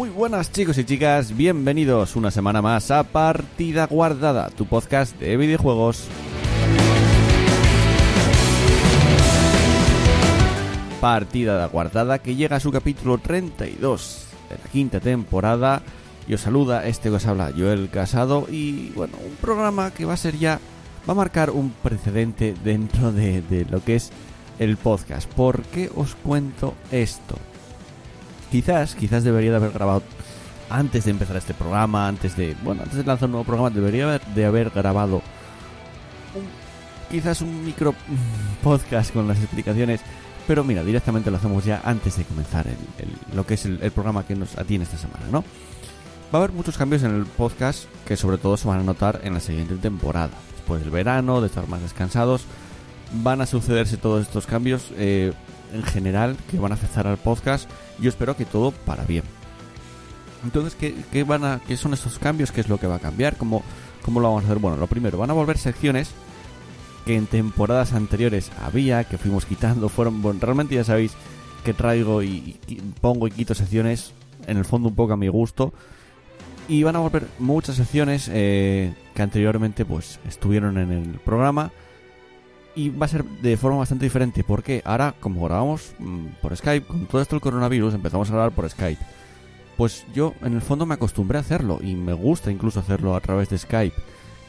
Muy buenas chicos y chicas, bienvenidos una semana más a Partida Guardada, tu podcast de videojuegos. Partida Guardada que llega a su capítulo 32 de la quinta temporada y os saluda este que os habla Joel Casado y bueno, un programa que va a ser ya, va a marcar un precedente dentro de, de lo que es el podcast. ¿Por qué os cuento esto? Quizás, quizás debería de haber grabado antes de empezar este programa, antes de, bueno, antes de lanzar un nuevo programa, debería de haber grabado un- quizás un micro podcast con las explicaciones, pero mira, directamente lo hacemos ya antes de comenzar lo que es el, el programa que nos atiene esta semana, ¿no? Va a haber muchos cambios en el podcast que sobre todo se van a notar en la siguiente temporada. Después del verano, de estar más descansados, van a sucederse todos estos cambios eh, en general que van a afectar al podcast. Yo espero que todo para bien. Entonces, ¿qué, qué van a, ¿qué son estos cambios? ¿Qué es lo que va a cambiar? ¿Cómo, ¿Cómo lo vamos a hacer? Bueno, lo primero, van a volver secciones que en temporadas anteriores había, que fuimos quitando. Fueron, bueno, realmente ya sabéis que traigo y, pongo y quito secciones, en el fondo un poco a mi gusto. Y van a volver muchas secciones eh, que anteriormente pues estuvieron en el programa y va a ser de forma bastante diferente porque ahora como grabamos mm, por Skype con todo esto del coronavirus empezamos a grabar por Skype. Pues yo en el fondo me acostumbré a hacerlo y me gusta incluso hacerlo a través de Skype.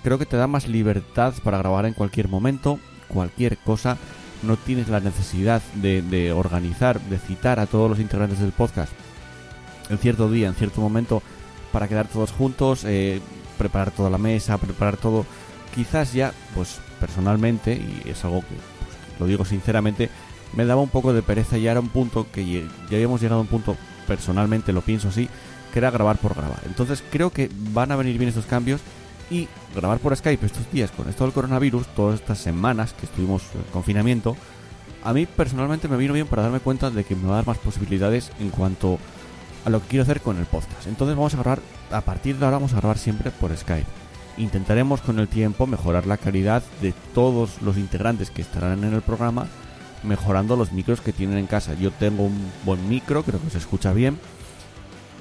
Creo que te da más libertad para grabar en cualquier momento cualquier cosa. No tienes la necesidad de, de organizar de citar a todos los integrantes del podcast en cierto día en cierto momento para quedar todos juntos eh, preparar toda la mesa preparar todo. Quizás ya, pues personalmente, y es algo que pues, lo digo sinceramente, me daba un poco de pereza y era un punto que ya habíamos llegado a un punto, personalmente lo pienso así, que era grabar por grabar. Entonces creo que van a venir bien estos cambios y grabar por Skype estos días con esto del coronavirus, todas estas semanas que estuvimos en confinamiento, a mí personalmente me vino bien para darme cuenta de que me va a dar más posibilidades en cuanto a lo que quiero hacer con el podcast. Entonces vamos a grabar, a partir de ahora vamos a grabar siempre por Skype. Intentaremos con el tiempo mejorar la calidad de todos los integrantes que estarán en el programa, mejorando los micros que tienen en casa. Yo tengo un buen micro, creo que se escucha bien,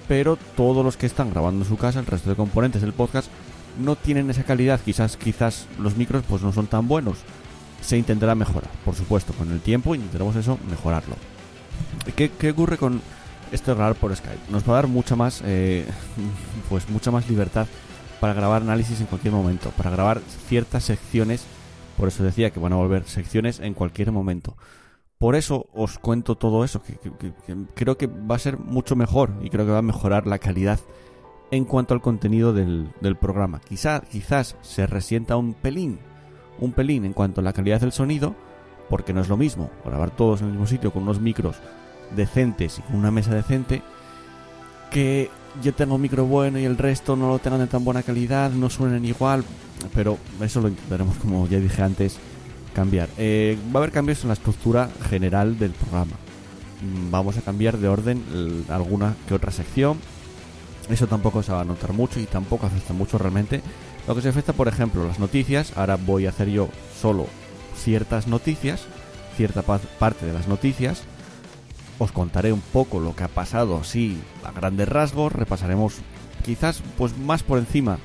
pero todos los que están grabando en su casa, el resto de componentes del podcast, no tienen esa calidad. Quizás, quizás los micros pues no son tan buenos. Se intentará mejorar, por supuesto, con el tiempo intentaremos eso, mejorarlo. ¿Qué, qué ocurre con esto de grabar por Skype? Nos va a dar mucha más, eh, pues mucha más libertad para grabar análisis en cualquier momento, para grabar ciertas secciones. Por eso decía que van a volver secciones en cualquier momento. Por eso os cuento todo eso, que, creo que va a ser mucho mejor y creo que va a mejorar la calidad en cuanto al contenido del, del programa. Quizá, quizás se resienta un pelín, un pelín en cuanto a la calidad del sonido, porque no es lo mismo grabar todos en el mismo sitio con unos micros decentes y con una mesa decente que yo tengo micro bueno y el resto no lo tengan de tan buena calidad, no suenen igual, pero eso lo intentaremos, como ya dije antes, cambiar. Eh, va a haber cambios en la estructura general del programa. Mm, Vamos a cambiar de orden alguna que otra sección. Eso tampoco se va a notar mucho y tampoco afecta mucho realmente. Lo que se afecta, por ejemplo, las noticias. Ahora voy a hacer yo solo ciertas noticias, cierta pa- parte de las noticias os contaré un poco lo que ha pasado así a grandes rasgos, repasaremos quizás pues más por encima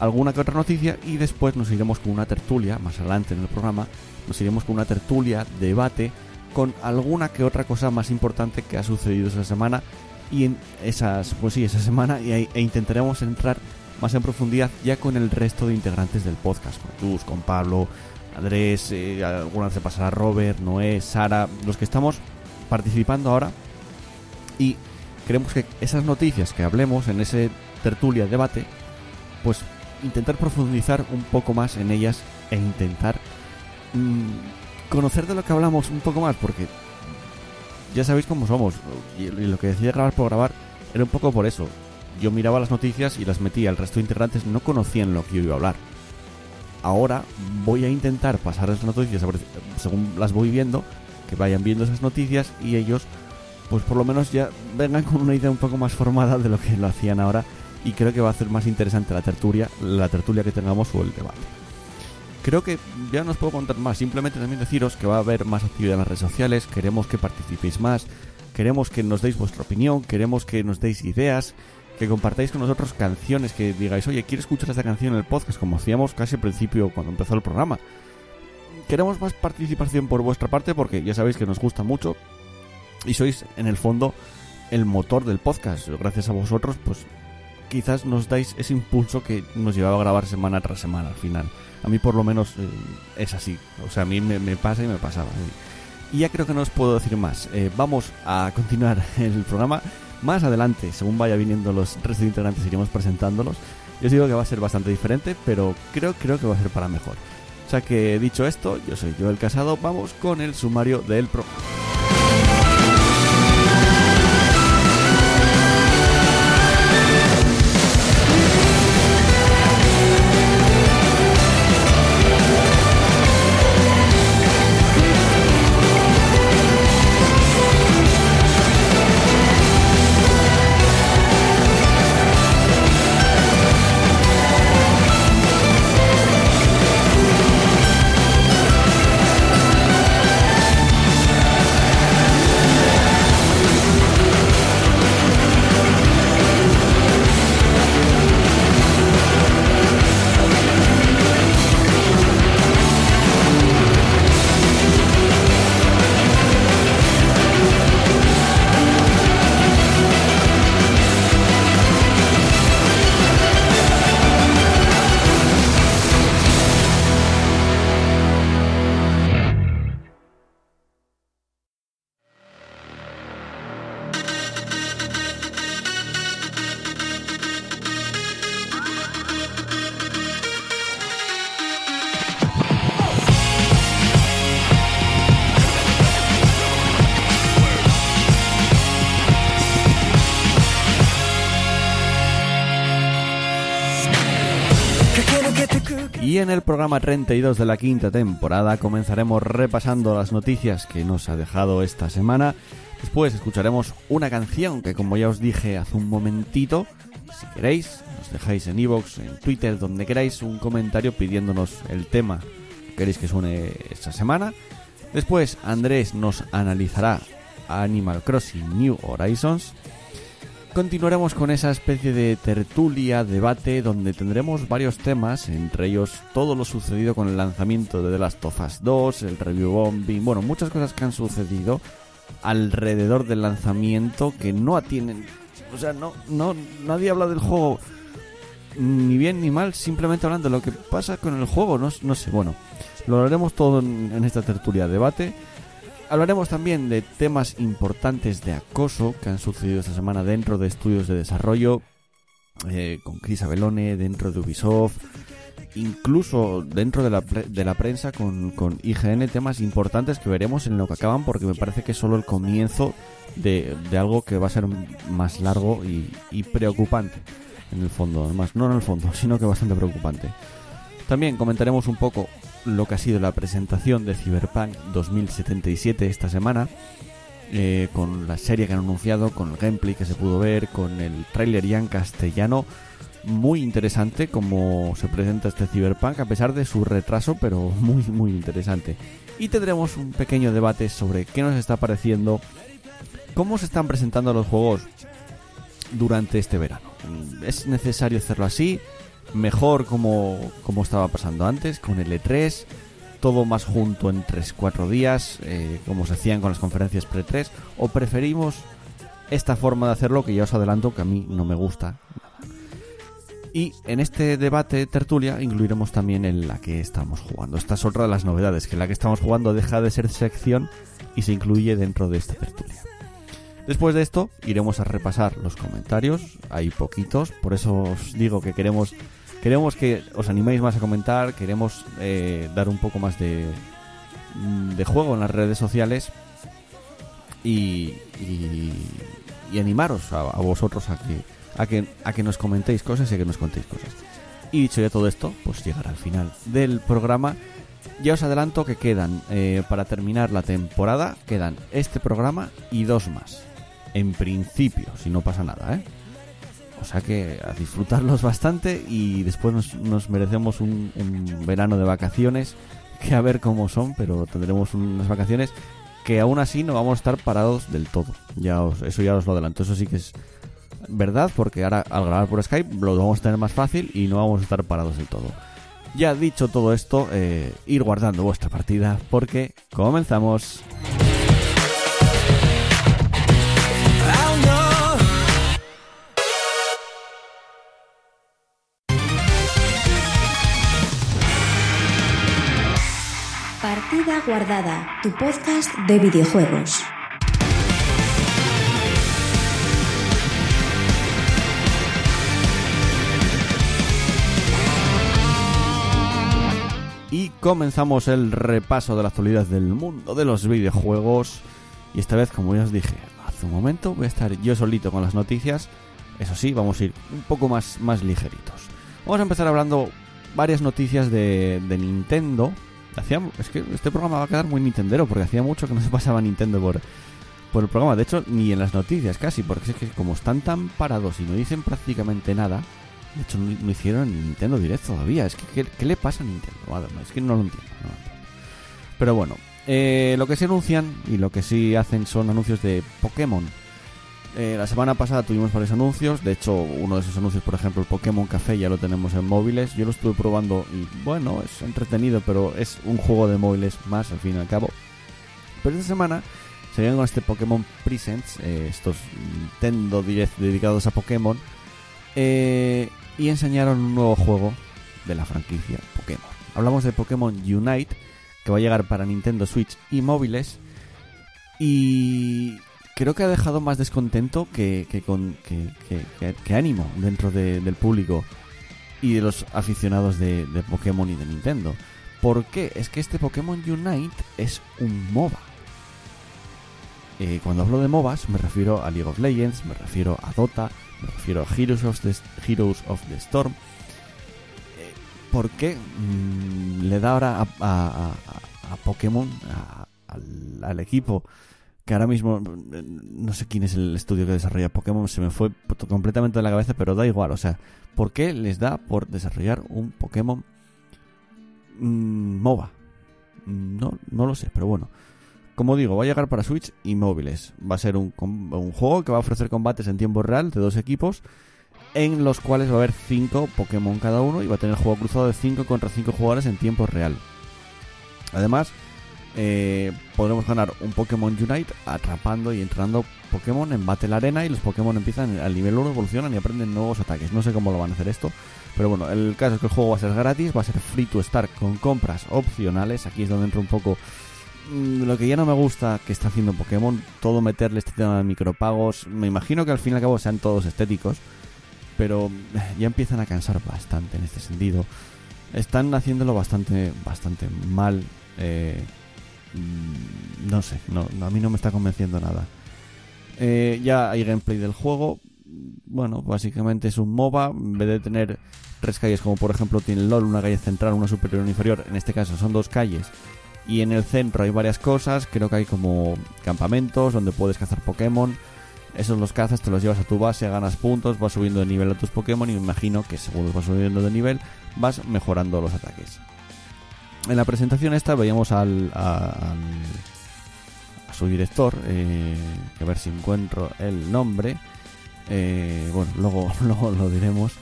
alguna que otra noticia y después nos iremos con una tertulia, más adelante en el programa, nos iremos con una tertulia, debate, con alguna que otra cosa más importante que ha sucedido esa semana y en esas, pues sí, esa semana e intentaremos entrar más en profundidad ya con el resto de integrantes del podcast, con Tus, con Pablo, Andrés, eh, alguna vez se pasará Robert, Noé, Sara, los que estamos participando ahora y queremos que esas noticias que hablemos en ese tertulia debate pues intentar profundizar un poco más en ellas e intentar mm, conocer de lo que hablamos un poco más, porque ya sabéis cómo somos. Y lo que decía grabar por grabar era un poco por eso. Yo miraba las noticias y las metía, el resto de integrantes no conocían lo que yo iba a hablar. Ahora voy a intentar pasar las noticias según las voy viendo, vayan viendo esas noticias y ellos, pues por lo menos ya vengan con una idea un poco más formada de lo que lo hacían ahora y creo que va a hacer más interesante la tertulia, la tertulia que tengamos o el debate. Creo que ya no os puedo contar más, simplemente también deciros que va a haber más actividad en las redes sociales, queremos que participéis más, queremos que nos deis vuestra opinión, queremos que nos deis ideas, que compartáis con nosotros canciones, que digáis, oye, quiero escuchar esta canción en el podcast, como hacíamos casi al principio cuando empezó el programa. Queremos más participación por vuestra parte porque ya sabéis que nos gusta mucho y sois en el fondo el motor del podcast. Gracias a vosotros, pues quizás nos dais ese impulso que nos llevaba a grabar semana tras semana al final. A mí por lo menos eh, es así. O sea, a mí me, pasa y me pasaba. Y ya creo que no os puedo decir más. Eh, vamos a continuar el programa. Más adelante, según vaya viniendo los restos integrantes, iremos presentándolos. Yo os digo que va a ser bastante diferente, pero creo, creo que va a ser para mejor. O sea que dicho esto, yo soy Joel Casado, vamos con el sumario del programa. Programa 32 de la quinta temporada comenzaremos repasando las noticias que nos ha dejado esta semana. Después escucharemos una canción que como ya os dije hace un momentito, si queréis, nos dejáis en iVoox, en Twitter, donde queráis un comentario pidiéndonos el tema que queréis que suene esta semana. Después Andrés nos analizará Animal Crossing New Horizons continuaremos con esa especie de tertulia, debate, donde tendremos varios temas, entre ellos todo lo sucedido con el lanzamiento de The Last of Us 2, el review bombing, bueno, muchas cosas que han sucedido alrededor del lanzamiento que no atienen, o sea, no, no, nadie habla del juego ni bien ni mal, simplemente hablando de lo que pasa con el juego, no, no sé, bueno, lo haremos todo en, en esta tertulia debate. Hablaremos también de temas importantes de acoso que han sucedido esta semana dentro de estudios de desarrollo, eh, con Chris Abelone, dentro de Ubisoft, incluso dentro de la, de la prensa con, con, IGN, temas importantes que veremos en lo que acaban, porque me parece que es solo el comienzo de, de algo que va a ser más largo y, y preocupante en el fondo, además, no en el fondo, sino que bastante preocupante. También comentaremos un poco lo que ha sido la presentación de Cyberpunk 2077 esta semana, eh, con la serie que han anunciado, con el gameplay que se pudo ver, con el trailer ya en castellano. Muy interesante como se presenta este Cyberpunk, a pesar de su retraso, pero muy, muy interesante. Y tendremos un pequeño debate sobre qué nos está pareciendo, cómo se están presentando los juegos durante este verano. ¿Es necesario hacerlo así? Mejor como, como estaba pasando antes, con el E3, todo más junto en 3-4 días, eh, como se hacían con las conferencias pre-3, o preferimos esta forma de hacerlo que ya os adelanto que a mí no me gusta. Y en este debate tertulia incluiremos también en la que estamos jugando. Esta es otra de las novedades, que la que estamos jugando deja de ser sección y se incluye dentro de esta tertulia. Después de esto iremos a repasar los comentarios, hay poquitos, por eso os digo que queremos Queremos que os animéis más a comentar, queremos eh, dar un poco más de, mm, de juego en las redes sociales y, y, animaros a, a vosotros a que, a, que, a que nos comentéis cosas y a que nos contéis cosas. Y dicho ya todo esto, pues llegará al final del programa. Ya os adelanto que quedan, eh, para terminar la temporada, quedan este programa y dos más. En principio, si no pasa nada, ¿eh? O sea que a disfrutarlos bastante y después nos, merecemos un, verano de vacaciones que a ver cómo son, pero tendremos unas vacaciones que aún así no vamos a estar parados del todo. Ya eso ya os lo adelanto. Eso sí que es verdad, porque ahora al grabar por Skype lo vamos a tener más fácil y no vamos a estar parados del todo. Ya dicho todo esto, eh, ir guardando vuestra partida porque comenzamos. Guardada, tu podcast de videojuegos. Y comenzamos el repaso de la actualidad del mundo de los videojuegos. Y esta vez, como ya os dije hace un momento, voy a estar yo solito con las noticias. Eso sí, vamos a ir un poco más, más ligeritos. Vamos a empezar hablando varias noticias de, de Nintendo. Hacía, es que este programa va a quedar muy nintendero porque hacía mucho que no se pasaba Nintendo por, por el programa. De hecho, ni en las noticias casi, porque es que como están tan parados y no dicen prácticamente nada, de hecho no, no hicieron ni Nintendo Direct todavía. Es que, ¿qué, le pasa a Nintendo? Madre es que no lo entiendo. no lo entiendo. Pero bueno, eh, lo que se anuncian y lo que sí hacen son anuncios de Pokémon. Eh, la semana pasada tuvimos varios anuncios. De hecho, uno de esos anuncios, por ejemplo, el Pokémon Café, ya lo tenemos en móviles. Yo lo estuve probando y bueno, es entretenido, pero es un juego de móviles más al fin y al cabo. Pero esta semana se vienen con este Pokémon Presents, eh, estos Nintendo Direct dedicados a Pokémon. eh, y enseñaron un nuevo juego de la franquicia Pokémon. Hablamos de Pokémon Unite, que va a llegar para Nintendo Switch y móviles. Y creo que ha dejado más descontento que, que con, que, que- que- ánimo dentro de- del público y de los aficionados de, Pokémon y de Nintendo. ¿Por qué? Es que este Pokémon Unite es un MOBA. Eh, cuando hablo de MOBAs me refiero a League of Legends, me refiero a Dota, me refiero a Heroes of the, Heroes of the Storm. Eh, ¿Por qué mm, le da ahora a, a- a- a Pokémon, al, al equipo, que ahora mismo mm, no sé quién es el estudio que desarrolla Pokémon, se me fue completamente de la cabeza, pero da igual, o sea, ¿por qué les da por desarrollar un Pokémon mm, MOBA? No, no lo sé, pero bueno. Como digo, va a llegar para Switch y móviles. Va a ser un, un juego que va a ofrecer combates en tiempo real de dos equipos, en los cuales va a haber cinco Pokémon cada uno y va a tener juego cruzado de 5 contra 5 jugadores en tiempo real. Además, eh, podremos ganar un Pokémon Unite atrapando y entrenando Pokémon en Battle Arena y los Pokémon empiezan al nivel 1, evolucionan y aprenden nuevos ataques. No sé cómo lo van a hacer esto, pero bueno, el caso es que el juego va a ser gratis, va a ser free to start con compras opcionales. Aquí es donde entra un poco mm, lo que ya no me gusta que está haciendo Pokémon, todo meterle este tema de micropagos. Me imagino que al fin y al cabo sean todos estéticos, pero eh, ya empiezan a cansar bastante en este sentido. Están haciéndolo bastante, bastante mal. eh, mm, no sé, no, a mí no me está convenciendo nada. Eh, ya hay gameplay del juego. Bueno, básicamente es un MOBA. En vez de tener tres calles, como por ejemplo tiene LOL, una calle central, una superior y una inferior. En este caso son dos calles. Y en el centro hay varias cosas. Creo que hay como campamentos donde puedes cazar Pokémon. Esos los cazas, te los llevas a tu base, ganas puntos, vas subiendo de nivel a tus Pokémon. Y me imagino que según vas subiendo de nivel, vas mejorando los ataques. En la presentación esta veíamos al, a, su director, eh, a ver si encuentro el nombre. Eh, bueno, luego, lo diremos.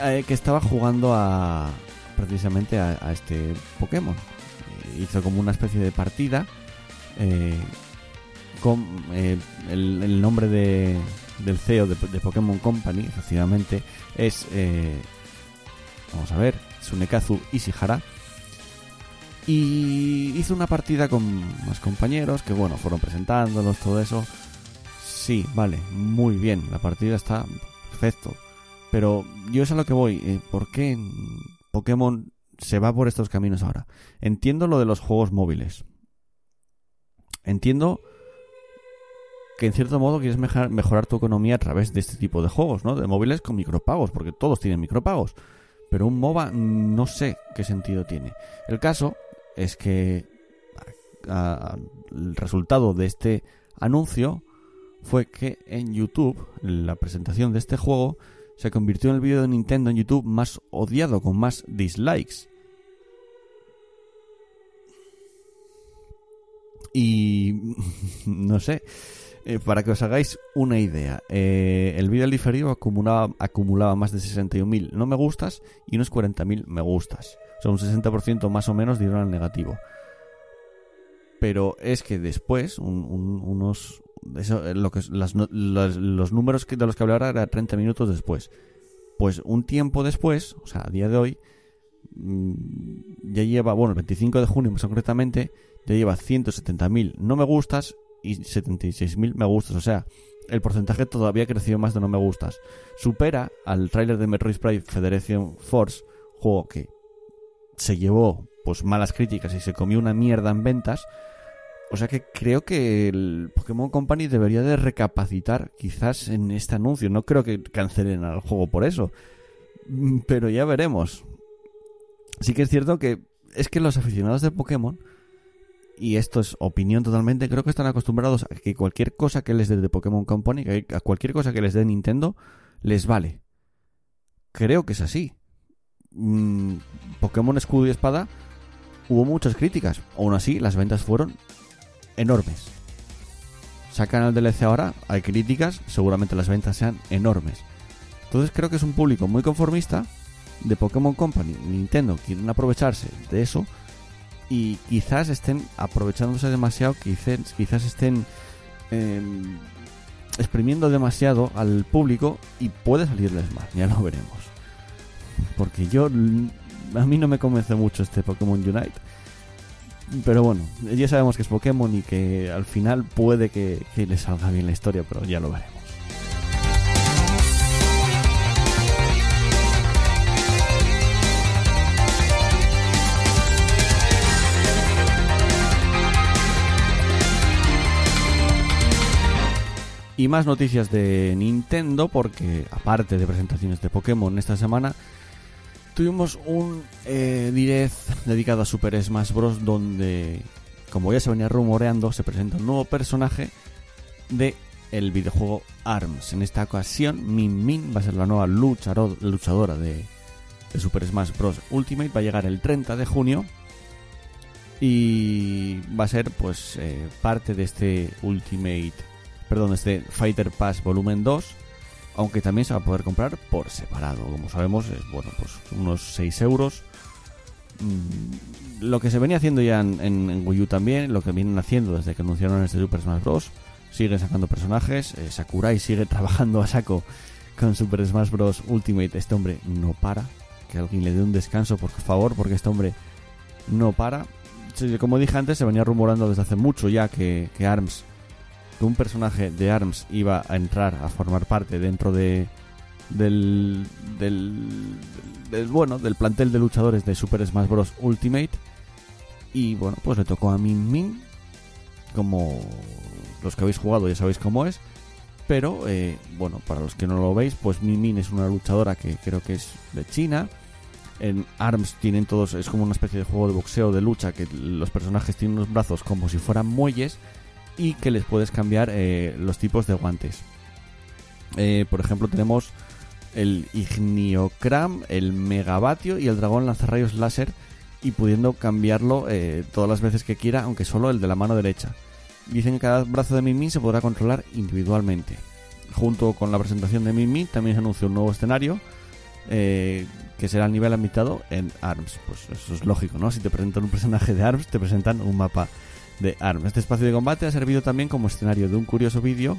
Eh, que estaba jugando a precisamente a, este Pokémon. Hizo como una especie de partida. con el, nombre de, del CEO de, Pokémon Company, efectivamente, es. vamos a ver, Tsunekazu Ishihara. Y hizo una partida con más compañeros que, bueno, fueron presentándolos, todo eso. Sí, vale, muy bien, la partida está perfecto. Pero yo es a lo que voy. eh, ¿Por qué Pokémon se va por estos caminos ahora. Entiendo lo de los juegos móviles. Entiendo que en cierto modo quieres mejorar tu economía a través de este tipo de juegos, ¿no? De móviles con micropagos, porque todos tienen micropagos. Pero un MOBA no sé qué sentido tiene. El caso es que el resultado de este anuncio fue que en YouTube la presentación de este juego se convirtió en el vídeo de Nintendo en YouTube más odiado, con más dislikes. Y no sé, eh, para que os hagáis una idea, eh, el vídeo diferido acumulaba, acumulaba más de 61.000 no me gustas y unos 40.000 me gustas. O sea, un 60% más o menos dieron al negativo. Pero es que después, unos. Eh, lo que, los, números que, de los que hablaba era 30 minutos después. Pues un tiempo después, o sea, a día de hoy, mm, ya lleva, bueno, el 25 de junio más concretamente, ya lleva 170.000 no me gustas y 76.000 me gustas. O sea, el porcentaje todavía ha crecido más de no me gustas. Supera al tráiler de Metroid Prime Federation Force, juego que se llevó pues malas críticas y se comió una mierda en ventas. O sea que creo que el Pokémon Company debería de recapacitar quizás en este anuncio. No creo que cancelen al juego por eso. Mm, pero ya veremos. Sí que es cierto que es que los aficionados de Pokémon y esto es opinión totalmente, creo que están acostumbrados a que cualquier cosa que les dé de Pokémon Company, a cualquier cosa que les dé Nintendo, les vale. Creo que es así. Mm, Pokémon Escudo y Espada hubo muchas críticas. Aún así, las ventas fueron enormes. Sacan el DLC ahora, hay críticas, seguramente las ventas sean enormes. Entonces creo que es un público muy conformista de Pokémon Company. Nintendo quieren aprovecharse de eso y quizás estén aprovechándose demasiado, quizás, quizás estén em, exprimiendo demasiado al público y puede salirles mal, ya lo veremos. Porque yo, a mí no me convence mucho este Pokémon Unite. Pero bueno, ya sabemos que es Pokémon y que al final puede que, le salga bien la historia, pero ya lo veremos. Y más noticias de Nintendo, porque aparte de presentaciones de Pokémon esta semana, tuvimos un eh, direct dedicado a Super Smash Bros. donde, como ya se venía rumoreando, se presenta un nuevo personaje de el videojuego ARMS. En esta ocasión, Min Min va a ser la nueva luchadora de, Super Smash Bros. Ultimate. Va a llegar el 30 de junio. Y va a ser pues eh, parte de este Ultimate perdón, este Fighter Pass Volumen 2, aunque también se va a poder comprar por separado. Como sabemos, es bueno, pues unos 6 euros. Mm, lo que se venía haciendo ya en, Wii U también, lo que vienen haciendo desde que anunciaron este Super Smash Bros. Siguen sacando personajes. Eh, Sakurai sigue trabajando a saco con Super Smash Bros. Ultimate. Este hombre no para. Que alguien le dé un descanso, por favor, porque este hombre no para. Como dije antes, se venía rumorando desde hace mucho ya que, que ARMS un personaje de ARMS iba a entrar a formar parte dentro de del, del, bueno del plantel de luchadores de Super Smash Bros. Ultimate. Y bueno pues le tocó a Min Min como los que habéis jugado ya sabéis cómo es. Pero eh, bueno para los que no lo veis pues Min Min es una luchadora que creo que es de China. En ARMS tienen todos es como una especie de juego de boxeo de lucha que los personajes tienen unos brazos como si fueran muelles y que les puedes cambiar eh, los tipos de guantes. Eh, por ejemplo, tenemos el Igniocram, el Megavatio y el Dragón Lanzarrayos Láser y pudiendo cambiarlo eh, todas las veces que quiera, aunque solo el de la mano derecha. Dicen que cada brazo de Mimi se podrá controlar individualmente. Junto con la presentación de Mimi también se anunció un nuevo escenario que será el nivel limitado en ARMS. Pues eso es lógico, ¿no? Si te presentan un personaje de ARMS, te presentan un mapa de ARMS. Este espacio de combate ha servido también como escenario de un curioso vídeo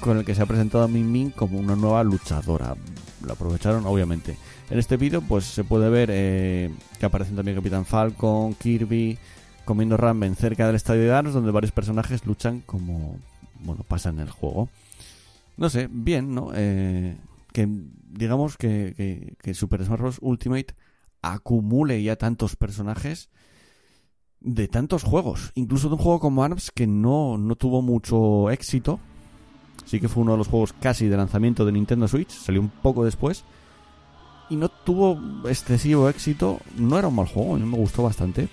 con el que se ha presentado a Min Min como una nueva luchadora. Lo aprovecharon, obviamente. En este vídeo, pues se puede ver eh, que aparecen también Capitán Falcon, Kirby, comiendo ramen cerca del estadio de ARMS, donde varios personajes luchan como, bueno, pasa en el juego. No sé, bien, ¿no? Eh, que digamos que, que, que Super Smash Bros. Ultimate acumule ya tantos personajes de tantos juegos, incluso de un juego como ARMS que no, no tuvo mucho éxito. Sí que fue uno de los juegos casi de lanzamiento de Nintendo Switch, salió un poco después. Y no tuvo excesivo éxito. No era un mal juego, a mí me gustó bastante.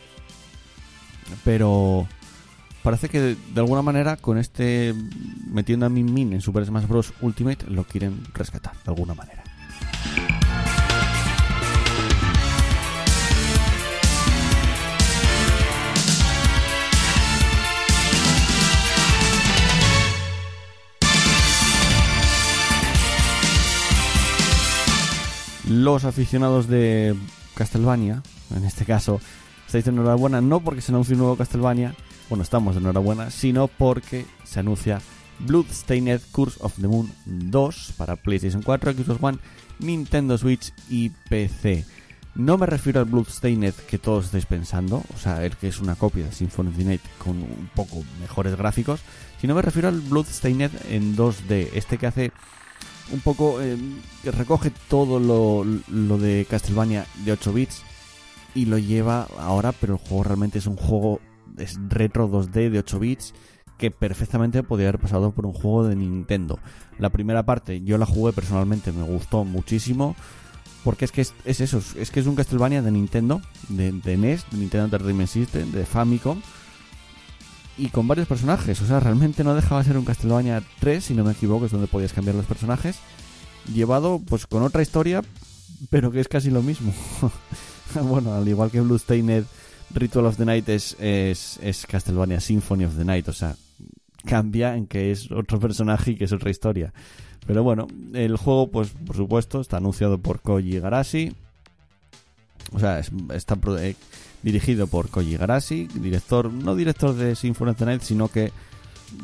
Pero parece que de, alguna manera con este metiendo a Min Min en Super Smash Bros. Ultimate lo quieren rescatar de alguna manera. Los aficionados de Castlevania, en este caso, estáis de enhorabuena no porque se anuncie un nuevo Castlevania, bueno, estamos de enhorabuena, sino porque se anuncia Bloodstained Curse of the Moon 2 para PlayStation 4, Xbox One, Nintendo Switch y PC. No me refiero al Bloodstained que todos estáis pensando, o sea, el que es una copia de Symphony of the Night con un poco mejores gráficos, sino me refiero al Bloodstained en 2D, este que hace un poco eh, recoge todo lo, lo, de Castlevania de 8 bits y lo lleva ahora, pero el juego realmente es un juego es retro 2D de 8 bits que perfectamente podría haber pasado por un juego de Nintendo. La primera parte yo la jugué personalmente, me gustó muchísimo. Porque es que es, eso, es que es un Castlevania de Nintendo, de, NES, de Nintendo Entertainment de Famicom, y con varios personajes. O sea, realmente no dejaba de ser un Castlevania 3, si no me equivoco, es donde podías cambiar los personajes. Llevado pues con otra historia, pero que es casi lo mismo. bueno, al igual que Bloodstained Ritual of the Night es, es, es, Castlevania Symphony of the Night. O sea, cambia en que es otro personaje y que es otra historia. Pero bueno, el juego, pues por supuesto, está anunciado por Koji Garashi. O sea, está eh, dirigido por Koji Garashi, director, no director de Symphony of the Night, sino que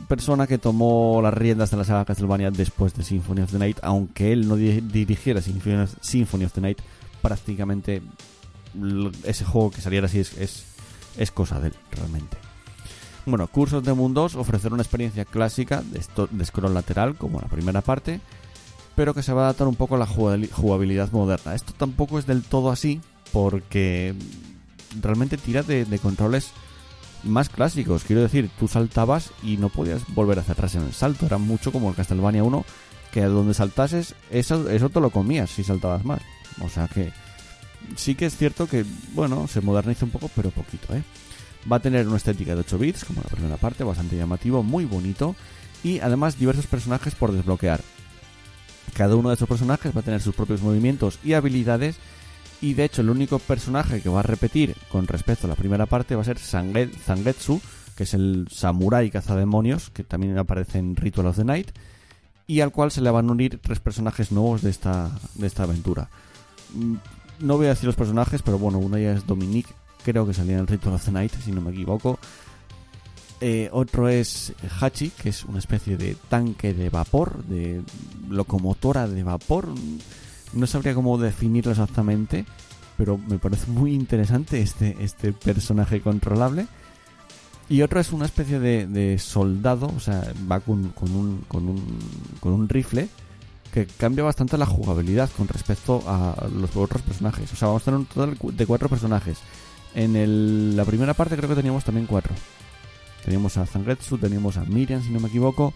persona que tomó las riendas de la saga Castlevania después de Symphony of the Night, aunque él no dirigiera Symphony of the Night, prácticamente ese juego que saliera así es, es, cosa de él, realmente. Bueno, Cursos de Mundos ofrecer una experiencia clásica de scroll lateral, como la primera parte, pero que se va a adaptar un poco a la jugabilidad moderna. Esto tampoco es del todo así, porque realmente tira de, controles más clásicos. Quiero decir, tú saltabas y no podías volver hacia atrás en el salto. Era mucho como el Castlevania 1, que donde saltases, eso, eso te lo comías si saltabas más. O sea que sí que es cierto que, bueno, se moderniza un poco, pero poquito, ¿eh? Va a tener una estética de 8 bits, como la primera parte, bastante llamativo, muy bonito. Y además diversos personajes por desbloquear. Cada uno de esos personajes va a tener sus propios movimientos y habilidades y de hecho, el único personaje que va a repetir con respecto a la primera parte va a ser Zangetsu, que es el samurái cazademonios, que también aparece en Ritual of the Night, y al cual se le van a unir tres personajes nuevos de esta, de esta aventura. Mm, no voy a decir los personajes, pero bueno, uno ya es Dominique, creo que salía en Ritual of the Night, si no me equivoco. Eh, otro es Hachi, que es una especie de tanque de vapor, de locomotora de vapor no sabría cómo definirlo exactamente, pero me parece muy interesante este, este personaje controlable. Y otro es una especie de, soldado, o sea, va con, con, un, con, un, con un rifle que cambia bastante la jugabilidad con respecto a los otros personajes. O sea, vamos a tener un total de cuatro personajes. En la primera parte creo que teníamos también cuatro. Teníamos a Zangetsu, teníamos a Miriam, si no me equivoco,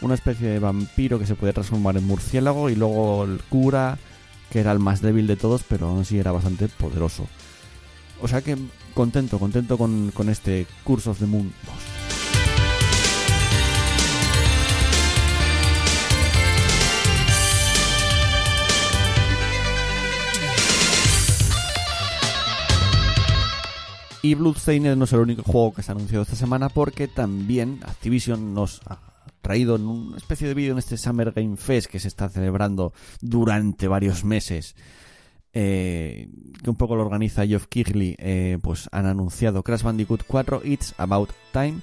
una especie de vampiro que se puede transformar en murciélago y luego el cura, que era el más débil de todos, pero aún así era bastante poderoso. O sea que contento, contento con, con este Curse of the Moon 2. Y Bloodstained no es el único juego que se ha anunciado esta semana porque también Activision nos traído en una especie de vídeo en este Summer Game Fest que se está celebrando durante varios meses. Eh, que un poco lo organiza Geoff Keighley, eh, pues han anunciado Crash Bandicoot 4 It's About Time,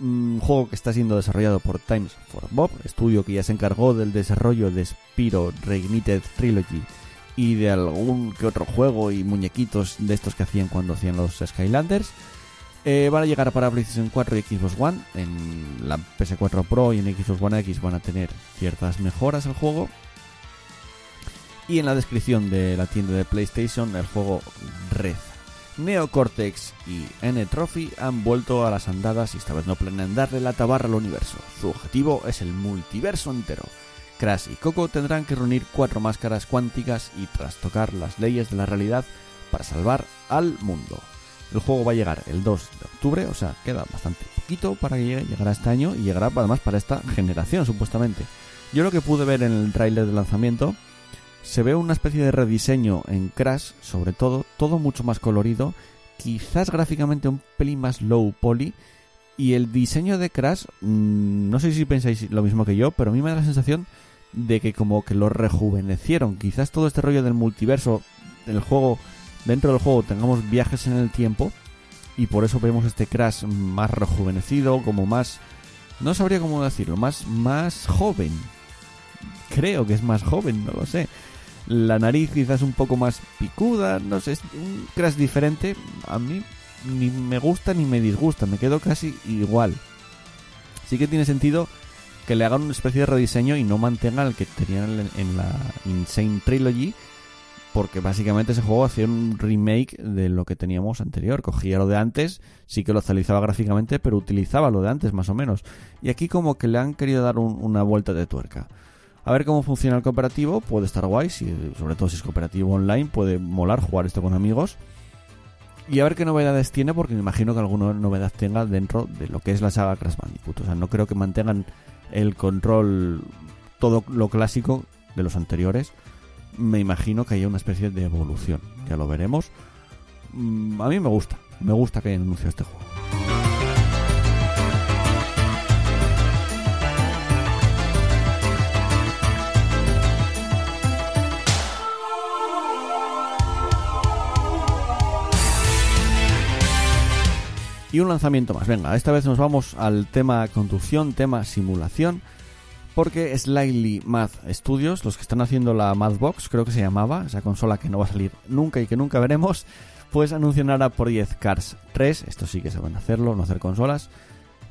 un juego que está siendo desarrollado por Times for Bob, estudio que ya se encargó del desarrollo de Spiro Reignited Trilogy y de algún que otro juego y muñequitos de estos que hacían cuando hacían los Skylanders. Eh, van a llegar para PlayStation 4 y Xbox One. En la PS4 Pro y en Xbox One X van a tener ciertas mejoras al juego. Y en la descripción de la tienda de PlayStation el juego reza. Neo Cortex y N Trophy han vuelto a las andadas y esta vez no planean darle la tabarra al universo. Su objetivo es el multiverso entero. Crash y Coco tendrán que reunir cuatro máscaras cuánticas y trastocar las leyes de la realidad para salvar al mundo. El juego va a llegar el 2 de octubre, o sea, queda bastante poquito para que llegue, llegará este año y llegará además para esta generación, supuestamente. Yo lo que pude ver en el tráiler de lanzamiento, se ve una especie de rediseño en Crash, sobre todo, todo mucho más colorido, quizás gráficamente un pelín más low poly, y el diseño de Crash, mmm, no sé si pensáis lo mismo que yo, pero a mí me da la sensación de que como que lo rejuvenecieron. Quizás todo este rollo del multiverso, del juego, dentro del juego tengamos viajes en el tiempo y por eso vemos este Crash más rejuvenecido, como más... No sabría cómo decirlo, más, más joven. Creo que es más joven, no lo sé. La nariz quizás un poco más picuda, no sé, es un Crash diferente. A mí ni me gusta ni me disgusta, me quedo casi igual. Sí que tiene sentido que le hagan una especie de rediseño y no mantengan el que tenían en la Insane Trilogy, porque básicamente ese juego hacía un remake de lo que teníamos anterior. Cogía lo de antes, sí que lo actualizaba gráficamente, pero utilizaba lo de antes más o menos. Y aquí como que le han querido dar un, una vuelta de tuerca. A ver cómo funciona el cooperativo, puede estar guay, si, sobre todo si es cooperativo online, puede molar jugar esto con amigos. Y a ver qué novedades tiene, porque me imagino que alguna novedad tenga dentro de lo que es la saga Crash Bandicoot. O sea, no creo que mantengan el control, todo lo clásico de los anteriores. Me imagino que haya una especie de evolución. Ya lo veremos. Mm, a mí me gusta, me gusta que hayan anunciado este juego. Y un lanzamiento más. Venga, esta vez nos vamos al tema conducción, tema simulación. Porque Slightly Math Studios, los que están haciendo la Mathbox, creo que se llamaba, esa consola que no va a salir nunca y que nunca veremos, pues anunciará Project Cars 3. Esto sí que se a hacerlo, no hacer consolas.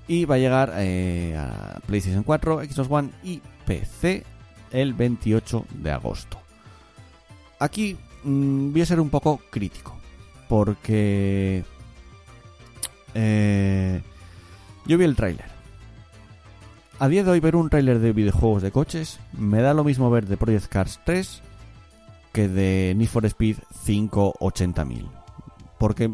Y va a llegar eh, a PlayStation 4, Xbox One y PC el 28 de agosto. Aquí mmm, voy a ser un poco crítico. Porque eh, yo vi el tráiler. A día de hoy ver un tráiler de videojuegos de coches me da lo mismo ver de Project Cars 3 que de Need for Speed 580.000. Porque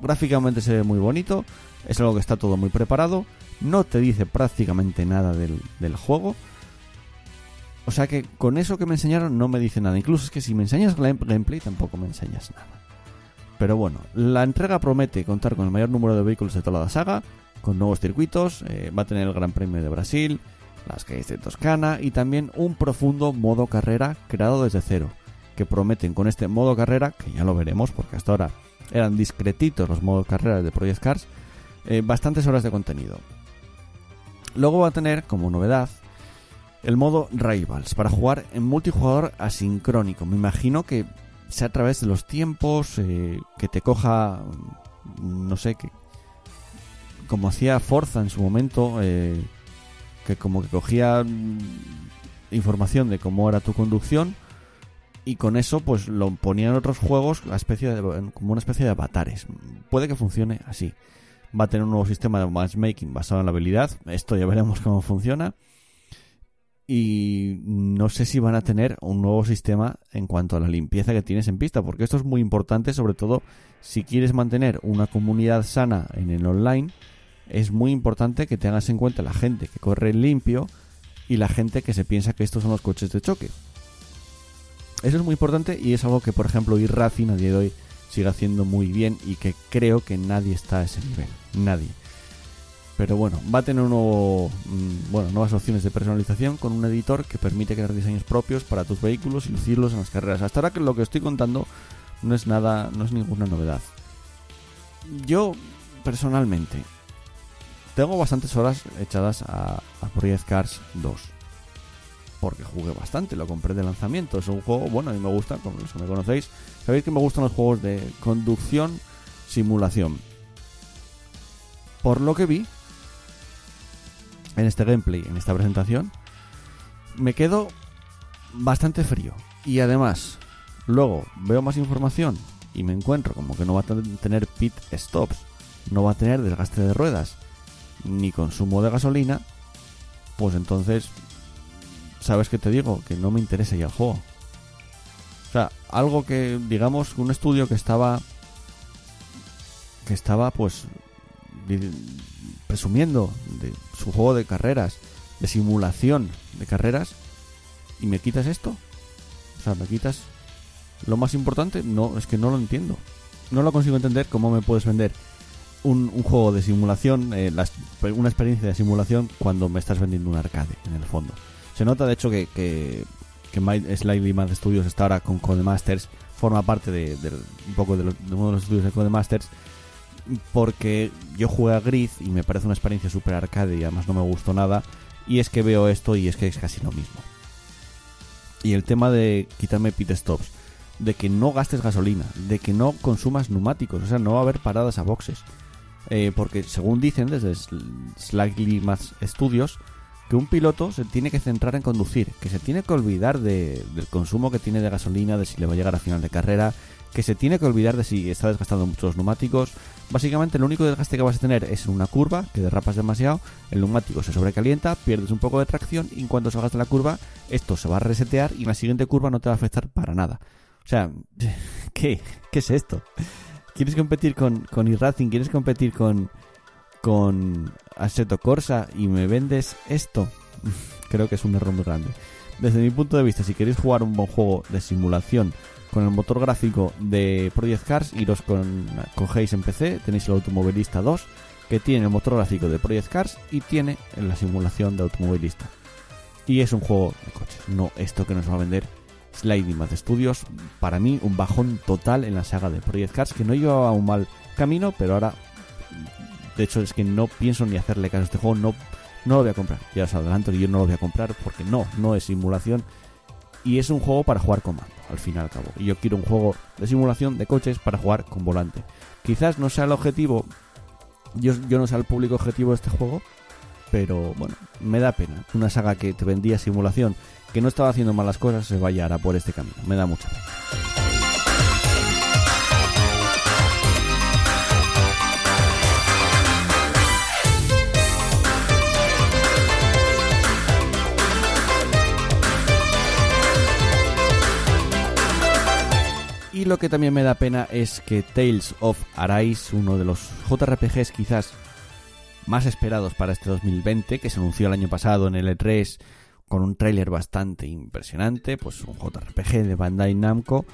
gráficamente se ve muy bonito, es algo que está todo muy preparado, no te dice prácticamente nada del, del juego. O sea que con eso que me enseñaron no me dice nada. Incluso es que si me enseñas gameplay tampoco me enseñas nada. Pero bueno, la entrega promete contar con el mayor número de vehículos de toda la saga, con nuevos circuitos, eh, va a tener el Gran Premio de Brasil, las calles de Toscana y también un profundo modo carrera creado desde cero, que prometen con este modo carrera, que ya lo veremos porque hasta ahora eran discretitos los modos carrera de Project Cars, eh, bastantes horas de contenido. Luego va a tener como novedad el modo Rivals para jugar en multijugador asincrónico. Me imagino que sea a través de los tiempos, eh, que te coja, no sé, que como hacía Forza en su momento, eh, que como que cogía mm, información de cómo era tu conducción y con eso pues lo ponía en otros juegos a especie de, como una especie de avatares. Puede que funcione así. Va a tener un nuevo sistema de matchmaking basado en la habilidad. Esto ya veremos cómo funciona y no sé si van a tener un nuevo sistema en cuanto a la limpieza que tienes en pista, porque esto es muy importante, sobre todo si quieres mantener una comunidad sana en el online, es muy importante que tengas en cuenta la gente que corre limpio y la gente que se piensa que estos son los coches de choque. Eso es muy importante y es algo que, por ejemplo, iRacing a día de hoy sigue haciendo muy bien y que creo que nadie está a ese nivel. Nadie. Pero bueno, va a tener un nuevo, mm, bueno, nuevas opciones de personalización con un editor que permite crear diseños propios para tus vehículos y lucirlos en las carreras. Hasta ahora que lo que estoy contando no es nada, no es ninguna novedad. Yo, personalmente, tengo bastantes horas echadas a, a Project Cars 2. Porque jugué bastante, lo compré de lanzamiento. Es un juego, bueno, a mí me gusta, como los que me conocéis. Sabéis que me gustan los juegos de conducción, simulación. Por lo que vi, en este gameplay, en esta presentación, me quedo bastante frío. Y además, luego veo más información y me encuentro como que no va a tener pit stops, no va a tener desgaste de ruedas, ni consumo de gasolina, pues entonces, ¿sabes qué te digo? Que no me interesa ya el juego. O sea, algo que, digamos, un estudio que estaba, que estaba pues presumiendo de su juego de carreras, de simulación de carreras, y me quitas esto. O sea, me quitas lo más importante. No, es que no lo entiendo. No lo consigo entender cómo me puedes vender un, juego de simulación, eh, una experiencia de simulación cuando me estás vendiendo un arcade, en el fondo. Se nota, de hecho, que, que, que Slightly Mad Studios está ahora con Codemasters, forma parte de, un poco de, uno de los estudios de Codemasters, porque yo jugué a Grid y me parece una experiencia super arcade y además no me gustó nada, y es que veo esto y es que es casi lo mismo. Y el tema de quitarme pit stops, de que no gastes gasolina, de que no consumas neumáticos, o sea, no va a haber paradas a boxes eh, porque según dicen desde Slightly Más Studios, que un piloto se tiene que centrar en conducir, que se tiene que olvidar del consumo que tiene de gasolina, de si le va a llegar a final de carrera, que se tiene que olvidar de si está desgastando muchos neumáticos. Básicamente el único desgaste que vas a tener es en una curva, que derrapas demasiado, el neumático se sobrecalienta, pierdes un poco de tracción y cuando salgas de la curva esto se va a resetear y en la siguiente curva no te va a afectar para nada. O sea, ¿qué? ¿Qué es esto? Quieres competir con, con e-Racing, quieres competir con, con Assetto Corsa y me vendes esto, creo que es un error muy grande. Desde mi punto de vista, si queréis jugar un buen juego de simulación con el motor gráfico de Project Cars, iros con, cogéis en PC, tenéis el Automovilista 2, que tiene el motor gráfico de Project Cars y tiene la simulación de automovilista. Y es un juego de coches, no esto que nos va a vender Sliding Math Studios, para mí un bajón total en la saga de Project Cars, que no llevaba un mal camino, pero ahora, de hecho, es que no pienso ni hacerle caso a este juego, no, no lo voy a comprar. Ya os adelanto que yo no lo voy a comprar porque no, no es simulación y es un juego para jugar con mando, al fin y al cabo. Y yo quiero un juego de simulación de coches para jugar con volante. Quizás no sea el objetivo, yo, yo no sea el público objetivo de este juego, pero bueno, me da pena. Una saga que te vendía simulación que no estaba haciendo malas cosas se vaya ahora por este camino. Me da mucha pena. Y lo que también me da pena es que Tales of Arise, uno de los JRPGs quizás más esperados para este 2020, que se anunció el año pasado en el E3 con un tráiler bastante impresionante, pues un JRPG de Bandai Namco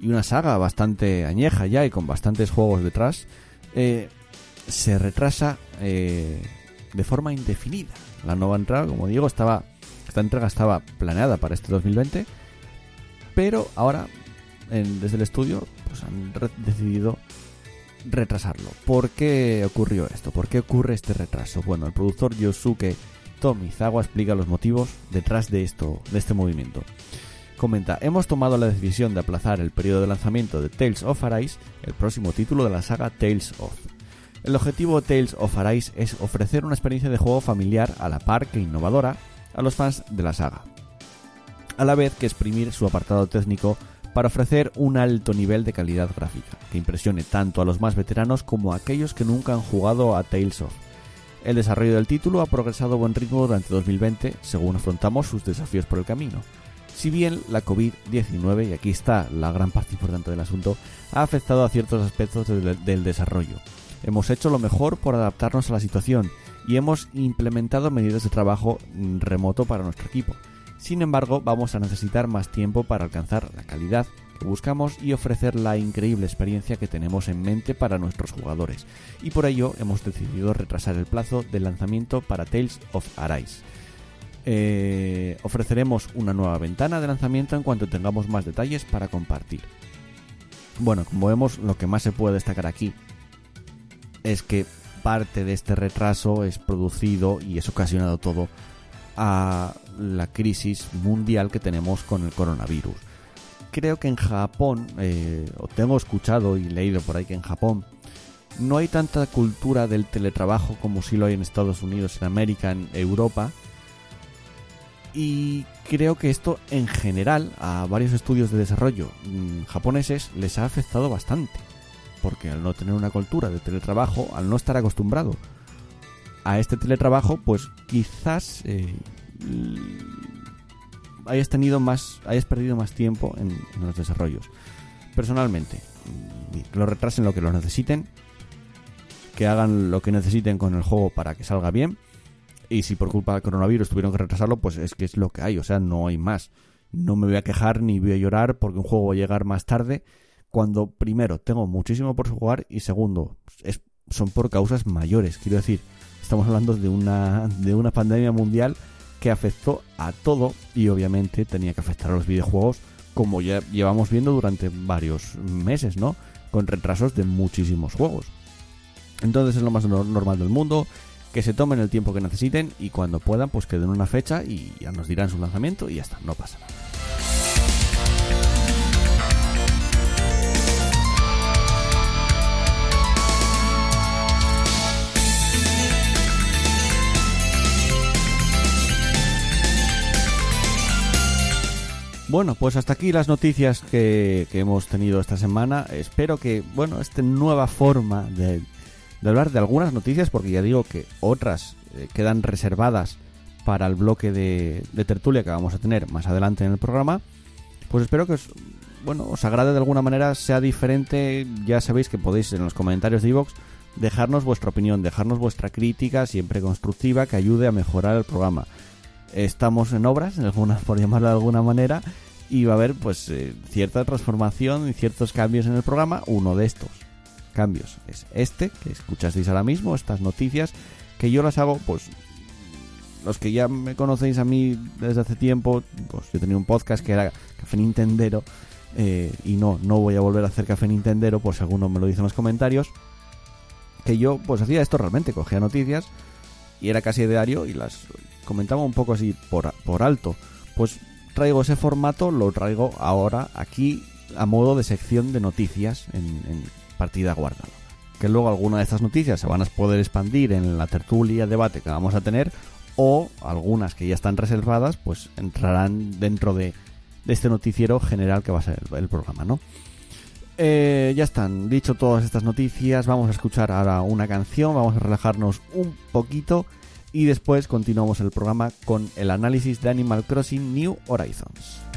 y una saga bastante añeja ya y con bastantes juegos detrás, eh, se retrasa eh, de forma indefinida. La nueva entrada, como digo, estaba esta entrega estaba planeada para este 2020, pero ahora desde el estudio pues han decidido retrasarlo. ¿Por qué ocurrió esto? ¿Por qué ocurre este retraso? Bueno, el productor Yosuke Tomizawa explica los motivos detrás de esto, de este movimiento. Comenta, hemos tomado la decisión de aplazar el periodo de lanzamiento de Tales of Arise, el próximo título de la saga Tales of. El objetivo de Tales of Arise es ofrecer una experiencia de juego familiar a la par que innovadora a los fans de la saga, a la vez que exprimir su apartado técnico para ofrecer un alto nivel de calidad gráfica, que impresione tanto a los más veteranos como a aquellos que nunca han jugado a Tales of. El desarrollo del título ha progresado a buen ritmo durante 2020 según afrontamos sus desafíos por el camino. Si bien la COVID-19, y aquí está la gran parte importante del asunto, ha afectado a ciertos aspectos del, desarrollo. Hemos hecho lo mejor por adaptarnos a la situación y hemos implementado medidas de trabajo remoto para nuestro equipo. Sin embargo, vamos a necesitar más tiempo para alcanzar la calidad buscamos y ofrecer la increíble experiencia que tenemos en mente para nuestros jugadores, y por ello hemos decidido retrasar el plazo de lanzamiento para Tales of Arise. Eh, ofreceremos una nueva ventana de lanzamiento en cuanto tengamos más detalles para compartir. Bueno, como vemos, lo que más se puede destacar aquí es que parte de este retraso es producido y es ocasionado todo a la crisis mundial que tenemos con el coronavirus creo que en Japón, eh, o tengo escuchado y leído por ahí que en Japón no hay tanta cultura del teletrabajo como si lo hay en Estados Unidos, en América, en Europa. Y creo que esto en general a varios estudios de desarrollo mm, japoneses les ha afectado bastante. Porque al no tener una cultura de teletrabajo, al no estar acostumbrado a este teletrabajo, pues quizás eh, hayas tenido más, hayas perdido más tiempo en, los desarrollos. Personalmente, lo retrasen lo que lo necesiten, que hagan lo que necesiten con el juego para que salga bien. Y si por culpa del coronavirus tuvieron que retrasarlo, pues es que es lo que hay, o sea, no hay más. No me voy a quejar ni voy a llorar porque un juego va a llegar más tarde cuando primero tengo muchísimo por jugar y segundo es, son por causas mayores. Quiero decir, estamos hablando de una, de una pandemia mundial que afectó a todo y obviamente tenía que afectar a los videojuegos como ya llevamos viendo durante varios meses, ¿no? Con retrasos de muchísimos juegos. Entonces es lo más normal del mundo, que se tomen el tiempo que necesiten y cuando puedan pues que den una fecha y ya nos dirán su lanzamiento y ya está, no pasa nada. Bueno, pues hasta aquí las noticias que, hemos tenido esta semana. Espero que, bueno, esta nueva forma de, hablar de algunas noticias, porque ya digo que otras eh, quedan reservadas para el bloque de, de, tertulia que vamos a tener más adelante en el programa, pues espero que os, bueno, os agrade de alguna manera, sea diferente. Ya sabéis que podéis en los comentarios de iVoox dejarnos vuestra opinión, dejarnos vuestra crítica, siempre constructiva, que ayude a mejorar el programa estamos en obras, en alguna, por llamarlo de alguna manera, y va a haber pues eh, cierta transformación y ciertos cambios en el programa. Uno de estos cambios es este, que escuchasteis ahora mismo, estas noticias, que yo las hago, pues los que ya me conocéis a mí desde hace tiempo, pues yo tenía un podcast que era Café Nintendero, eh, y no, no voy a volver a hacer Café Nintendero, por si alguno me lo dice en los comentarios, que yo pues hacía esto realmente, cogía noticias y era casi diario y las comentaba un poco así por, por alto. Pues traigo ese formato, lo traigo ahora aquí a modo de sección de noticias en, partida guardada. Que luego alguna de estas noticias se van a poder expandir en la tertulia, debate que vamos a tener, o algunas que ya están reservadas, pues entrarán dentro de, este noticiero general que va a ser el, el programa, ¿no? Eh, ya están, dicho todas estas noticias, vamos a escuchar ahora una canción, vamos a relajarnos un poquito y después continuamos el programa con el análisis de Animal Crossing New Horizons.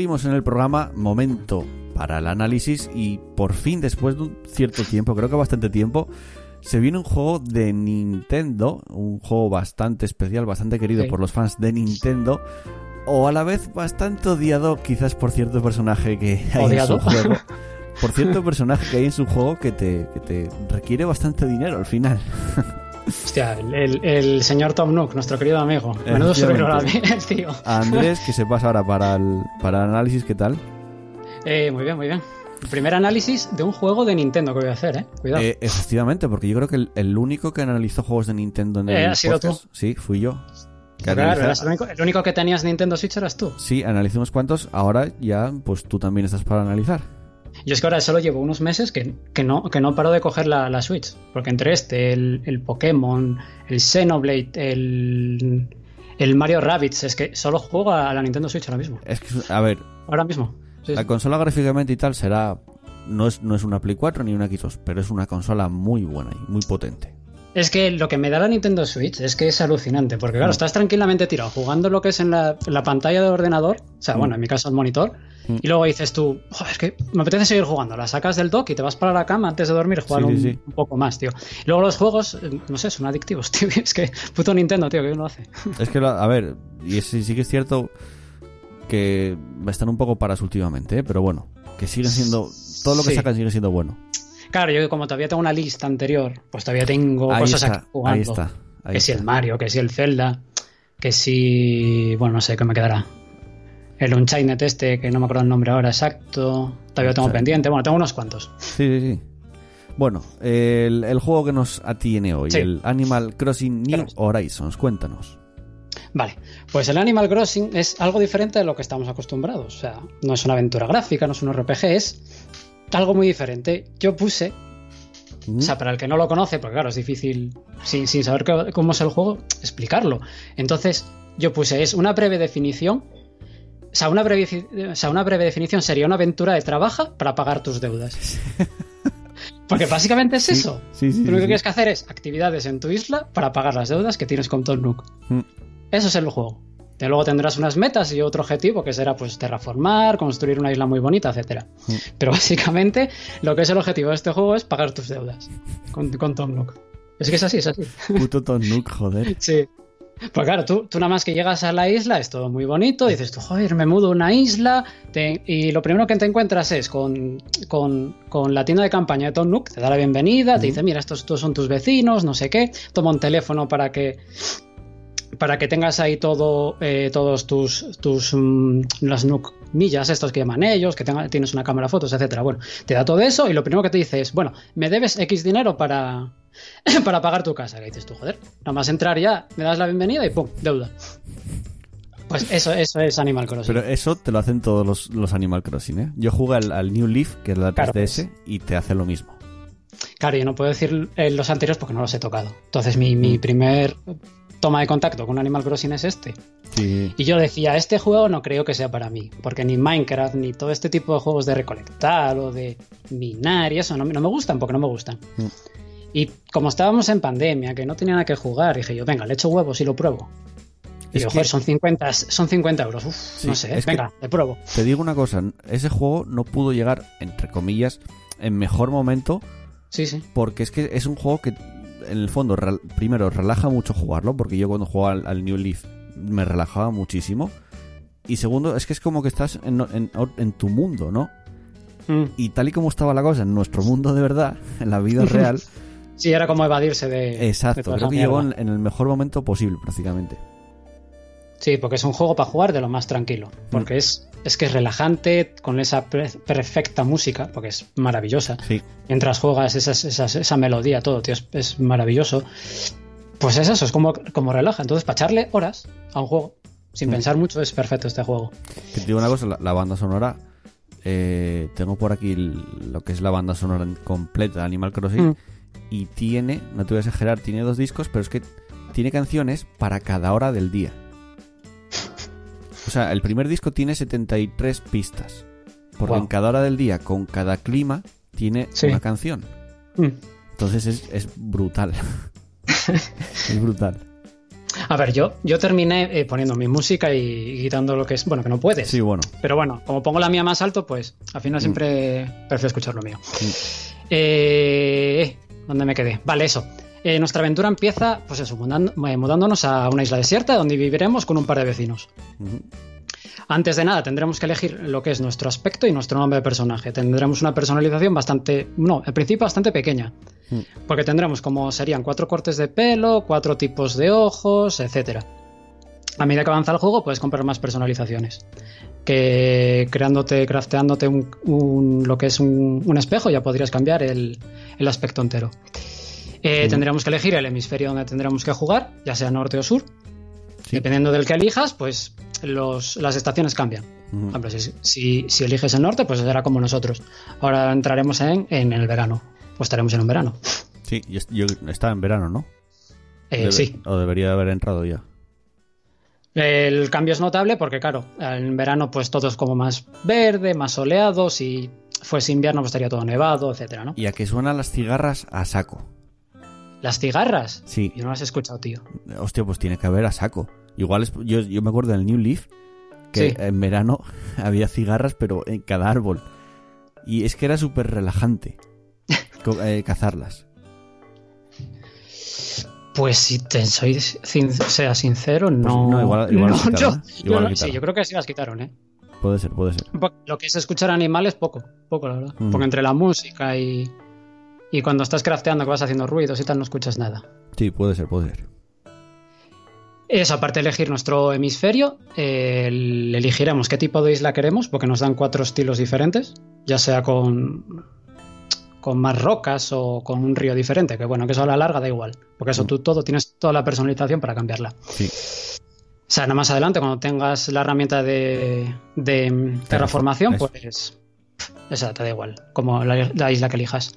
Seguimos en el programa, momento para el análisis y por fin después de un cierto tiempo, creo que bastante tiempo, se viene un juego de Nintendo, un juego bastante especial, bastante querido por los fans de Nintendo, o a la vez bastante odiado quizás por cierto personaje que hay en su juego. Por cierto personaje que hay en su juego que te, que te requiere bastante dinero al final. Hostia, el, señor Tom Nook, nuestro querido amigo. Menudo el tío. Andrés, que se pasa ahora para el, para el análisis, ¿qué tal? Eh, muy bien, muy bien. primer análisis de un juego de Nintendo que voy a hacer, ¿eh? Cuidado. Eh, efectivamente, porque yo creo que el, único que analizó juegos de Nintendo en el eh, ¿Ha sido tú? Sí, fui yo. Claro, el, único, el único que tenías Nintendo Switch eras tú. Sí, analicé unos cuantos. Ahora ya, pues tú también estás para analizar. Yo es que ahora solo llevo unos meses que, no, que no paro de coger la, Switch. Porque entre este, el, el Pokémon, el Xenoblade, el, el Mario Rabbids, es que solo juego a la Nintendo Switch ahora mismo. Es que, a ver. Ahora mismo. la consola gráficamente y tal será. No es, no es una Play 4 ni una Xbox, pero es una consola muy buena y muy potente. Es que lo que me da la Nintendo Switch es que es alucinante, porque claro, mm. estás tranquilamente tirado jugando lo que es en la, pantalla del ordenador, o sea, mm. bueno, en mi caso el monitor, mm. y luego dices tú, joder, es que me apetece seguir jugando, la sacas del dock y te vas para la cama antes de dormir jugar un, poco más, tío. Y luego los juegos, eh, no sé, son adictivos, tío, es que puto Nintendo, tío, que bien lo hace. Es que, a ver, y sí, sí que es cierto que están un poco paras últimamente, ¿eh? pero bueno, que siguen siendo, todo lo que sacan sigue siendo bueno. Claro, yo como todavía tengo una lista anterior, pues todavía tengo cosas aquí jugando. Ahí está. que si el Mario, que si el Zelda, que si. Bueno, no sé qué me quedará. El Unchained este, que no me acuerdo el nombre ahora exacto. Todavía tengo pendiente. Bueno, tengo unos cuantos. Sí, sí, sí. Bueno, el, juego que nos atiene hoy, el Animal Crossing New Horizons, cuéntanos. Vale, pues el Animal Crossing es algo diferente de lo que estamos acostumbrados. O sea, no es una aventura gráfica, no es un RPG, es algo muy diferente. Yo puse, o sea, para el que no lo conoce, porque claro, es difícil, sin, saber cómo es el juego, explicarlo. Entonces, yo puse, es una breve definición. O sea, una breve, o sea, una breve definición sería una aventura de trabaja para pagar tus deudas. Porque básicamente es eso. lo único que tienes que hacer es actividades en tu isla para pagar las deudas que tienes con Tom Nook. Mm. Eso es el juego luego tendrás unas metas y otro objetivo que será pues terraformar, construir una isla muy bonita, etcétera. Mm. Pero básicamente lo que es el objetivo de este juego es pagar tus deudas con, Tom Nook. Es que es así, es así. Puto Tom Nook, joder. Sí. Pues claro, tú, tú, nada más que llegas a la isla, es todo muy bonito, dices tú, joder, me mudo a una isla, y lo primero que te encuentras es con, con, con, la tienda de campaña de Tom Nook, te da la bienvenida, te dice, mira, estos, estos son tus vecinos, no sé qué, toma un teléfono para que para que tengas ahí todo, eh, todos tus, tus mm, las Nook millas, estos que llaman ellos, que tienes una cámara fotos, etcétera. Bueno, te da todo eso y lo primero que te dice es, bueno, me debes X dinero para, para pagar tu casa. Que dices tú, joder, nada más entrar ya, me das la bienvenida y pum, deuda. Pues eso, eso es Animal Crossing. Pero eso te lo hacen todos los, Animal Crossing, ¿eh? Yo jugué al, New Leaf, que es la 3DS, pues. y te hace lo mismo. Claro, yo no puedo decir eh, los anteriores porque no los he tocado. Entonces, mi, mi mm. primer toma de contacto con Animal Crossing es este. Y yo decía, este juego no creo que sea para mí, porque ni Minecraft ni todo este tipo de juegos de recolectar o de minar y eso no, no me gustan porque no me gustan. Mm. Y como estábamos en pandemia, que no tenía nada que jugar, dije yo, venga, le echo huevos y lo pruebo. Y yo, joder, son 50, son 50 euros. Uf, no sé, venga, le pruebo. Te digo una cosa, ese juego no pudo llegar, entre comillas, en mejor momento. Sí, sí. Porque es que es un juego que en el fondo, primero, relaja mucho jugarlo, porque yo cuando jugaba al, New Leaf me relajaba muchísimo. Y segundo, es que es como que estás en, tu mundo, ¿no? Mm. Y tal y como estaba la cosa en nuestro mundo de verdad, en la vida real. sí, era como evadirse de. Exacto, creo que llegó en, el mejor momento posible, prácticamente. Sí, porque es un juego para jugar de lo más tranquilo. Porque mm. es es que es relajante, con esa perfecta música, porque es maravillosa. Mientras juegas esa melodía, todo, tío, es, maravilloso. Pues es eso, es como, como relaja. Entonces, para echarle horas a un juego, sin mm. pensar mucho, es perfecto este juego. te digo una cosa, la, banda sonora, eh, tengo por aquí lo que es la banda sonora completa de Animal Crossing, mm. y tiene, no te voy a exagerar, tiene dos discos, pero es que tiene canciones para cada hora del día. O sea, el primer disco tiene 73 pistas. Porque en cada hora del día, con cada clima, tiene una canción. Mm. Entonces es, brutal. es brutal. A ver, yo, yo terminé eh, poniendo mi música y, quitando lo que es. Bueno, que no puedes. Sí, bueno. Pero bueno, como pongo la mía más alto, pues al final mm. siempre prefiero escuchar lo mío. Mm. Eh, ¿Dónde me quedé? Vale, eso. Eh, nuestra aventura empieza, pues eso, eh, mudándonos a una isla desierta donde viviremos con un par de vecinos. Antes de nada, tendremos que elegir lo que es nuestro aspecto y nuestro nombre de personaje. Tendremos una personalización bastante, no, al principio bastante pequeña. Mm. Porque tendremos como serían cuatro cortes de pelo, cuatro tipos de ojos, etcétera. A medida que avanza el juego, puedes comprar más personalizaciones. Que creándote, crafteándote un, lo que es un, espejo, ya podrías cambiar el, aspecto entero. Eh, tendremos que elegir el hemisferio donde tendremos que jugar, ya sea norte o sur. Dependiendo del que elijas, pues las estaciones cambian. si, eliges el norte, pues será como nosotros. Ahora entraremos en, el verano. Pues estaremos en un verano. Sí, yo, estaba en verano, ¿no? Eh, sí. O debería haber entrado ya. El cambio es notable porque, claro, en verano pues todo es como más verde, más soleado, si fuese invierno pues estaría todo nevado, etcétera, ¿no? Y a que suenan las cigarras a saco. ¿Las cigarras? Sí. Yo no las he escuchado, tío. Hostia, pues tiene que haber a saco. Igual es, yo, me acuerdo del New Leaf que en verano había cigarras, pero en cada árbol. Y es que era súper relajante eh, cazarlas. Pues si te soy sea sincero, pues no. igual, igual yo, sí, yo creo que sí las quitaron, ¿eh? Puede ser, puede ser. Lo que es escuchar animales, poco, poco, la verdad. Porque entre la música y, y cuando estás crafteando que vas haciendo ruidos y tal, no escuchas nada. Sí, puede ser, puede ser. Eso, aparte de elegir nuestro hemisferio, eh, elegiremos qué tipo de isla queremos, porque nos dan cuatro estilos diferentes, ya sea con con más rocas o con un río diferente, que bueno, que eso a la larga da igual, porque eso mm. tú todo tienes toda la personalización para cambiarla. Sí. O sea, nada más adelante, cuando tengas la herramienta de, de terraformación, pues esa te da igual, como la, isla que elijas.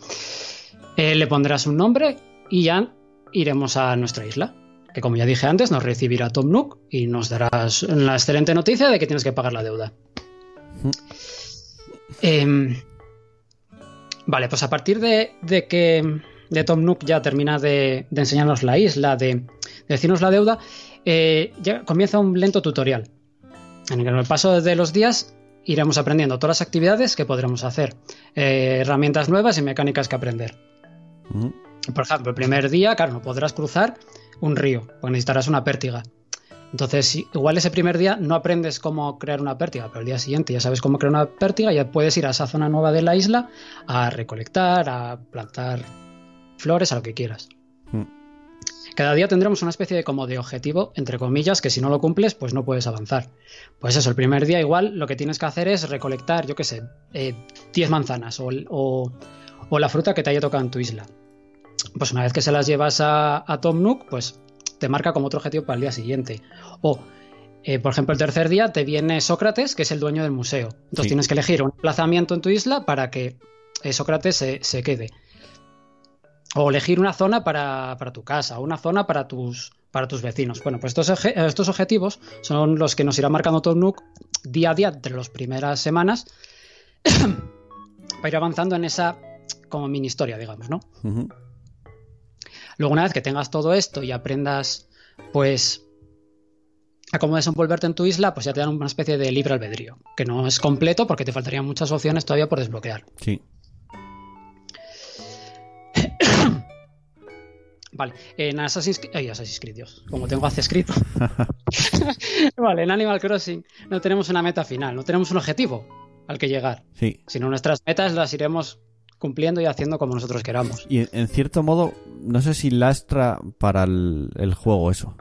Eh, le pondrás un nombre y ya iremos a nuestra isla, que como ya dije antes, nos recibirá Tom Nook y nos darás la excelente noticia de que tienes que pagar la deuda. eh, Vale, pues a partir de, que de Tom Nook ya termina de, enseñarnos la isla, de, decirnos la deuda, eh, ya comienza un lento tutorial. En el que en el paso de los días iremos aprendiendo todas las actividades que podremos hacer, eh, herramientas nuevas y mecánicas que aprender. Por ejemplo, el primer día, claro, no podrás cruzar un río, porque necesitarás una pértiga. Entonces, igual ese primer día no aprendes cómo crear una pértiga, pero el día siguiente ya sabes cómo crear una pértiga y ya puedes ir a esa zona nueva de la isla a recolectar, a plantar flores, a lo que quieras. Hmm. Cada día tendremos una especie de como de objetivo, entre comillas, que si no lo cumples, pues no puedes avanzar. Pues eso, el primer día igual lo que tienes que hacer es recolectar, yo qué sé, 10 eh, manzanas o, o, la fruta que te haya tocado en tu isla. Pues una vez que se las llevas a, a Tom Nook, pues te marca como otro objetivo para el día siguiente. O, eh, por ejemplo, el tercer día te viene Sócrates, que es el dueño del museo. Entonces tienes que elegir un emplazamiento en tu isla para que eh, Sócrates se, quede. O elegir una zona para, tu casa, una zona para tus, para tus vecinos. Bueno, pues estos, estos objetivos son los que nos irá marcando Tom Nook día a día entre las primeras semanas para ir avanzando en esa como mini historia, digamos, ¿no? Luego, una vez que tengas todo esto y aprendas, pues, a cómo desenvolverte en tu isla, pues ya te dan una especie de libre albedrío, que no es completo porque te faltarían muchas opciones todavía por desbloquear. Sí. Vale, en Assassin's Creed, ay, Assassin's Creed, Dios, como tengo hace escrito. vale, en Animal Crossing no tenemos una meta final, no tenemos un objetivo al que llegar. Sí. Sino nuestras metas las iremos cumpliendo y haciendo como nosotros queramos. Y en cierto modo, no sé si lastra para el, juego eso.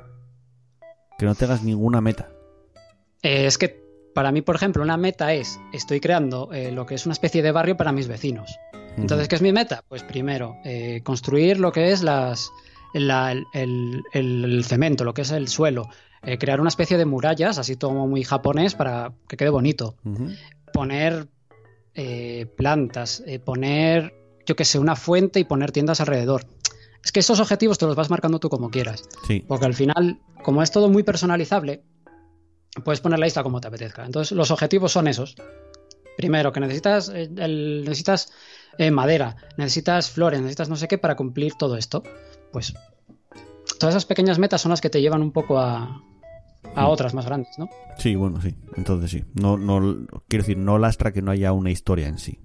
Que no tengas ninguna meta. Eh, es que para mí, por ejemplo, una meta es, estoy creando eh, lo que es una especie de barrio para mis vecinos. Entonces, ¿qué es mi meta? Pues primero, eh, construir lo que es las, el, cemento, lo que es el suelo. crear una especie de murallas, así todo muy japonés, para que quede bonito. Poner eh, plantas, eh, poner, yo que sé, una fuente y poner tiendas alrededor. Es que esos objetivos te los vas marcando tú como quieras. Porque al final, como es todo muy personalizable, puedes poner la isla como te apetezca. Entonces, los objetivos son esos. Primero, que necesitas, eh, necesitas madera, necesitas flores, necesitas no sé qué para cumplir todo esto. Pues todas esas pequeñas metas son las que te llevan un poco a, a otras más grandes, ¿no? Sí, bueno, sí. Entonces sí. No, no, quiero decir, no lastra que no haya una historia en sí.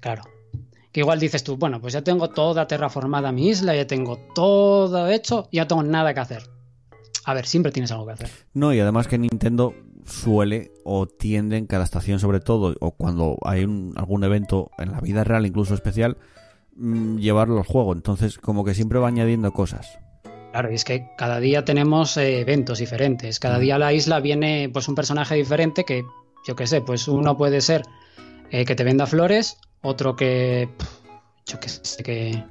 Claro. Que igual dices tú, bueno, pues ya tengo toda terraformada mi isla, ya tengo todo hecho, ya tengo nada que hacer. A ver, siempre tienes algo que hacer. No, y además que Nintendo suele o tiende en cada estación sobre todo, o cuando hay algún evento en la vida real, incluso especial, mm, llevarlo al juego. Entonces, como que siempre va añadiendo cosas. Claro, y es que cada día tenemos eh, eventos diferentes. Cada mm. día a la isla viene pues un personaje diferente que, yo qué sé, pues uno puede ser eh, que te venda flores, otro que, yo qué sé, que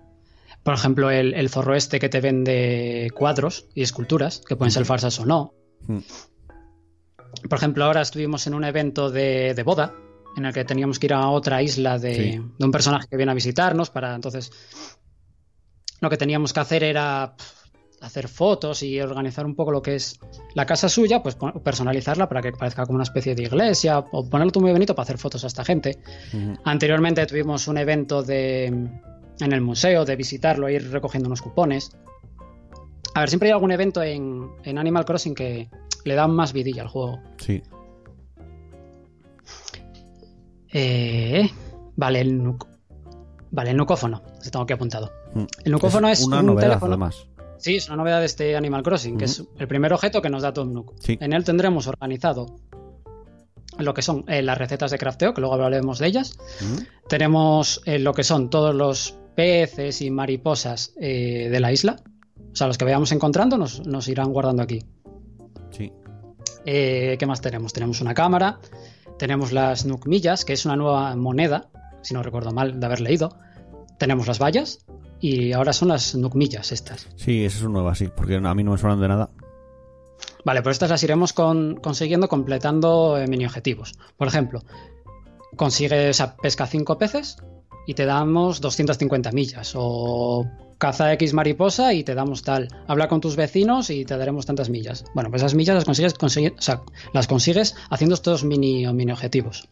por ejemplo, el, zorro este que te vende cuadros y esculturas, que pueden ser falsas o no. Hmm. Por ejemplo, ahora estuvimos en un evento de, boda, en el que teníamos que ir a otra isla de, un personaje que viene a visitarnos para entonces lo que teníamos que hacer era hacer fotos y organizar un poco lo que es la casa suya, pues personalizarla para que parezca como una especie de iglesia o ponerlo todo muy bonito para hacer fotos a esta gente. Anteriormente tuvimos un evento de en el museo, de visitarlo, ir recogiendo unos cupones. A ver, siempre hay algún evento en, Animal Crossing que le da más vidilla al juego. Sí. Eh, vale, el Vale, el nucófono. Se tengo que apuntado. Mm. El nucófono es, una un teléfono. Además. Sí, es una novedad de este Animal Crossing, que es el primer objeto que nos da Tom Nook. En él tendremos organizado lo que son eh, las recetas de crafteo, que luego hablaremos de ellas. Tenemos eh, lo que son todos los peces y mariposas eh, de la isla. O sea, los que vayamos encontrando nos, irán guardando aquí. Sí. ¿Qué más tenemos? Tenemos una cámara, tenemos las Nukmillas, que es una nueva moneda, si no recuerdo mal de haber leído. Tenemos las vallas y ahora son las Nukmillas estas. Sí, esas son nuevas, sí, porque a mí no me suenan de nada. Vale, pues estas las iremos consiguiendo completando eh, mini objetivos. Por ejemplo, consigues, a pesca 5 peces, y te damos 250 millas. O caza X mariposa y te damos tal. Habla con tus vecinos y te daremos tantas millas. Bueno, pues esas millas las consigues, o sea, las consigues haciendo estos mini, mini objetivos.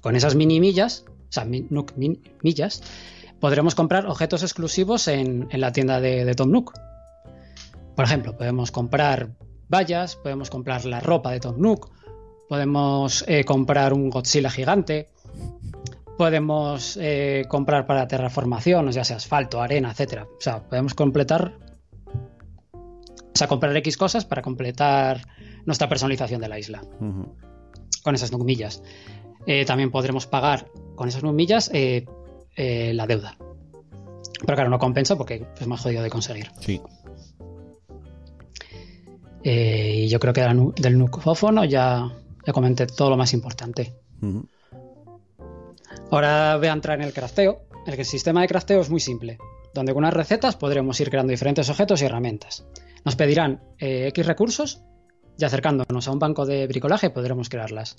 Con esas mini millas, o sea, millas, podremos comprar objetos exclusivos en, la tienda de, Tom Nook. Por ejemplo, podemos comprar vallas, podemos comprar la ropa de Tom Nook, podemos eh, comprar un Godzilla gigante, podemos eh, comprar para terraformación, ya sea asfalto, arena, etcétera. O sea, podemos completar. O sea, comprar X cosas para completar nuestra personalización de la isla. Con esas numillas. Eh, también podremos pagar con esas numillas eh, la deuda. Pero claro, no compensa porque es más jodido de conseguir. Sí. y yo creo que del nucófono ya, ya comenté todo lo más importante. Ahora voy a entrar en el crafteo. El sistema de crafteo es muy simple, donde con unas recetas podremos ir creando diferentes objetos y herramientas. Nos pedirán eh, X recursos y acercándonos a un banco de bricolaje podremos crearlas.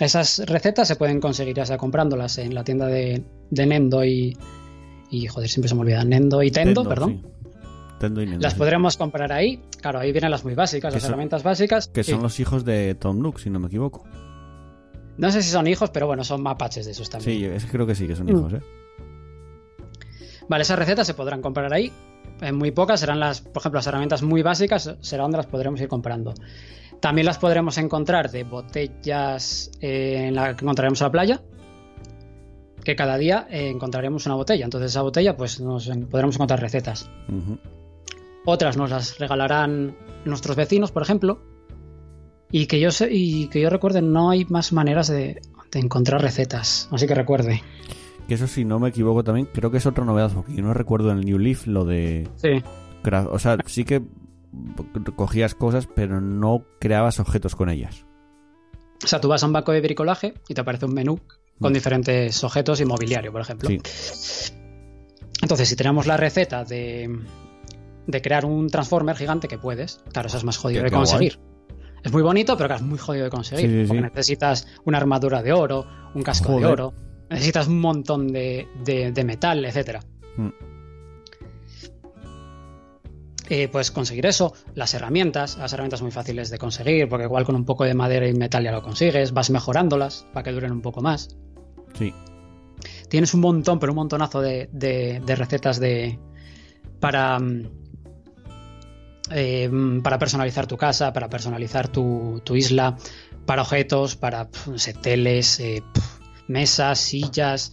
Esas recetas se pueden conseguir ya sea comprándolas en la tienda de, Nendo y, y. Joder, siempre se me olvida. Nendo y Tendo, perdón. Tendo y Nendo, las podremos comprar ahí. Claro, ahí vienen las muy básicas, las herramientas básicas. Que son los hijos de Tom Nook, si no me equivoco. No sé si son hijos, pero bueno, son mapaches de esos también. Sí, creo que sí, que son hijos, ¿eh? Vale, esas recetas se podrán comprar ahí. En muy pocas serán las, por ejemplo, las herramientas muy básicas, será donde las podremos ir comprando. También las podremos encontrar de botellas eh, en la que encontraremos a la playa. Que cada día eh, encontraremos una botella. Entonces, esa botella, pues nos podremos encontrar recetas. Otras nos las regalarán nuestros vecinos, por ejemplo y que yo sé, y que yo recuerde, no hay más maneras de, encontrar recetas. Así que recuerde. Que eso, si no me equivoco, también creo que es otra novedad, porque yo no recuerdo en el New Leaf lo de. Sí. O sea, sí que cogías cosas, pero no creabas objetos con ellas. O sea, tú vas a un banco de bricolaje y te aparece un menú con mm. diferentes objetos y mobiliario, por ejemplo. Sí. Entonces, si tenemos la receta de, de crear un transformer gigante, que puedes, claro, eso es más jodido de conseguir. Es muy bonito, pero es muy jodido de conseguir. porque necesitas una armadura de oro, un casco de oro, necesitas un montón de, metal, etc. Mm. Eh, puedes conseguir eso, las herramientas, las herramientas muy fáciles de conseguir, porque igual con un poco de madera y metal ya lo consigues, vas mejorándolas para que duren un poco más. Sí. Tienes un montón, pero un montonazo de, de recetas de. para. Mm, eh, para personalizar tu casa, para personalizar tu, isla, para objetos, para no sé, teles, eh, mesas, sillas,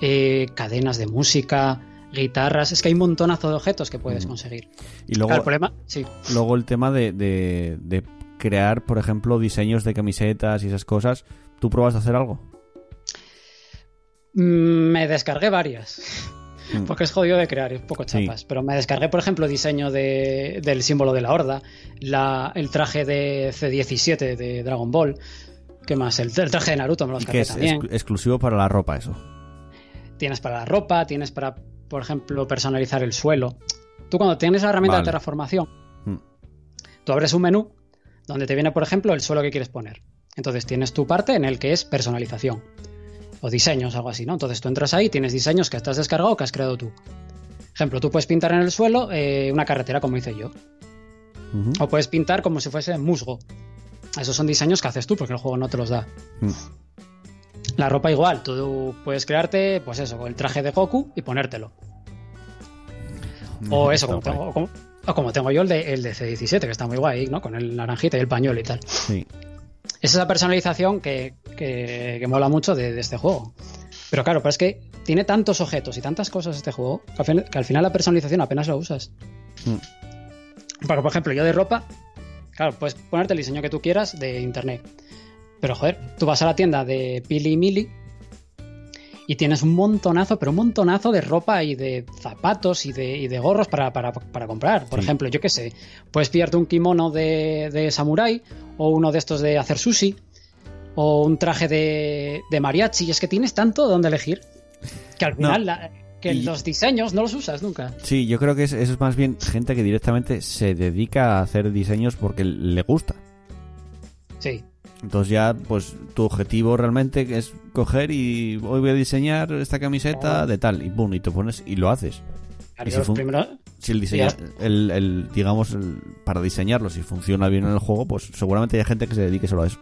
eh, cadenas de música, guitarras. Es que hay un montonazo de objetos que puedes conseguir. Y luego, el problema, sí. luego el tema de, crear, por ejemplo, diseños de camisetas y esas cosas. ¿Tú pruebas a hacer algo? Mm, me descargué varias. Mm. Porque es jodido de crear, es poco chapas. Pero me descargué, por ejemplo, diseño del símbolo de la horda, el traje de C17 de Dragon Ball. ¿Qué más? El, traje de Naruto me lo descargué también. Es exclusivo para la ropa, eso. Tienes para la ropa, tienes para, por ejemplo, personalizar el suelo. Tú cuando tienes la herramienta de terraformación, mm. tú abres un menú donde te viene, por ejemplo, el suelo que quieres poner. Entonces tienes tu parte en el que es personalización o diseños, algo así, ¿no? Entonces tú entras ahí, tienes diseños que estás descargado o que has creado tú. Ejemplo, tú puedes pintar en el suelo eh, una carretera como hice yo. O puedes pintar como si fuese musgo. Esos son diseños que haces tú porque el juego no te los da. Mm. La ropa igual, tú puedes crearte, pues eso, con el traje de Goku y ponértelo. O eso, como tengo, como, tengo, yo el de, el de C17, que está muy guay, ¿no? Con el naranjita y el pañuelo y tal. Sí. Es esa personalización que, que, mola mucho de, este juego. Pero claro, pero es que tiene tantos objetos y tantas cosas este juego que al, final, la personalización apenas la usas. Mm. por ejemplo, yo de ropa, claro, puedes ponerte el diseño que tú quieras de internet. Pero joder, tú vas a la tienda de Pili Mili y tienes un montonazo, pero un montonazo de ropa y de zapatos y de, gorros para, comprar. Por ejemplo, yo qué sé, puedes pillarte un kimono de, de samurái o uno de estos de hacer sushi o un traje de, de mariachi. Y es que tienes tanto donde elegir que al final que los diseños no los usas nunca. Sí, yo creo que eso es más bien gente que directamente se dedica a hacer diseños porque le gusta. Sí. Entonces ya, pues tu objetivo realmente es coger y hoy voy a diseñar esta camiseta oh. de tal y boom, y te pones y lo haces. Y si, si, el diseño, el, digamos, para diseñarlo, si funciona bien en el juego, pues seguramente hay gente que se dedique solo a eso.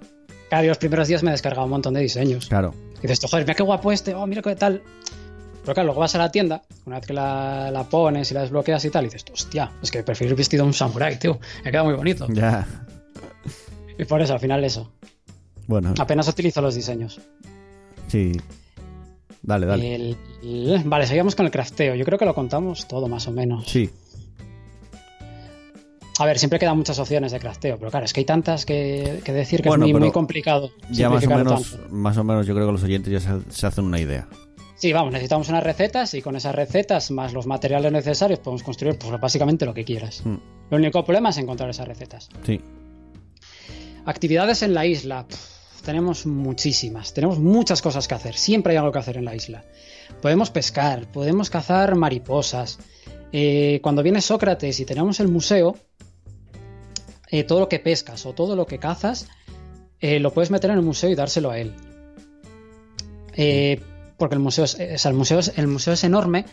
Claro, los primeros días me he descargado un montón de diseños. Claro. Y dices, joder, mira qué guapo este, oh, mira qué tal. Pero claro, luego vas a la tienda, una vez que la, pones y la desbloqueas y tal, y dices, hostia, es que prefiero ir vestido de un samurái, tío. Me queda muy bonito. Ya. Y por eso, al final, eso. Bueno. Apenas utilizo los diseños. Sí. Dale, dale. Vale, seguimos con el crafteo. Yo creo que lo contamos todo, más o menos. Sí. A ver, siempre quedan muchas opciones de crafteo, pero claro, es que hay tantas que, decir que es muy, muy, complicado. Ya más o, menos, más o menos yo creo que los oyentes ya se, hacen una idea. Sí, vamos, necesitamos unas recetas y con esas recetas más los materiales necesarios podemos construir pues, básicamente lo que quieras. Mm. El único problema es encontrar esas recetas. Sí. Actividades en la isla. Tenemos muchísimas, tenemos muchas cosas que hacer, siempre hay algo que hacer en la isla. Podemos pescar, podemos cazar mariposas. Eh, cuando viene Sócrates y tenemos el museo, eh, todo lo que pescas o todo lo que cazas, eh, lo puedes meter en el museo y dárselo a él. porque el museo, es, el, museo es, el museo es enorme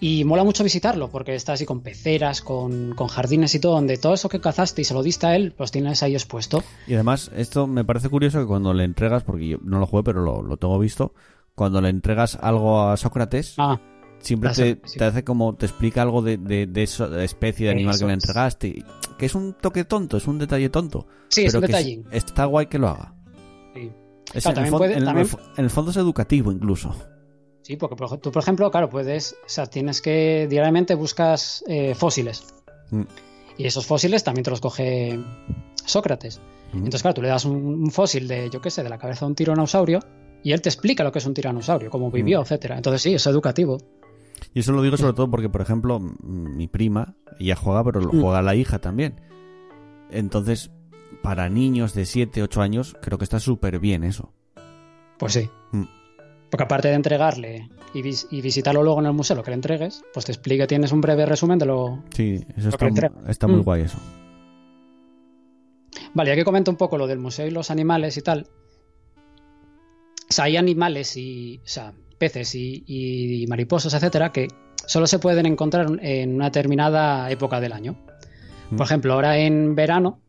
y mola mucho visitarlo, porque está así con peceras, con, jardines y todo, donde todo eso que cazaste y se lo diste a él, pues tienes ahí expuesto. Y además, esto me parece curioso que cuando le entregas, porque yo no lo jugué, pero lo, tengo visto, cuando le entregas algo a Sócrates, ah, siempre te, hace como, te explica algo de, de, esa especie de animal que le entregaste, que es un toque tonto, es un detalle tonto. Sí, es un detalle. Está guay que lo haga. Sí. en, el fondo es educativo incluso. Sí, porque tú, por ejemplo, claro, puedes, o sea, tienes que diariamente buscas eh, fósiles. Mm. Y esos fósiles también te los coge Sócrates. Mm. Entonces, claro, tú le das un, fósil de, yo qué sé, de la cabeza de un tiranosaurio y él te explica lo que es un tiranosaurio, cómo vivió, mm. etcétera. Entonces, sí, es educativo. Y eso lo digo sobre todo porque, por ejemplo, mi prima, ella juega, pero lo juega la hija también. Entonces, para niños de 7, 8 años, creo que está súper bien eso. Pues sí. Porque aparte de entregarle y, visitarlo luego en el museo, lo que le entregues, pues te explica, tienes un breve resumen de lo. Sí, eso está, muy mm. guay eso. Vale, aquí comento un poco lo del museo y los animales y tal. O sea, hay animales y. O sea, peces y, mariposas, etcétera, que solo se pueden encontrar en una determinada época del año. Por mm. ejemplo, ahora en verano,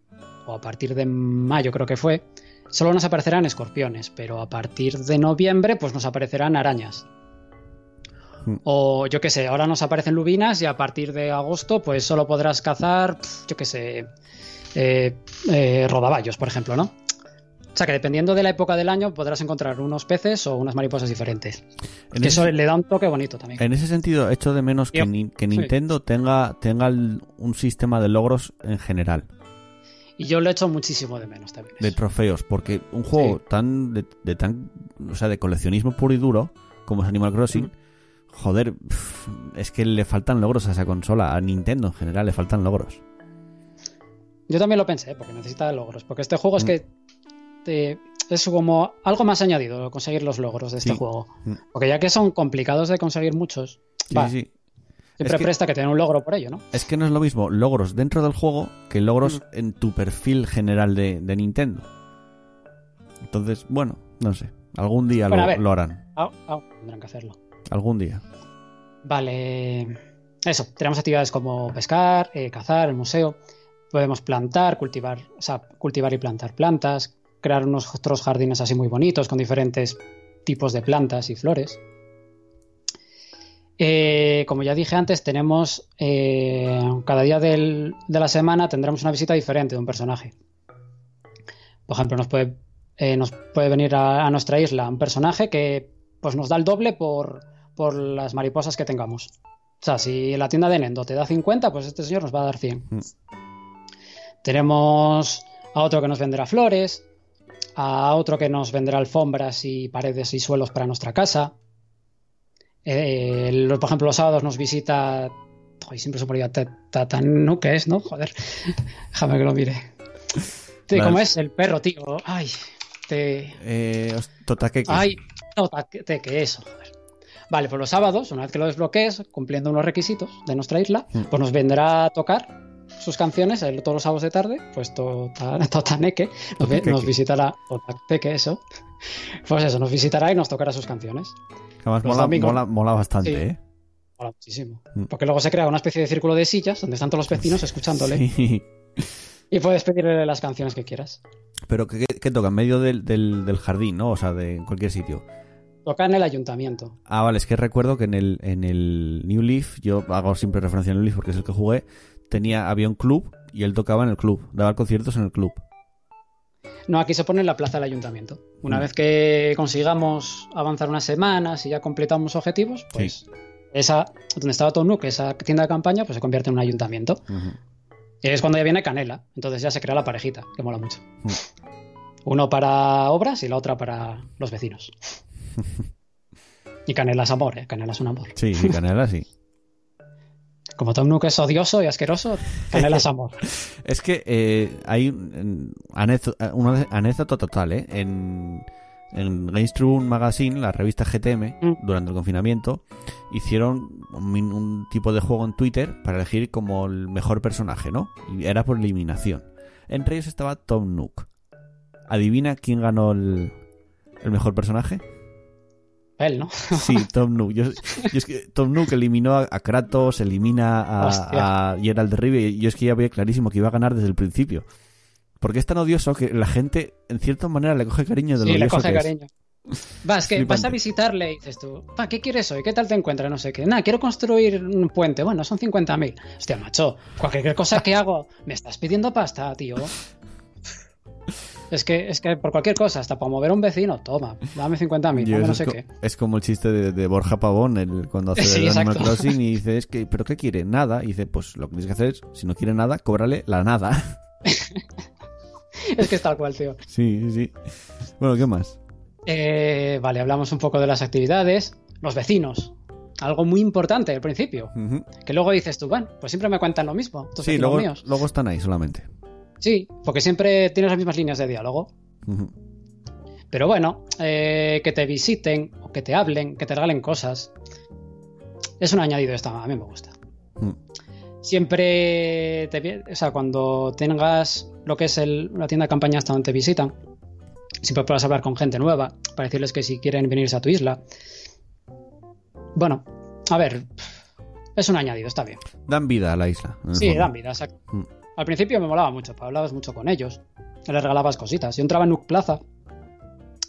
o a partir de mayo creo que fue, solo nos aparecerán escorpiones, pero a partir de noviembre pues nos aparecerán arañas. Mm. O yo qué sé, ahora nos aparecen lubinas y a partir de agosto pues solo podrás cazar, yo qué sé, eh, eh, rodaballos, por ejemplo, ¿no? O sea que dependiendo de la época del año podrás encontrar unos peces o unas mariposas diferentes. que eso le da un toque bonito también. En ese sentido, echo de menos que, Nintendo tenga, tenga un sistema de logros en general. Y yo lo echo muchísimo de menos también. De trofeos, porque un juego tan de, tan, o sea, de coleccionismo puro y duro como es Animal Crossing, joder, es que le faltan logros a esa consola, a Nintendo en general le faltan logros. Yo también lo pensé, porque necesita logros, porque este juego es mm. que es como algo más añadido conseguir los logros de este juego. Mm. Porque ya que son complicados de conseguir muchos, siempre presta que tener un logro por ello, ¿no? Es que no es lo mismo logros dentro del juego que logros mm. en tu perfil general de, Nintendo. Entonces, bueno, no sé. Algún día lo, harán. tendrán que hacerlo. Algún día. Vale. Eso, tenemos actividades como pescar, eh, cazar, el museo. Podemos plantar, cultivar, o sea, cultivar y plantar plantas, crear unos otros jardines así muy bonitos con diferentes tipos de plantas y flores. Eh, como ya dije antes, tenemos eh, cada día de la semana tendremos una visita diferente de un personaje. Por ejemplo, nos puede, eh, nos puede venir a, nuestra isla un personaje que pues, nos da el doble por, por, las mariposas que tengamos. O sea, si la tienda de Nendo te da 50, pues este señor nos va a dar 100. Mm. Tenemos a otro que nos venderá flores, a otro que nos vendrá alfombras y paredes y suelos para nuestra casa. Eh, por ejemplo, los sábados nos visita. Hoy siempre se ponía Tatanu, ¿qué es, no? Joder, déjame que lo mire. ¿Cómo es? El perro, tío. Ay, te. Eh, Totaque. Ay, Totaque, eso, joder. Vale, pues los sábados, una vez que lo desbloquees, cumpliendo unos requisitos de nuestra isla, mm. pues nos vendrá a tocar sus canciones todos los sábados de tarde, pues Totaneke nos, nos visitará, Totaneke, eso, pues eso, nos visitará y nos tocará sus canciones. Además mola, mola, bastante, ¿eh? Mola muchísimo. Mm. Porque luego se crea una especie de círculo de sillas donde están todos los vecinos escuchándole. Y puedes pedirle las canciones que quieras. Pero ¿qué, toca? En medio del, del, jardín, ¿no? O sea, de cualquier sitio. Toca en el ayuntamiento. Ah, vale, es que recuerdo que en el, en el New Leaf, yo hago siempre referencia al New Leaf porque es el que jugué, tenía, había un club y él tocaba en el club, daba conciertos en el club. No, aquí se pone en la plaza del ayuntamiento. Una mm. vez que consigamos avanzar unas semanas y ya completamos objetivos, pues esa, donde estaba Tom Nook, esa tienda de campaña, pues se convierte en un ayuntamiento. Y es cuando ya viene Canela. Entonces ya se crea la parejita, que mola mucho. Mm. Uno para obras y la otra para los vecinos. y Canela es amor, ¿eh? Canela es un amor. Sí, sí, Canela sí. Como Tom Nook es odioso y asqueroso, Canela es amor. es que eh, hay una anécdota total, ¿eh? En, en Games Magazine, la revista GTM, mm. durante el confinamiento, hicieron un, tipo de juego en Twitter para elegir como el mejor personaje, ¿no? Y era por eliminación. Entre ellos estaba Tom Nook. ¿Adivina quién ganó el, el mejor personaje? Él, ¿no? Sí, Tom Nook. Yo, es que Tom Nook eliminó a, Kratos, elimina a, a Geralt de Rivia y yo es que ya veía clarísimo que iba a ganar desde el principio. Porque es tan odioso que la gente, en cierta manera, le coge cariño de lo sí, le coge cariño. Vas, que vas a visitarle y dices tú, pa, ¿qué quieres hoy? ¿Qué tal te encuentras? No sé qué. Nada, quiero construir un puente. Bueno, son 50.000. Hostia, macho, cualquier cosa que hago, me estás pidiendo pasta, tío. Es que, es que por cualquier cosa, hasta para mover a un vecino, toma, dame 50.000, no sé qué. Es como el chiste de, Borja Pavón el, cuando hace el Animal Crossing y dice, es que, ¿pero qué quiere? Nada. Y dice, pues lo que tienes que hacer es, si no quiere nada, cóbrale la nada. es que es tal cual, tío. Sí, sí, sí. Bueno, ¿qué más? Eh, vale, hablamos un poco de las actividades. Los vecinos. Algo muy importante al principio. Que luego dices tú, bueno, pues siempre me cuentan lo mismo. Sí, luego, luego están ahí solamente. Sí, porque siempre tienes las mismas líneas de diálogo. Pero bueno, eh, que te visiten, o que te hablen, que te regalen cosas. Es un añadido esta, a mí me gusta. Mm. Siempre, te, o sea, cuando tengas lo que es la tienda de campaña hasta donde te visitan, siempre puedas hablar con gente nueva para decirles que si quieren venirse a tu isla. Bueno, a ver, es un añadido, está bien. Dan vida a la isla. Sí, dan vida, exacto. Mm. Al principio me molaba mucho, hablabas mucho con ellos, les regalabas cositas. Yo entraba en Nook Plaza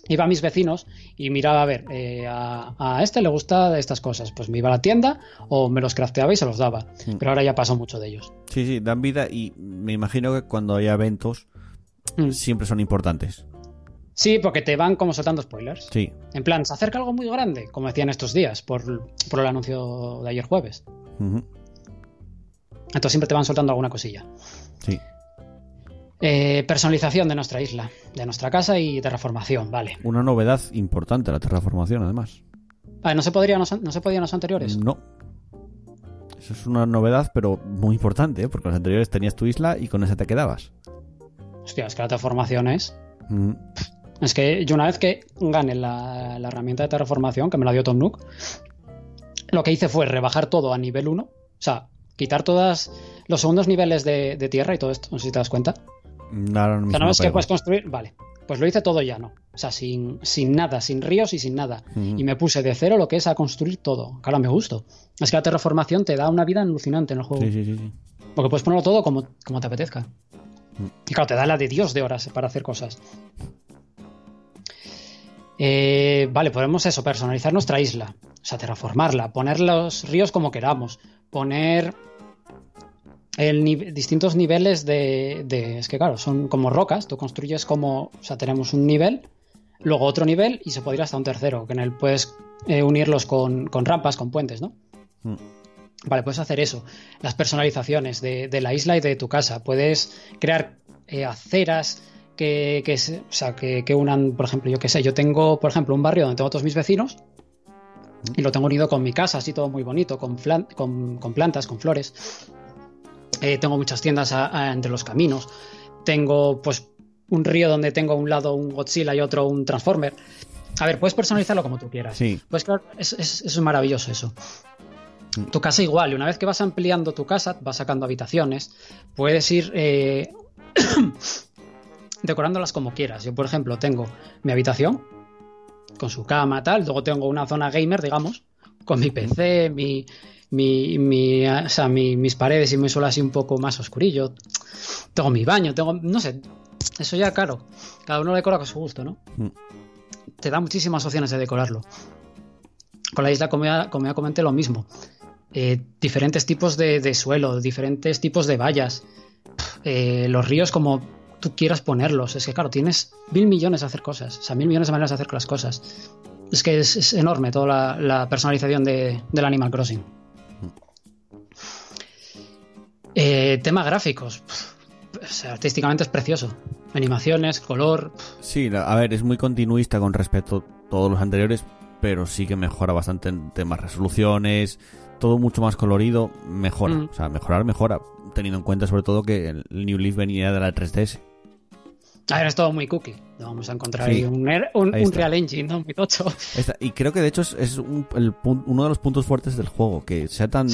iba a mis vecinos y miraba a ver, eh, a, este le gusta estas cosas, pues me iba a la tienda o me los crafteaba y se los daba. Mm. Pero ahora ya pasó mucho de ellos. Sí, sí, dan vida y me imagino que cuando hay eventos mm. siempre son importantes. Sí, porque te van como soltando spoilers. Sí. En plan, se acerca algo muy grande, como decían estos días, por, el anuncio de ayer jueves. Entonces siempre te van soltando alguna cosilla. Sí. Eh, personalización de nuestra isla, de nuestra casa y terraformación, vale. Una novedad importante la terraformación, además. Ah, ¿no se, podría, no, se podía en los anteriores? No. Eso es una novedad, pero muy importante, ¿eh? porque en los anteriores tenías tu isla y con esa te quedabas. Hostia, es que la terraformación es. Mm. Es que yo una vez que gané la, herramienta de terraformación, que me la dio Tom Nook, lo que hice fue rebajar todo a nivel 1. O sea, quitar todos los segundos niveles de, de, tierra y todo esto. No sé si te das cuenta. No, no, no es que puedes construir. Vale. Pues lo hice todo llano. O sea, sin, sin nada, sin ríos y sin nada. Y me puse de cero lo que es a construir todo. Claro, me gustó. Es que la terraformación te da una vida alucinante en el juego. Sí, sí, sí. Porque puedes ponerlo todo como, como te apetezca. Mm. Y claro, te da la de Dios de horas para hacer cosas. Eh, vale, podemos eso, personalizar nuestra isla. O sea, terraformarla, poner los ríos como queramos, poner el, distintos niveles de, Es que claro, son como rocas, tú construyes como... O sea, tenemos un nivel, luego otro nivel y se podría hasta un tercero, que en el puedes eh, unirlos con, rampas, con puentes, ¿no? Hmm. Vale, puedes hacer eso. Las personalizaciones de, la isla y de tu casa. Puedes crear eh, aceras que, que, o sea, que, unan, por ejemplo, yo qué sé, yo tengo, por ejemplo, un barrio donde tengo todos mis vecinos y lo tengo unido con mi casa, así todo muy bonito, con, con plantas, con flores. Eh, tengo muchas tiendas entre los caminos. Tengo, pues, un río donde tengo a un lado un Godzilla y otro un Transformer. A ver, puedes personalizarlo como tú quieras. Sí. Pues claro, es, es, maravilloso eso. Mm. Tu casa igual, y una vez que vas ampliando tu casa, vas sacando habitaciones, puedes ir eh, decorándolas como quieras. Yo, por ejemplo, tengo mi habitación con su cama, tal, luego tengo una zona gamer, digamos, con mi PC, mi, mi, mi, o sea, mis paredes y mi suelo así un poco más oscurillo. Tengo mi baño, tengo, no sé, eso ya claro, cada uno lo decora con su gusto, ¿no? Mm. Te da muchísimas opciones de decorarlo. Con la isla, como ya, como comenté, lo mismo. Eh, diferentes tipos de, suelo, diferentes tipos de vallas, eh, los ríos como tú quieras ponerlos. Es que, claro, tienes mil millones de hacer cosas, o sea, mil millones de maneras de hacer las cosas. Es que es, enorme toda la, personalización de, del Animal Crossing. Eh, tema gráficos. artísticamente es precioso. Animaciones, color. Sí, a ver, es muy continuista con respecto a todos los anteriores, pero sí que mejora bastante en temas resoluciones, todo mucho más colorido, mejora. Mm. O sea, mejorar, mejora, teniendo en cuenta sobre todo que el New Leaf venía de la 3DS. A ver, es todo muy cookie. vamos a encontrar ahí un, Real Engine, ¿no? Muy tocho. y creo que de hecho es, uno de los puntos fuertes del juego, que sea tan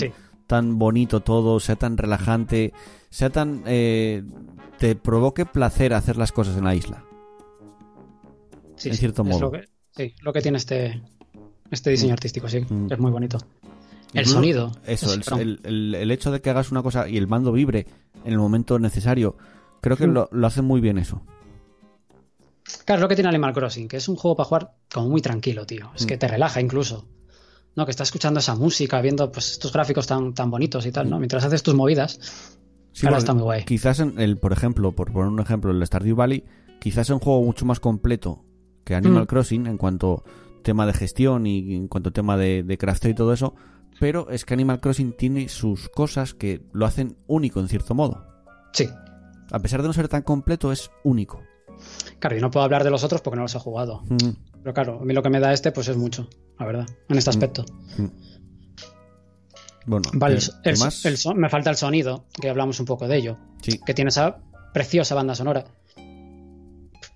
tan bonito todo, sea tan relajante, sea tan... Eh, te provoque placer hacer las cosas en la isla. Sí, en cierto modo. Lo que, sí, lo que tiene este, este diseño mm. artístico, sí, mm. es muy bonito. El sonido. Eso, el, hecho de que hagas una cosa y el mando vibre en el momento necesario, creo que mm. lo, lo hace muy bien eso. Claro, es lo que tiene Animal Crossing, que es un juego para jugar como muy tranquilo, tío. Es que te relaja incluso. ¿no? Que estás escuchando esa música, viendo pues estos gráficos tan, tan bonitos y tal, ¿no? Mientras haces tus movidas. Sí, está muy guay. Quizás en el, por ejemplo, por poner un ejemplo, el Stardew Valley, quizás es un juego mucho más completo que Animal mm. Crossing en cuanto tema de gestión y en cuanto tema de, de crafteo y todo eso, pero es que Animal Crossing tiene sus cosas que lo hacen único en cierto modo. Sí. A pesar de no ser tan completo, es único. Claro, yo no puedo hablar de los otros porque no los he jugado. Mm. Pero claro, a mí lo que me da este, pues es mucho, la verdad, en este mm. aspecto. Mm. Bueno, vale, el, me falta el sonido, que hablamos un poco de ello. Sí. Que tiene esa preciosa banda sonora.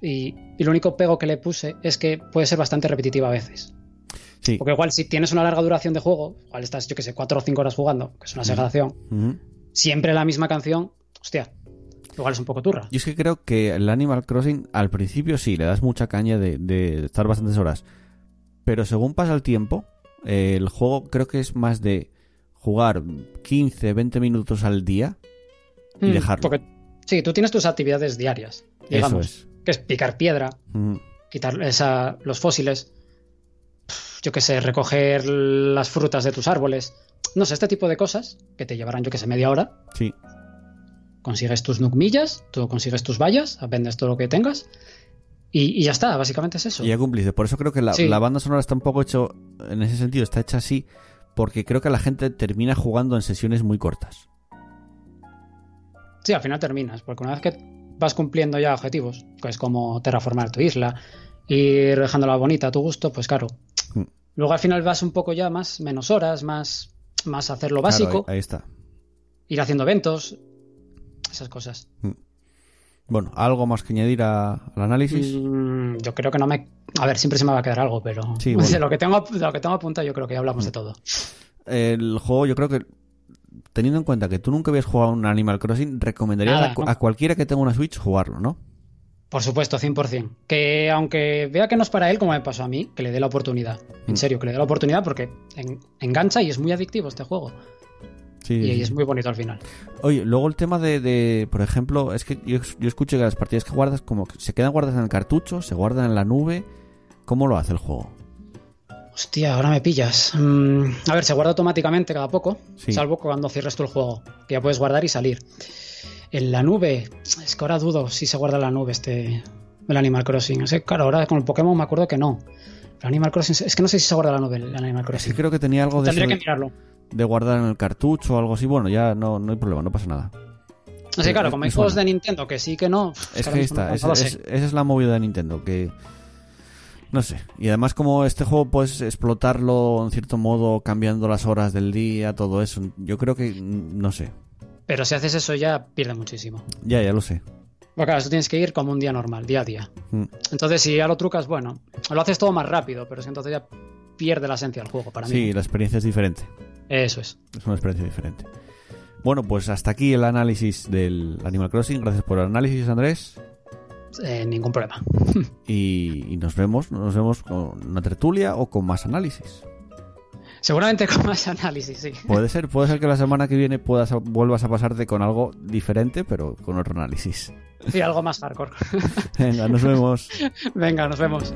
Y, lo único pego que le puse es que puede ser bastante repetitiva a veces. Sí. Porque igual si tienes una larga duración de juego, igual estás, yo que sé, cuatro o cinco horas jugando, que es una exageración, siempre la misma canción, hostia, Igual es un poco turra. Yo es que creo que el Animal Crossing al principio sí, le das mucha caña de, estar bastantes horas. Pero según pasa el tiempo, eh, el juego creo que es más de jugar 15, 20 minutos al día y mm, dejarlo. Porque, sí, tú tienes tus actividades diarias, digamos. Eso es. Que es picar piedra, quitar esa, los fósiles, yo qué sé, recoger las frutas de tus árboles, no sé, este tipo de cosas que te llevarán, yo que sé, media hora. Sí. Consigues tus millas, tú consigues tus vallas, vendes todo lo que tengas. Y, ya está, básicamente es eso. Y ya cumpliste. Por eso creo que la, la, banda sonora está un poco hecho, en ese sentido, está hecha así, porque creo que la gente termina jugando en sesiones muy cortas. Sí, al final terminas, porque una vez que vas cumpliendo ya objetivos, pues como terraformar tu isla, ir dejándola bonita a tu gusto, pues claro. Mm. Luego al final vas un poco ya más, menos horas, más, más hacer lo básico. ahí, está. Ir haciendo eventos, esas cosas. Mm. Bueno, ¿algo más que añadir al análisis? Mm, yo creo que no me. A ver, siempre se me va a quedar algo, pero. de, lo que tengo, de lo que tengo apuntado, yo creo que ya hablamos de todo. El juego, yo creo que teniendo en cuenta que tú nunca habías jugado un Animal Crossing, recomendarías a, cualquiera que tenga una Switch jugarlo, ¿no? Por supuesto, 100%. Que aunque vea que no es para él, como me pasó a mí, que le dé la oportunidad. En mm. serio, que le dé la oportunidad porque engancha y es muy adictivo este juego. Sí, y, es muy bonito al final. Oye, luego el tema de, por ejemplo, es que yo, yo, escucho que las partidas que guardas como que se quedan guardadas en el cartucho, se guardan en la nube. ¿Cómo lo hace el juego? Hostia, ahora me pillas. Mm, a ver, se guarda automáticamente cada poco, salvo cuando cierres tú el juego, que ya puedes guardar y salir. En la nube, es que ahora dudo si se guarda en la nube este el Animal Crossing. Es claro, ahora con el Pokémon me acuerdo que no. El Animal Crossing, es que no sé si se guarda en la nube el Animal Crossing. Sí, creo que tenía algo de Tendría que mirarlo. De guardar en el cartucho o algo así. Bueno, ya no, no hay problema, no pasa nada. Sí, claro, como hay juegos de Nintendo que sí que no. Es que ahí está, esa es la movida de Nintendo, que no sé. Y además como este juego puedes explotarlo en cierto modo cambiando las horas del día, todo eso. Yo creo que, no sé. Pero si haces eso ya pierde muchísimo. Ya, ya lo sé. Porque claro, tú tienes que ir como un día normal, día a día. Mm. Entonces si ya lo trucas, bueno, lo haces todo más rápido, pero es que entonces ya pierde la esencia del juego para mí. Sí, la experiencia es diferente. Eso es. Es una experiencia diferente. Bueno, pues hasta aquí el análisis del Animal Crossing. Gracias por el análisis, Andrés. Eh, ningún problema. y, nos vemos, nos vemos con una tertulia o con más análisis. Seguramente con más análisis, sí. Puede ser, puede ser que la semana que viene puedas vuelvas a pasarte con algo diferente, pero con otro análisis. Sí, algo más hardcore. Venga, nos vemos. Venga, nos vemos.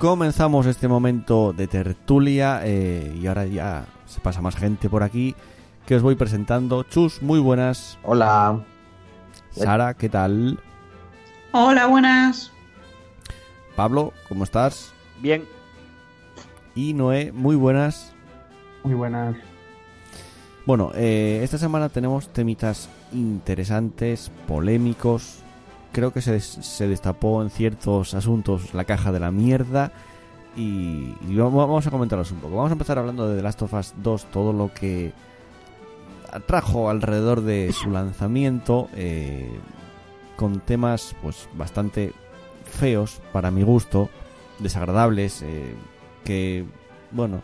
Comenzamos este momento de tertulia eh, y ahora ya se pasa más gente por aquí que os voy presentando. Chus, muy buenas. Hola. Sara, ¿qué tal? Hola, buenas. Pablo, ¿cómo estás? Bien. Y Noé, muy buenas. Muy buenas. Bueno, eh, esta semana tenemos temitas interesantes, polémicos, creo que se, se, destapó en ciertos asuntos la caja de la mierda y, vamos a comentarlos un poco. Vamos a empezar hablando de The Last of Us 2, todo lo que atrajo alrededor de su lanzamiento, eh, con temas pues bastante feos para mi gusto, desagradables, eh, que bueno,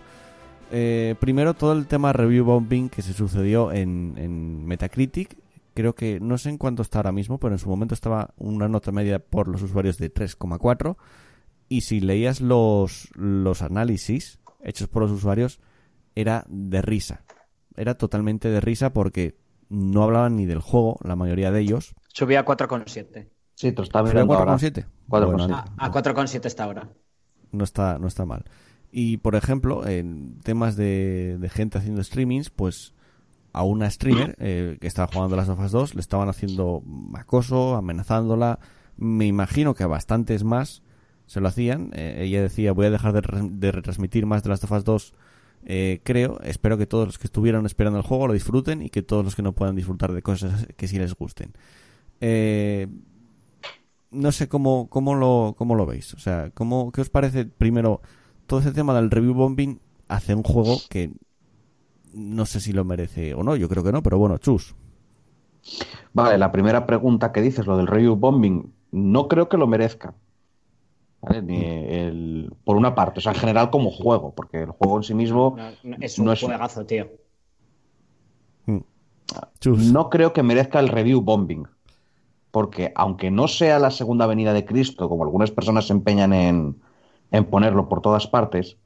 eh, primero todo el tema review bombing que se sucedió en, en Metacritic creo que no sé en cuánto está ahora mismo, pero en su momento estaba una nota media por los usuarios de 3,4 y si leías los, los análisis hechos por los usuarios era de risa. Era totalmente de risa porque no hablaban ni del juego, la mayoría de ellos. Subía a 4,7. Sí, tú estás viendo a 4,7. a 4,7 está ahora. No está, no está mal. Y por ejemplo, en temas de, de gente haciendo streamings, pues a una streamer eh, que estaba jugando las Us 2, le estaban haciendo acoso, amenazándola Me imagino que a bastantes más se lo hacían. Eh, ella decía, voy a dejar de, retransmitir más de las of 2, eh, creo. Espero que todos los que estuvieron esperando el juego lo disfruten y que todos los que no puedan disfrutar de cosas que sí les gusten. Eh, no sé cómo, cómo, lo, cómo lo veis. O sea, ¿cómo, ¿qué os parece primero todo ese tema del review bombing hace un juego que no sé si lo merece o no? Yo creo que no, pero bueno, chus. Vale, la primera pregunta que dices, lo del review bombing, no creo que lo merezca. Ni el, por una parte, o sea, en general como juego, porque el juego en sí mismo no, es un juegazo, tío. Mm. No creo que merezca el review bombing porque aunque no sea la segunda venida de Cristo, como algunas personas se empeñan en, ponerlo por todas partes,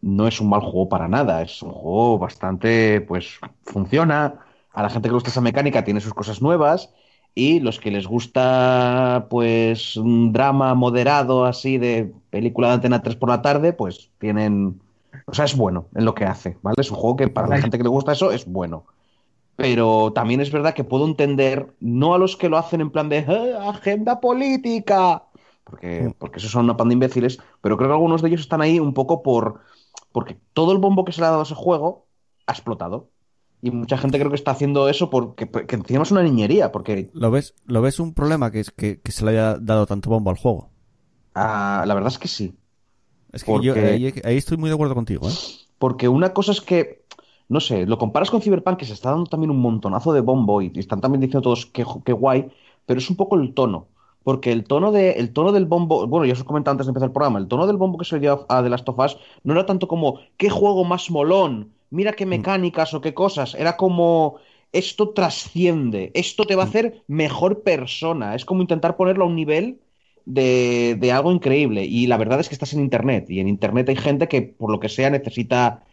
no es un mal juego para nada. Es un juego bastante, pues, funciona. A la gente que le gusta esa mecánica tiene sus cosas nuevas. Y los que les gusta, pues, un drama moderado así de película de Antena 3 por la tarde, pues tienen. O sea, es bueno en lo que hace, ¿vale? Es un juego que para la gente que le gusta eso es bueno pero también es verdad que puedo entender, no a los que lo hacen en plan de eh, agenda política, porque, porque esos son una pan de imbéciles, pero creo que algunos de ellos están ahí un poco por. Porque todo el bombo que se le ha dado a ese juego ha explotado. Y mucha gente creo que está haciendo eso porque, encima es una niñería. Porque... ¿Lo ves, ¿Lo ves un problema que, es que, se le haya dado tanto bombo al juego? Ah, la verdad es que sí. Es que yo ahí, ahí, estoy muy de acuerdo contigo. ¿eh? Porque una cosa es que no sé, lo comparas con Cyberpunk, que se está dando también un montonazo de bombo y, están también diciendo todos que, guay, pero es un poco el tono. Porque el tono, de, el tono del bombo, bueno, ya os he comentado antes de empezar el programa, el tono del bombo que se dio a The Last of Us no era tanto como, qué juego más molón, mira qué mm. mecánicas o qué cosas, era como, esto trasciende, esto te va a mm. hacer mejor persona, es como intentar ponerlo a un nivel de, de algo increíble. Y la verdad es que estás en Internet, y en Internet hay gente que, por lo que sea, necesita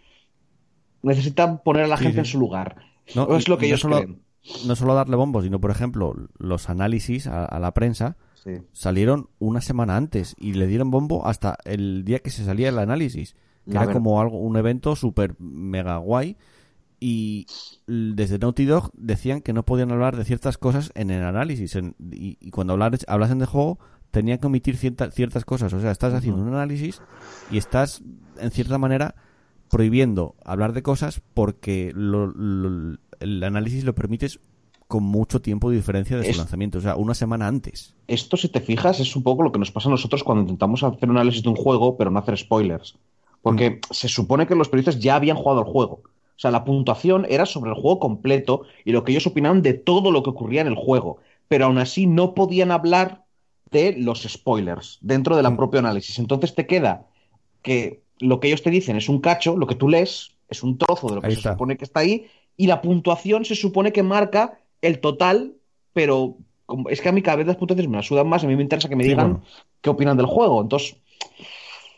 necesitan poner a la gente en su lugar. No, es lo que ellos solo, creen. No solo darle bombos, sino, por ejemplo, los análisis a, la prensa salieron una semana antes y le dieron bombo hasta el día que se salía el análisis. Que era como algo, un evento súper mega guay. Y desde Naughty Dog decían que no podían hablar de ciertas cosas en el análisis. y, cuando hablar, hablasen de juego, tenían que omitir ciertas cosas. O sea, estás haciendo un análisis y estás, en cierta manera, prohibiendo hablar de cosas porque el análisis lo permites con mucho tiempo de diferencia de su lanzamiento, o sea, una semana antes. Esto, si te fijas, es un poco lo que nos pasa a nosotros cuando intentamos hacer un análisis de un juego, pero no hacer spoilers. Porque mm. se supone que los periodistas ya habían jugado el juego. O sea, la puntuación era sobre el juego completo y lo que ellos opinaban de todo lo que ocurría en el juego. Pero aún así no podían hablar de los spoilers dentro del mm. propio análisis. Entonces te queda que lo que ellos te dicen es un cacho, lo que tú lees es un trozo de lo que se supone que está ahí, y la puntuación se supone que marca el total, pero es que a mí cada vez las puntuaciones me las más, a mí me interesa que me digan qué opinan del juego. Entonces,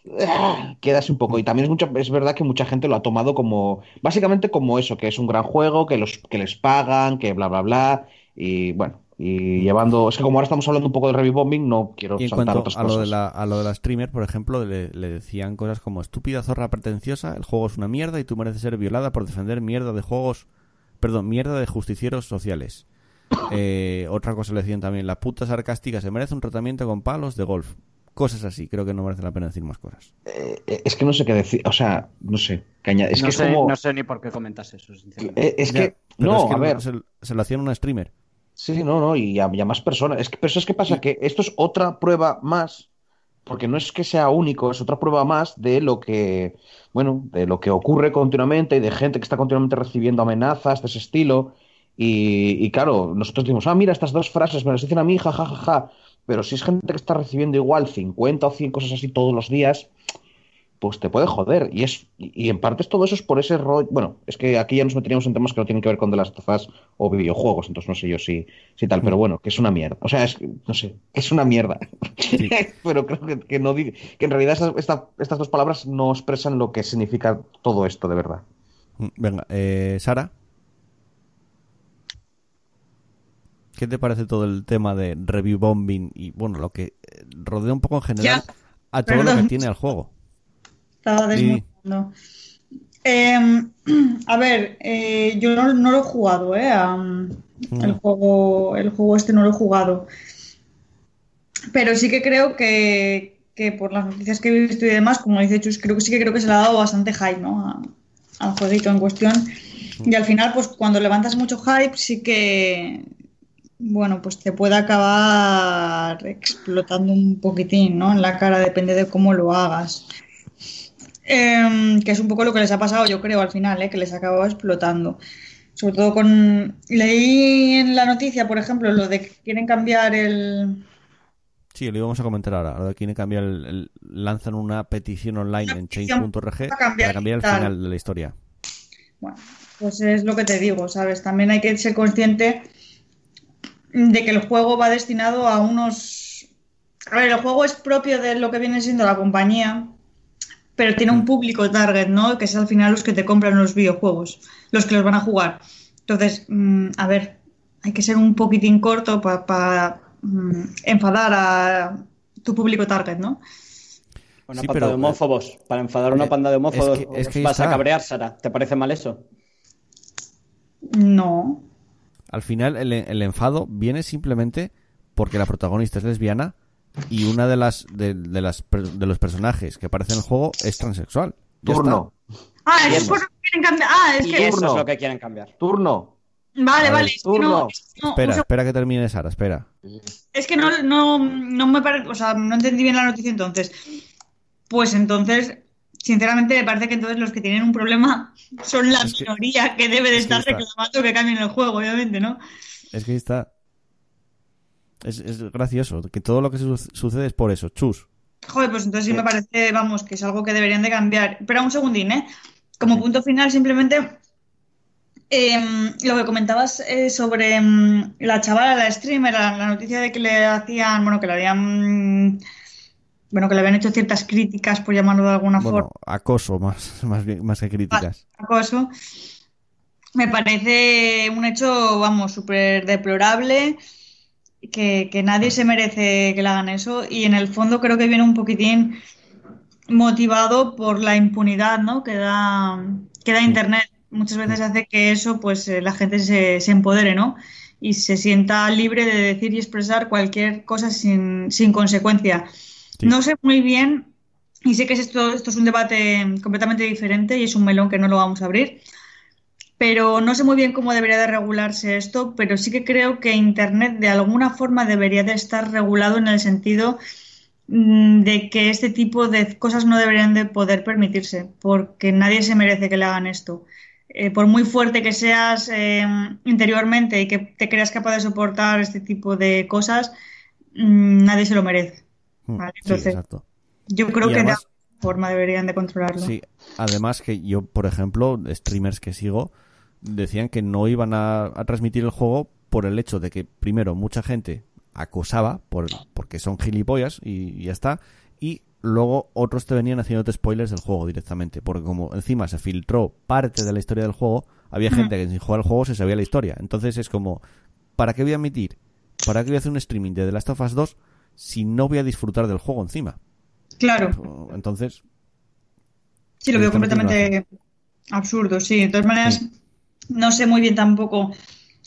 queda así un poco. Y también es, mucha, es verdad que mucha gente lo ha tomado como, básicamente como eso, que es un gran juego, que, los, que les pagan, que bla, bla, bla. Y bueno, y llevando. Es que como ahora estamos hablando un poco de review bombing, no quiero y en saltar otras a Lo de la, a lo de la streamer, por ejemplo, le, decían cosas como: estúpida zorra pretenciosa, el juego es una mierda y tú mereces ser violada por defender mierda de juegos. Perdón, mierda de justicieros sociales. Eh, otra cosa le decían también: la puta sarcástica se merece un tratamiento con palos de golf. Cosas así, creo que no merece la pena decir más cosas. Eh, eh, es que no sé qué decir, o sea, no sé. Es no, que sé, como... no sé ni por qué comentas eso, sinceramente. Es que, no, a ver. Se, se, lo hacían una streamer. Sí, no, no, y a, más personas. Es que, pero es que pasa que esto es otra prueba más, porque no es que sea único, es otra prueba más de lo que, bueno, de lo que ocurre continuamente y de gente que está continuamente recibiendo amenazas de ese estilo. Y, claro, nosotros decimos, ah, mira, estas dos frases me las dicen a mí, jajajaja. Ja, ja, ja. Pero si es gente que está recibiendo igual 50 o 100 cosas así todos los días, pues te puede joder. Y es y en parte todo eso es por ese rollo. Bueno, es que aquí ya nos meteríamos en temas que no tienen que ver con de las tofas o videojuegos, entonces no sé yo si, si tal, pero mm. bueno, que es una mierda. O sea, es no sé, es una mierda. pero creo que, que, no que en realidad estas dos palabras no expresan lo que significa todo esto de verdad. Mm, venga, eh, Sara. ¿Qué te parece todo el tema de review bombing y bueno, lo que rodea un poco en general a todo lo que tiene el juego? Estaba desmontando. Em, a ver, eh, yo no, lo he jugado, ¿eh? Mm. el, juego, el juego este no lo he jugado. Pero sí que creo que, por las noticias que he visto y demás, como dice Chus, creo que sí que creo que se le ha dado bastante hype, ¿no? al jueguito en cuestión. Y al final, pues cuando levantas mucho hype, sí que, bueno, pues te puede acabar explotando un poquitín, ¿no? En la cara, depende de cómo lo hagas. Em, que es un poco lo que les ha pasado, yo creo, al final, ¿eh? que les ha acabado explotando. Sobre todo con... Leí en la noticia, por ejemplo, lo de que quieren cambiar el... Sí, lo íbamos a comentar ahora. Lo de que quieren cambiar el, lanzan una petición online en change.org para cambiar el final de la historia. Bueno, pues es lo que te digo, ¿sabes? También hay que ser consciente de que el juego va destinado a unos... A ver, el juego es propio de lo que viene siendo la compañía, pero tiene un mm. público target, ¿no? Que es al final los que te compran los videojuegos, los que los van a jugar. Entonces, mm, a ver, hay que ser un poquitín corto para mm, enfadar a tu público target, ¿no? Una panda de homófobos. Para enfadar a una eh, panda de homófobos es que, vas a cabrear, Sara. ¿Te parece mal eso? No. Al final, el enfado viene simplemente porque la protagonista es lesbiana y una de las de, las de los personajes que aparece en el juego es transexual. Turno. Ah, es por lo que quieren cambiar. Ah, es que eso es lo que quieren cambiar. Turno. Vale, vale. turno. espera, espera que termine Sara, espera. Es que no, no, no me parece, o sea, no entendí bien la noticia entonces. Pues entonces, sinceramente me parece que entonces los que tienen un problema son la minoría que, debe de estar reclamando que cambien el juego, obviamente, ¿no? Es que está. Es, gracioso, que todo lo que sucede es por eso, chus. Joder, pues entonces sí me parece, vamos, que es algo que deberían de cambiar. Pero un segundín, ¿eh? Como punto final, simplemente em, lo que comentabas eh, sobre em, la chavala, la streamer, la, noticia de que le hacían, bueno, que le habían, bueno, que le habían hecho ciertas críticas, por llamarlo de alguna forma. Acoso, más, más, bien, más que críticas. Acoso. Me parece un hecho, vamos, súper deplorable que, nadie se merece que le hagan eso y en el fondo creo que viene un poquitín motivado por la impunidad ¿no? que, da, que da Internet. Muchas veces hace que eso, pues eh, la gente se, se empodere, ¿no? Y se sienta libre de decir y expresar cualquier cosa sin, sin consecuencia. No sé muy bien, y sé que esto, esto es un debate completamente diferente y es un melón que no lo vamos a abrir, pero no sé muy bien cómo debería de regularse esto, pero sí que creo que Internet de alguna forma debería de estar regulado en el sentido mm, de que este tipo de cosas no deberían de poder permitirse, porque nadie se merece que le hagan esto. Eh, por muy fuerte que seas em, interiormente y que te creas capaz de soportar este tipo de cosas, mm, nadie se lo merece. Hmm, Entonces, yo creo que de alguna forma deberían de controlarlo. Sí, además que yo, por ejemplo, streamers que sigo, decían que no iban a, transmitir el juego por el hecho de que, primero, mucha gente acosaba por, porque son gilipollas y, ya está, y luego otros te venían haciéndote spoilers del juego directamente, porque como encima se filtró parte de la historia del juego, había gente que sin jugar al juego se sabía la historia. Entonces es como, ¿para qué voy a emitir? ¿Para qué voy a hacer un streaming de The Last of Us 2 si no voy a disfrutar del juego encima? Claro. Entonces... Sí, lo veo completamente absurdo, sí. De todas maneras, no sé muy bien tampoco.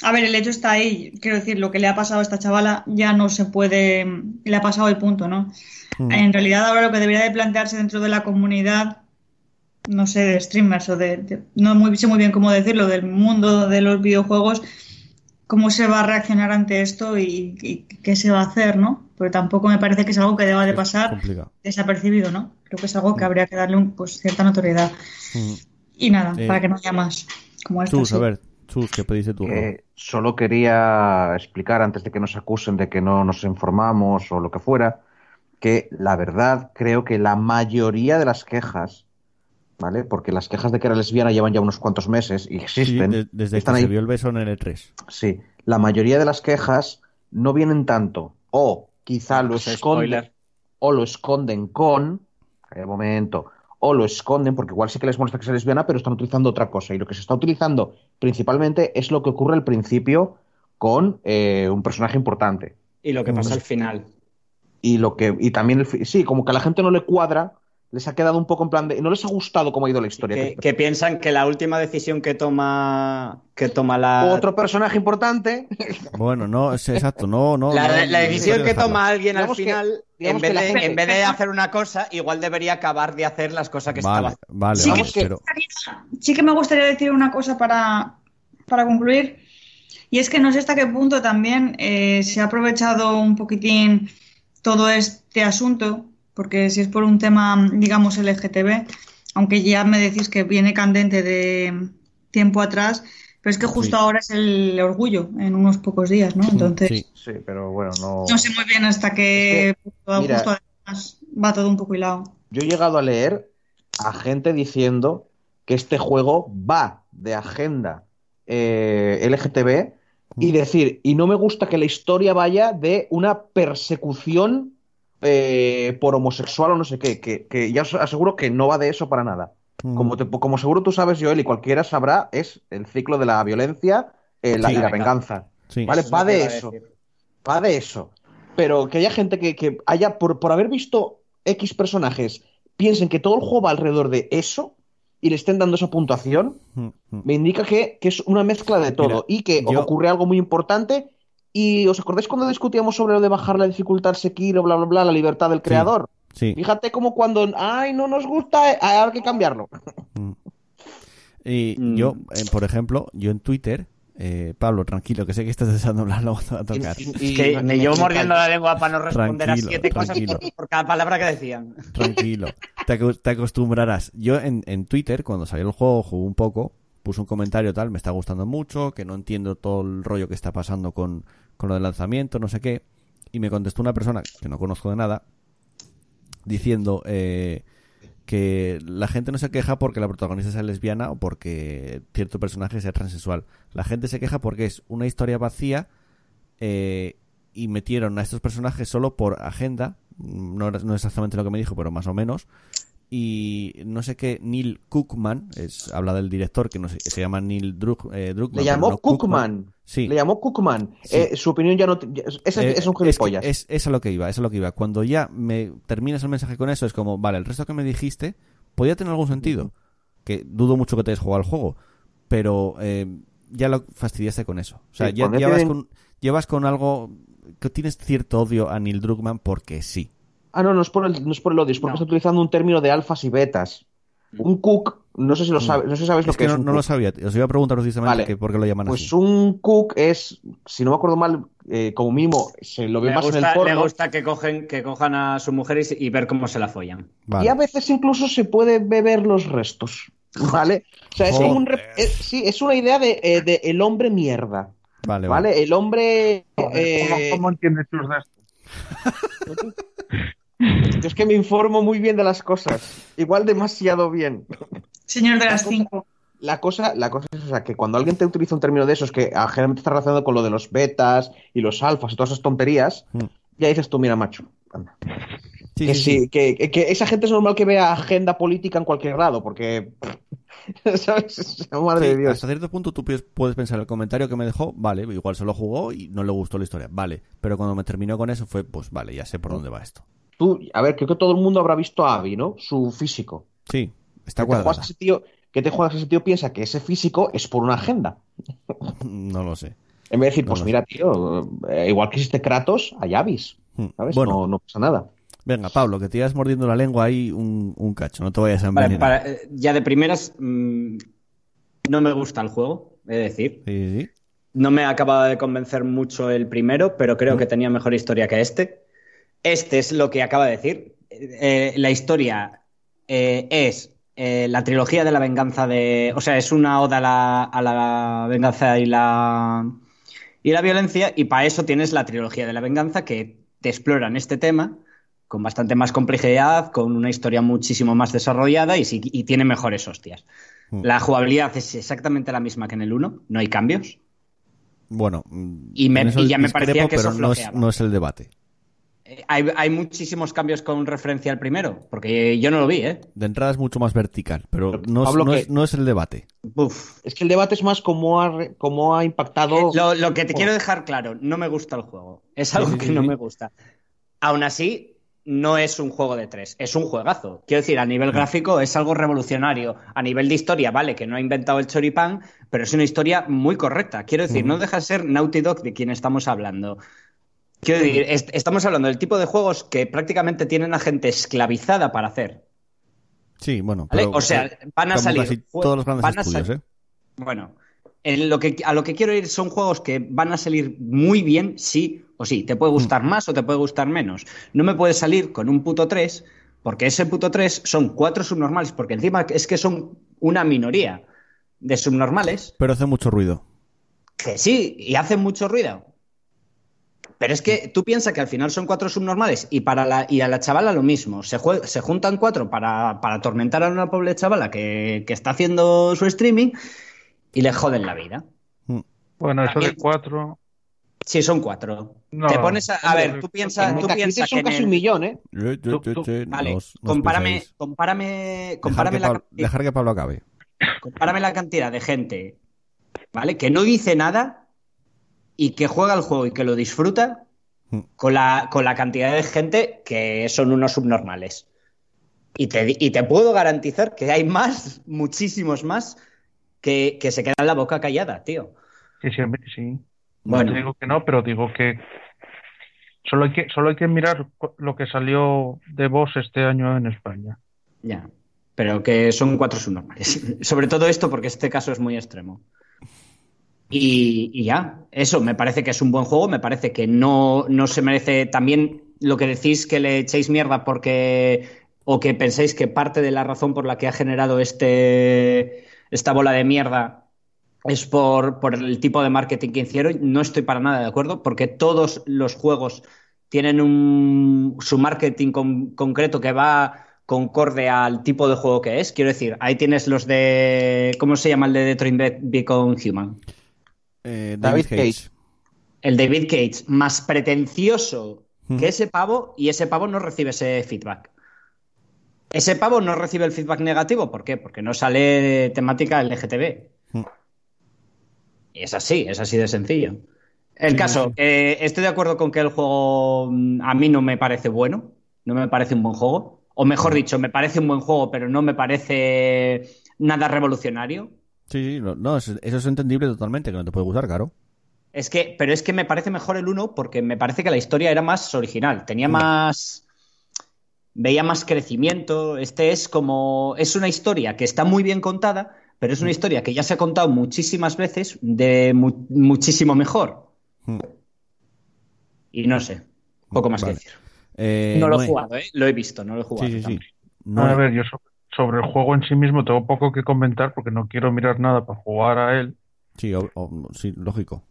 A ver, el hecho está ahí. Quiero decir, lo que le ha pasado a esta chavala ya no se puede. Le ha pasado el punto, ¿no? Hmm. En realidad, ahora lo que debería de plantearse dentro de la comunidad, no sé, de streamers o de. no muy, sé muy bien cómo decirlo, del mundo de los videojuegos, cómo se va a reaccionar ante esto y, qué se va a hacer, ¿no? Pero tampoco me parece que es algo que deba de pasar desapercibido, ¿no? Creo que es algo que hmm. habría que darle un, pues, cierta notoriedad. Hmm. Y nada, para que no haya más. Como Chus, a ver, Chus, ¿qué pediste tú? solo quería explicar, antes de que nos acusen de que no nos informamos o lo que fuera, que la verdad creo que la mayoría de las quejas, ¿vale? Porque las quejas de que era lesbiana llevan ya unos cuantos meses y existen. desde que se vio el beso en el E3. Sí, la mayoría de las quejas no vienen tanto, o quizá lo esconden, o lo esconden con, el momento, o lo esconden, porque igual sí que les molesta que sea lesbiana, pero están utilizando otra cosa. Y lo que se está utilizando principalmente es lo que ocurre al principio con eh, un personaje importante. Y lo que pasa al final. Y lo que y también sí, como que a la gente no le cuadra les ha quedado un poco en plan de. No les ha gustado cómo ha ido la historia. Que, piensan que la última decisión que toma. que toma la. Otro personaje importante. Bueno, no, es exacto, no, no. La, decisión que toma alguien al final, en, vez de, en, vez de, hacer una cosa, igual debería acabar de hacer las cosas que vale, estaba Vale, sí, vamos, que, pero... sí que me gustaría decir una cosa para, para concluir. Y es que no sé hasta qué punto también eh, se ha aprovechado un poquitín todo este asunto porque si es por un tema, digamos, LGTB, aunque ya me decís que viene candente de tiempo atrás, pero es que justo ahora es el orgullo, en unos pocos días, ¿no? Entonces, sí, sí pero bueno, no... No sé muy bien hasta qué justo además va todo un poco hilado. Yo he llegado a leer a gente diciendo que este juego va de agenda eh, LGTB y decir, y no me gusta que la historia vaya de una persecución eh, por homosexual o no sé qué, que, ya os aseguro que no va de eso para nada. Mm. Como, como seguro tú sabes, Joel, y cualquiera sabrá, es el ciclo de la violencia eh, la, y la venganza. ¿Vale? Va de eso. Va de eso. Pero que haya gente que, haya, por, por haber visto X personajes, piensen que todo el juego va alrededor de eso y le estén dando esa puntuación, mm, mm. me indica que, es una mezcla de todo y que ocurre algo muy importante y os acordáis cuando discutíamos sobre lo de bajar la dificultad Sekiro, bla, bla, bla, la libertad del creador. Sí. Fíjate como cuando, ay, no nos gusta, eh, hay que cambiarlo. Mm. Y mm. yo, eh, por ejemplo, yo en Twitter, eh, Pablo, tranquilo, que sé que estás deseando hablar, a tocar. Y, que me llevo mordiendo la lengua para no responder a siete cosas por, cada palabra que decían. Tranquilo, te, acostumbrarás. Yo en, en, Twitter, cuando salió el juego, jugué un poco, puse un comentario tal, me está gustando mucho, que no entiendo todo el rollo que está pasando con, con lo del lanzamiento, no sé qué, y me contestó una persona que no conozco de nada, diciendo eh, que la gente no se queja porque la protagonista sea lesbiana o porque cierto personaje sea transexual. La gente se queja porque es una historia vacía eh, y metieron a estos personajes solo por agenda, no, no exactamente lo que me dijo, pero más o menos, y no sé qué, Neil Cookman, es, habla del director que no sé, se llama Neil Drug, eh, Le llamó Cookman. Sí. Le llamó Cookman. Eh, su opinión ya no. Es, es, un gilipollas. Es, es, a lo que iba, es a lo que iba. Cuando ya me terminas el mensaje con eso, es como, vale, el resto que me dijiste podía tener algún sentido. Que dudo mucho que te hayas jugado al juego. Pero eh, ya lo fastidiaste con eso. O sea, ya, llevas, con, llevas con algo que tienes cierto odio a Neil Druckmann porque sí. Ah, no, no es por el, no es por el odio, es porque está utilizando un término de alfas y betas. Mm. Un cook, no sé si lo mm. sabes, no sé si sabes lo que, es. No, lo sabía, os iba a preguntar precisamente por qué lo llaman pues así. Pues un cook es, si no me acuerdo mal, eh, como mimo, se lo ve más en el porno. Le gusta que, cogen, que cojan a su mujer y, ver cómo se la follan. Y a veces incluso se puede beber los restos. ¿Vale? O sea, es, un, sí, es una idea de, eh, de, el hombre mierda. Vale, vale. El hombre. Eh... ¿Cómo, entiendes tus restos? es que me informo muy bien de las cosas. Igual demasiado bien. Señor de las cinco. La cosa, la cosa es que cuando alguien te utiliza un término de esos que ah, generalmente está relacionado con lo de los betas y los alfas y todas esas tonterías, mm. ya dices tú, mira, macho, que, sí, Que, esa gente es normal que vea agenda política en cualquier grado, porque. ¿Sabes? Madre de Dios. Hasta cierto punto tú puedes pensar el comentario que me dejó, vale, igual se lo jugó y no le gustó la historia, vale. Pero cuando me terminó con eso fue, pues vale, ya sé por dónde va esto. Tú, a ver, creo que todo el mundo habrá visto a Abby, ¿no? Su físico. Sí, está tío, que te juegas ese tío piensa que ese físico es por una agenda. No lo sé. En vez de decir, pues mira, tío, eh, igual que existe Kratos, hay Avis. Hmm. ¿Sabes? Bueno, no, pasa nada. Venga, Pablo, que te ibas mordiendo la lengua ahí un, cacho, no te vayas a envenenar. Eh, ya de primeras, mm, no me gusta el juego, es decir. Sí, sí. No me acabado de convencer mucho el primero, pero creo que tenía mejor historia que este. Este es lo que acaba de decir. Eh, la historia eh, es eh, la trilogía de la venganza de. O sea, es una oda a la, venganza y la, y la violencia, y para eso tienes la trilogía de la venganza que te exploran este tema con bastante más complejidad, con una historia muchísimo más desarrollada y, tiene mejores hostias. Hmm. La jugabilidad es exactamente la misma que en el 1, no hay cambios. Bueno, y, ya me parecía que eso no es el debate. Hay, muchísimos cambios con referencia al primero, porque yo no lo vi, ¿eh? De entrada es mucho más vertical, pero no, es, el debate. Es que el debate es más cómo ha, ha impactado. Eh, lo, que te quiero dejar claro, no me gusta el juego. Es algo que no me gusta. Aún así, no es un juego de tres, es un juegazo. Quiero decir, a nivel gráfico es algo revolucionario. A nivel de historia, vale, que no ha inventado el choripán, pero es una historia muy correcta. Quiero decir, no deja de ser Naughty Dog de quien estamos hablando. Quiero decir, estamos hablando del tipo de juegos que prácticamente tienen a gente esclavizada para hacer. Sí, bueno. o sea, van a salir. todos los grandes estudios, ¿eh? Bueno, lo que, a lo que quiero ir son juegos que van a salir muy bien, sí o sí. Te puede gustar mm. más o te puede gustar menos. No me puede salir con un puto 3, porque ese puto 3 son cuatro subnormales, porque encima es que son una minoría de subnormales. Pero hace mucho ruido. Que sí, y hace mucho ruido. Pero es que tú piensas que al final son cuatro subnormales y, para la, y a la chavala lo mismo. Se, se juntan cuatro para, para, atormentar a una pobre chavala que, que está haciendo su streaming y le joden la vida. Mm. Bueno, eso de cuatro. Sí, son cuatro. Te pones a, a ver, tú piensas, tú piensas son casi un millón, ¿eh? vale, compárame, compárame, compárame la dejar que Pablo acabe. Compárame la cantidad de gente, ¿vale? Que no dice nada y que juega el juego y que lo disfruta mm. con la, con la cantidad de gente que son unos subnormales. Y te, y te puedo garantizar que hay más, muchísimos más, que, se queda la boca callada, tío. Sí, sí, sí. Bueno. No digo que no, pero digo que solo hay que, solo hay que mirar lo que salió de vos este año en España. Ya, pero que son cuatro subnormales. Sobre todo esto porque este caso es muy extremo. Y, ya, eso, me parece que es un buen juego, me parece que no, no se merece también lo que decís que le echéis mierda porque o que penséis que parte de la razón por la que ha generado este esta bola de mierda es por, el tipo de marketing que hicieron. No estoy para nada de acuerdo, porque todos los juegos tienen un, su marketing concreto que va concorde al tipo de juego que es. Quiero decir, ahí tienes los de. ¿Cómo se llama el de Detroit Become Human? Eh, David Cage. El David Cage, más pretencioso que ese pavo, y ese pavo no recibe ese feedback. Ese pavo no recibe el feedback negativo, ¿por qué? Porque no sale temática LGTB. Mm. Y es así, es así de sencillo. El caso, eh, estoy de acuerdo con que el juego mm, a mí no me parece bueno, no me parece un buen juego. O mejor dicho, me parece un buen juego, pero no me parece nada revolucionario. Sí, sí, no, eso es entendible totalmente, que no te puede gustar, claro. Es que, pero es que me parece mejor el 1 porque me parece que la historia era más original, tenía más veía más crecimiento. Este es como. Es una historia que está muy bien contada, pero es una mm. historia que ya se ha contado muchísimas veces de muchísimo mejor. Mm. Y no sé, poco más que decir. Eh, no lo he jugado, ¿eh? Lo he visto, no lo he jugado. Sí, sí, a ver, yo sobre, el juego en sí mismo tengo poco que comentar porque no quiero mirar nada para jugar a él. Sí, sí lógico.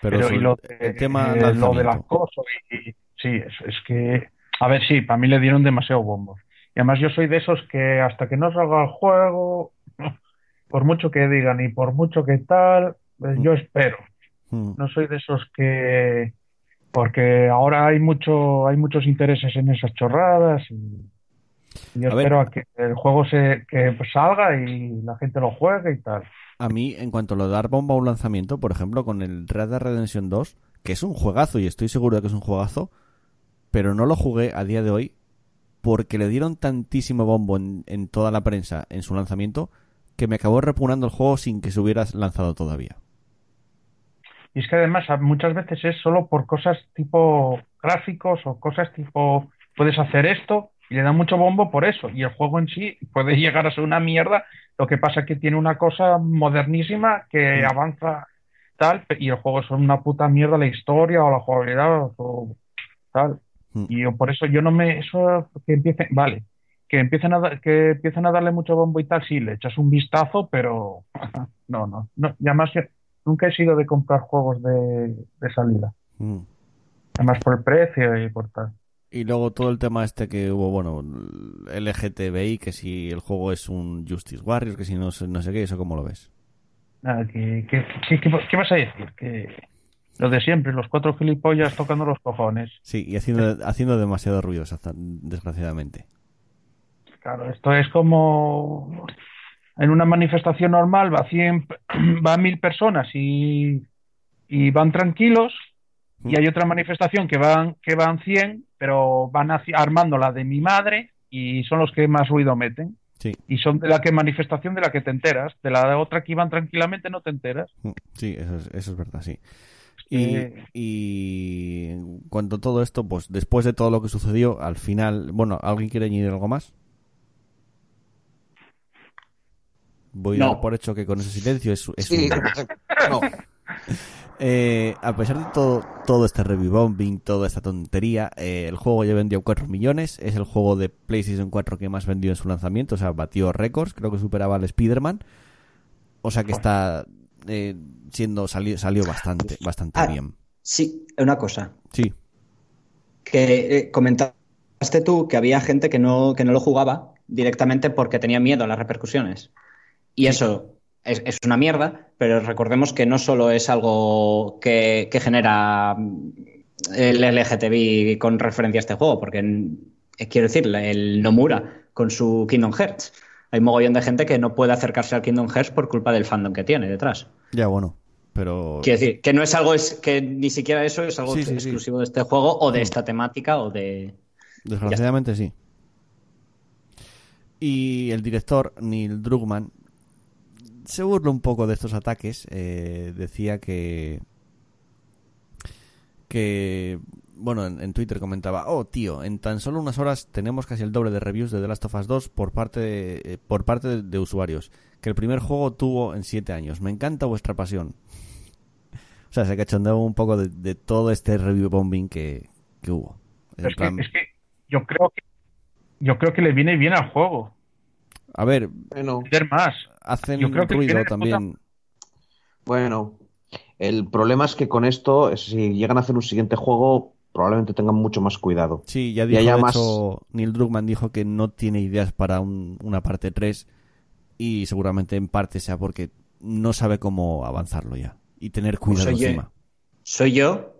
Pero, el tema eh, lo del acoso y, sí, es que a ver, sí, para mí le dieron demasiado bombo. Y además yo soy de esos que hasta que no salga el juego, por mucho que digan y por mucho que tal, pues yo espero. Mm. No soy de esos que porque ahora hay mucho hay muchos intereses en esas chorradas y, yo espero a que el juego se que salga y la gente lo juegue y tal. A mí, en cuanto a lo de dar bomba a un lanzamiento, por ejemplo, con el Red Dead Redemption 2, que es un juegazo y estoy seguro de que es un juegazo, pero no lo jugué a día de hoy porque le dieron tantísimo bombo en, toda la prensa en su lanzamiento que me acabó repugnando el juego sin que se hubiera lanzado todavía. Y es que además muchas veces es solo por cosas tipo gráficos o cosas tipo puedes hacer esto y le dan mucho bombo por eso. Y el juego en sí puede llegar a ser una mierda. Lo que pasa es que tiene una cosa modernísima que avanza tal y el juego es una puta mierda la historia o la jugabilidad o tal. Mm. Y por eso yo no me. Eso que empiecen. Vale. Que empiecen, a, que empiecen a darle mucho bombo y tal, sí, le echas un vistazo, pero. no, no. no. Y además, nunca he sido de comprar juegos de, salida. Mm. Además, por el precio y por tal. Y luego todo el tema este que hubo, bueno, LGTBI, que si el juego es un Justice Warriors, que si no, no sé qué, ¿eso cómo lo ves? Nada, que, ¿qué vas a decir? Que, lo de siempre, los cuatro gilipollas tocando los cojones. Sí, y haciendo, haciendo demasiado ruido, desgraciadamente. Claro, esto es como en una manifestación normal va a 100, va a mil personas y, y van tranquilos y hay otra manifestación que van, que van 100, pero van armando la de mi madre y son los que más ruido meten. Sí. Y son de la que manifestación de la que te enteras. De la otra que iban tranquilamente no te enteras. Mm, sí, eso es, eso es verdad, sí. Y, y en cuanto a todo esto, pues después de todo lo que sucedió, al final, bueno, ¿alguien quiere añadir algo más? Voy a dar por hecho que con ese silencio es, es Sí, un... no. Eh, a pesar de todo, todo este review bombing, toda esta tontería, eh, el juego ya vendió 4 millones, es el juego de PlayStation 4 que más vendió en su lanzamiento, o sea, batió récords, creo que superaba al Spider-Man, o sea que está eh, siendo, salió, salió bastante, bastante Ah, bien. Sí, una cosa. Sí, Que comentaste tú que había gente que no, que no lo jugaba directamente porque tenía miedo a las repercusiones. Y eso es, es una mierda, pero recordemos que no solo es algo que, que genera mm, el LGTBI con referencia a este juego, porque eh, quiero decir, el Nomura con su Kingdom Hearts. Hay un mogollón de gente que no puede acercarse al Kingdom Hearts por culpa del fandom que tiene detrás. ya bueno, pero... Quiero decir, que no es algo, es, que ni siquiera eso es algo Sí, sí, sí. exclusivo de este juego o de esta temática o de... Desgraciadamente sí. Y el director, Neil Druckmann, se burla un poco de estos ataques. eh, decía que. que. Bueno, en, en Twitter comentaba: Oh, tío, en tan solo unas horas tenemos casi el doble de reviews de The Last of Us 2 por parte de, eh, por parte de, de usuarios que el primer juego tuvo en 7 años. Me encanta vuestra pasión. O sea, se cachondeó un poco de, de todo este review bombing que, que hubo. Es que, plan- es que yo creo que yo creo que le viene bien al juego. A ver, Bueno, Vender más. Hacen Yo creo que ruido también. bueno. El problema es que con esto, si llegan a hacer un siguiente juego, probablemente tengan mucho más cuidado. Sí, ya dijo, haya de más- hecho, Neil Druckmann dijo que no tiene ideas para un- una parte 3 y seguramente en parte sea porque no sabe cómo avanzarlo ya y tener cuidado Pues oye, encima. Soy yo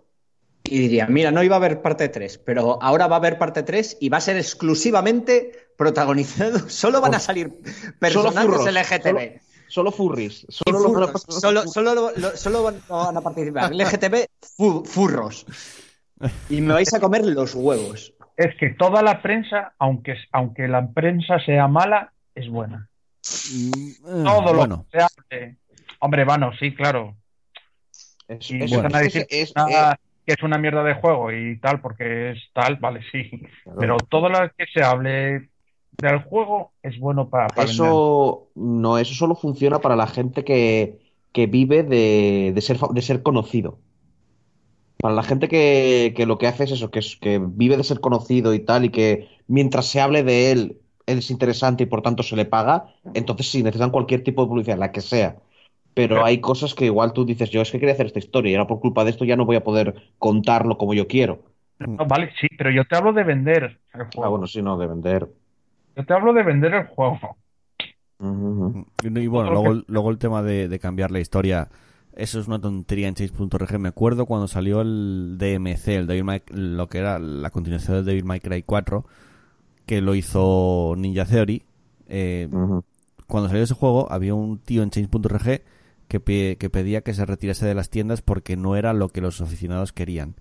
y diría, mira, no iba a haber parte 3, pero ahora va a haber parte 3 y va a ser exclusivamente protagonizado. Solo van a salir personajes furros, LGTB. Solo furries. Y Solo los- furros. Solo, solo, lo- lo- solo van, a participar LGTB fu- furros. Y me vais a comer los huevos. Es que toda la prensa, aunque, aunque la prensa sea mala, es buena. Mm, Todo bueno, lo que se. Hombre, vano, sí, claro. Es, Y es es- que es una mierda de juego y tal, porque es tal, vale, sí. Claro. Pero todo lo que se hable del juego es bueno para, para vender. Eso no, eso solo funciona para la gente que, que vive de, de ser, de ser conocido. Para la gente que, que lo que hace es eso, que, es, que vive de ser conocido y tal, y que mientras se hable de él, él es interesante y por tanto se le paga, entonces sí, necesitan cualquier tipo de publicidad, la que sea. Pero hay cosas que igual tú dices, yo es que quería hacer esta historia y ahora por culpa de esto ya no voy a poder contarlo como yo quiero. No, vale, sí, pero yo te hablo de vender el Ah, juego. bueno, sí, no, de vender. Yo te hablo de vender el juego. Y, y bueno, luego, luego el tema de, de cambiar la historia, eso es una tontería en Change.org. Me acuerdo cuando salió el DMC, el Devil May- lo que era la continuación de Devil May Cry 4, que lo hizo Ninja Theory. eh, cuando salió ese juego, había un tío en Change.org que, pe- que pedía que se retirase de las tiendas porque no era lo que los aficionados querían.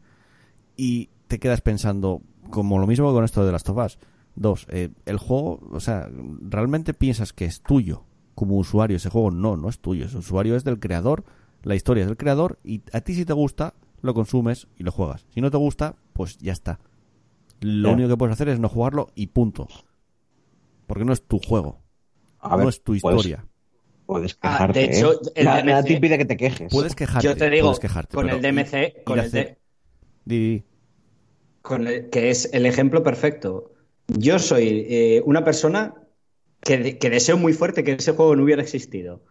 Y te quedas pensando, como lo mismo con esto de las tofas. Dos, eh, el juego, o sea, realmente piensas que es tuyo como usuario. Ese juego no, no es tuyo. Ese usuario es del creador, la historia es del creador y a ti si te gusta, lo consumes y lo juegas. Si no te gusta, pues ya está. Lo único que puedes hacer es no jugarlo y punto. Porque no es tu juego. A no ver, es tu puedes- historia. Puedes Ah, quejarte, de hecho, ¿eh? el nada DMC te impide que te quejes. Puedes quejarte. Yo te digo, puedes quejarte, con el DMC, con el hacer- con que es el ejemplo perfecto. Yo soy eh, una persona que, de- que deseo muy fuerte que ese juego no hubiera existido.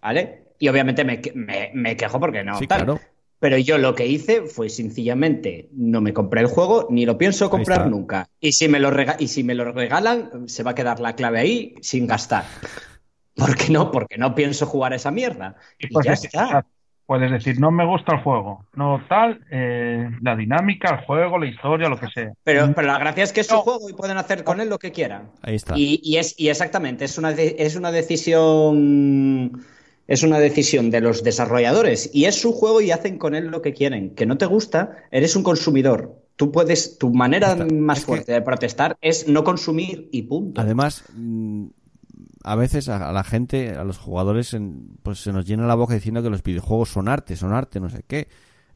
¿Vale? Y obviamente me, me- me quejo porque no. Sí, tal. claro. Pero yo lo que hice fue sencillamente no me compré el juego ni lo pienso comprar nunca. Y si, me lo rega- y si me lo regalan, se va a quedar la clave ahí sin gastar. ¿Por qué no? Porque no pienso jugar a esa mierda. Y Y puedes ya decir, está. puedes decir, no me gusta el juego. No tal, eh, la dinámica, el juego, la historia, lo que sea. Pero, pero la gracia es que es su No. juego y pueden hacer con él lo que quieran. Ahí está. Y, y es, y exactamente, es una, de- es una decisión Es una decisión de los desarrolladores y es su juego y hacen con él lo que quieren. Que no te gusta, eres un consumidor. Tú puedes, tu manera más fuerte de protestar es no consumir y punto. Además, mm, a veces a, la gente, a los jugadores, pues se nos llena la boca diciendo que los videojuegos son arte, son arte, no sé qué.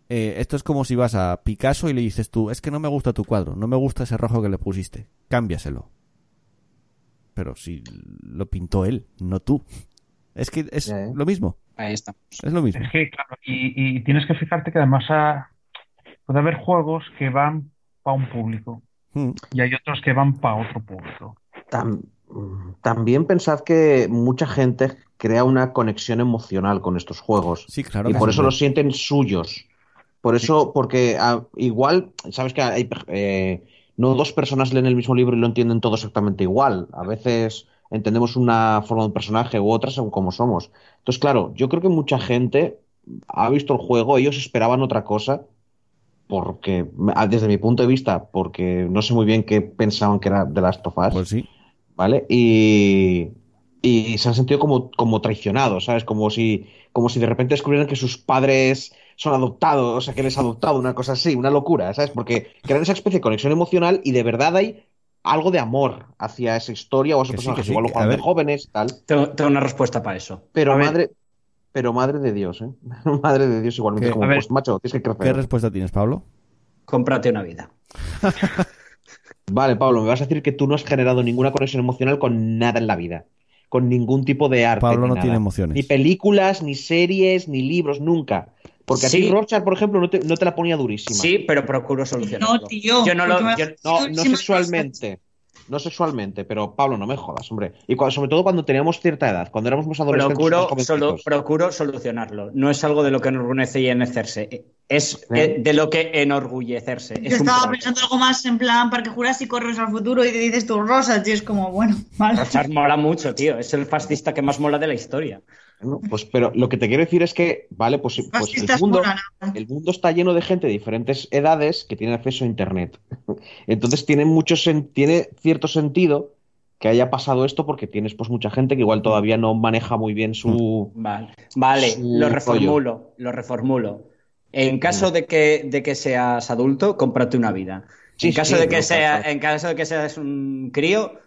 Eh, esto es como si vas a Picasso y le dices tú, es que no me gusta tu cuadro, no me gusta ese rojo que le pusiste, cámbiaselo. Pero si lo pintó él, no tú. Es que es lo mismo. Ahí está. Es lo mismo. Es que, claro, y, tienes que fijarte que además puede haber juegos que van para un público hmm. y hay otros que van para otro público. también pensad que mucha gente crea una conexión emocional con estos juegos. Sí, claro. Y por eso los sienten suyos. Por eso, porque ah, igual, sabes que hay, eh, no dos personas leen el mismo libro y lo entienden todo exactamente igual. A veces entendemos una forma de un personaje u otra según cómo somos. Entonces, claro, yo creo que mucha gente ha visto el juego, ellos esperaban otra cosa, porque, desde mi punto de vista, porque no sé muy bien qué pensaban que era de Last of Us. Pues sí. ¿Vale? Y, y se han sentido como, como traicionados, ¿sabes? Como si, como si de repente descubrieran que sus padres son adoptados, o sea, que les ha adoptado, una cosa así, una locura, ¿sabes? Porque crean esa especie de conexión emocional y de verdad hay algo de amor hacia esa historia o a esos personajes, igual lo juegan de jóvenes, tal. Tengo, una respuesta para eso. Pero madre, pero madre de Dios, ¿eh? madre de Dios igualmente como pues, macho, tienes que ¿Qué respuesta tienes, Pablo? Cómprate una vida. vale, Pablo, me vas a decir que tú no has generado ninguna conexión emocional con nada en la vida. Con ningún tipo de arte. Pablo no tiene emociones. Ni películas, ni series, ni libros, nunca. Porque así Rorschach, por ejemplo, no te, no te, la ponía durísima. Sí, pero procuro solucionarlo. No, tío. Yo no lo. no, no sexualmente. No sexualmente, pero Pablo, no me jodas, hombre. Y sobre todo cuando teníamos cierta edad, cuando éramos más adolescentes. Procuro, procuro solucionarlo. No es algo de lo que enorgullece y enorgullecerse. Es de lo que enorgullecerse. Yo estaba pensando algo más en plan Parque Jurásico, corres al futuro y te dices tú Rosas, y es como, bueno, vale. mola mucho, tío. Es el fascista que más mola de la historia pues, pero lo que te quiero decir es que, vale, pues, pues el, mundo, el, mundo, está lleno de gente de diferentes edades que tienen acceso a Internet. Entonces tiene, mucho tiene cierto sentido que haya pasado esto porque tienes pues mucha gente que igual todavía no maneja muy bien su... Vale, vale lo reformulo, lo reformulo. En caso de que, de que seas adulto, cómprate una vida. en, caso de que sea, en caso de que seas un crío,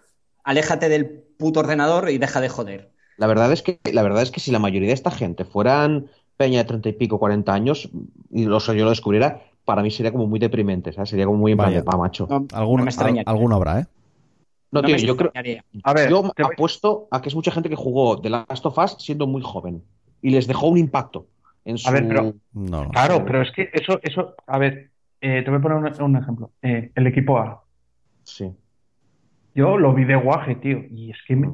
aléjate del puto ordenador y deja de joder. La verdad es que, la verdad es que si la mayoría de esta gente fueran peña de treinta y pico, cuarenta años, y lo, yo lo descubriera, para mí sería como muy deprimente, ¿sabes? Sería como muy Vaya. macho. alguna, alguna habrá, ¿eh? No, tío, yo creo. A ver, yo apuesto a que es mucha gente que jugó The Last of Us siendo muy joven y les dejó un impacto en su. A ver, pero. claro, pero es que eso, eso. A ver, eh, te voy a poner un, ejemplo. Eh, el equipo A. Sí. Yo lo vi de guaje, tío, y es que me,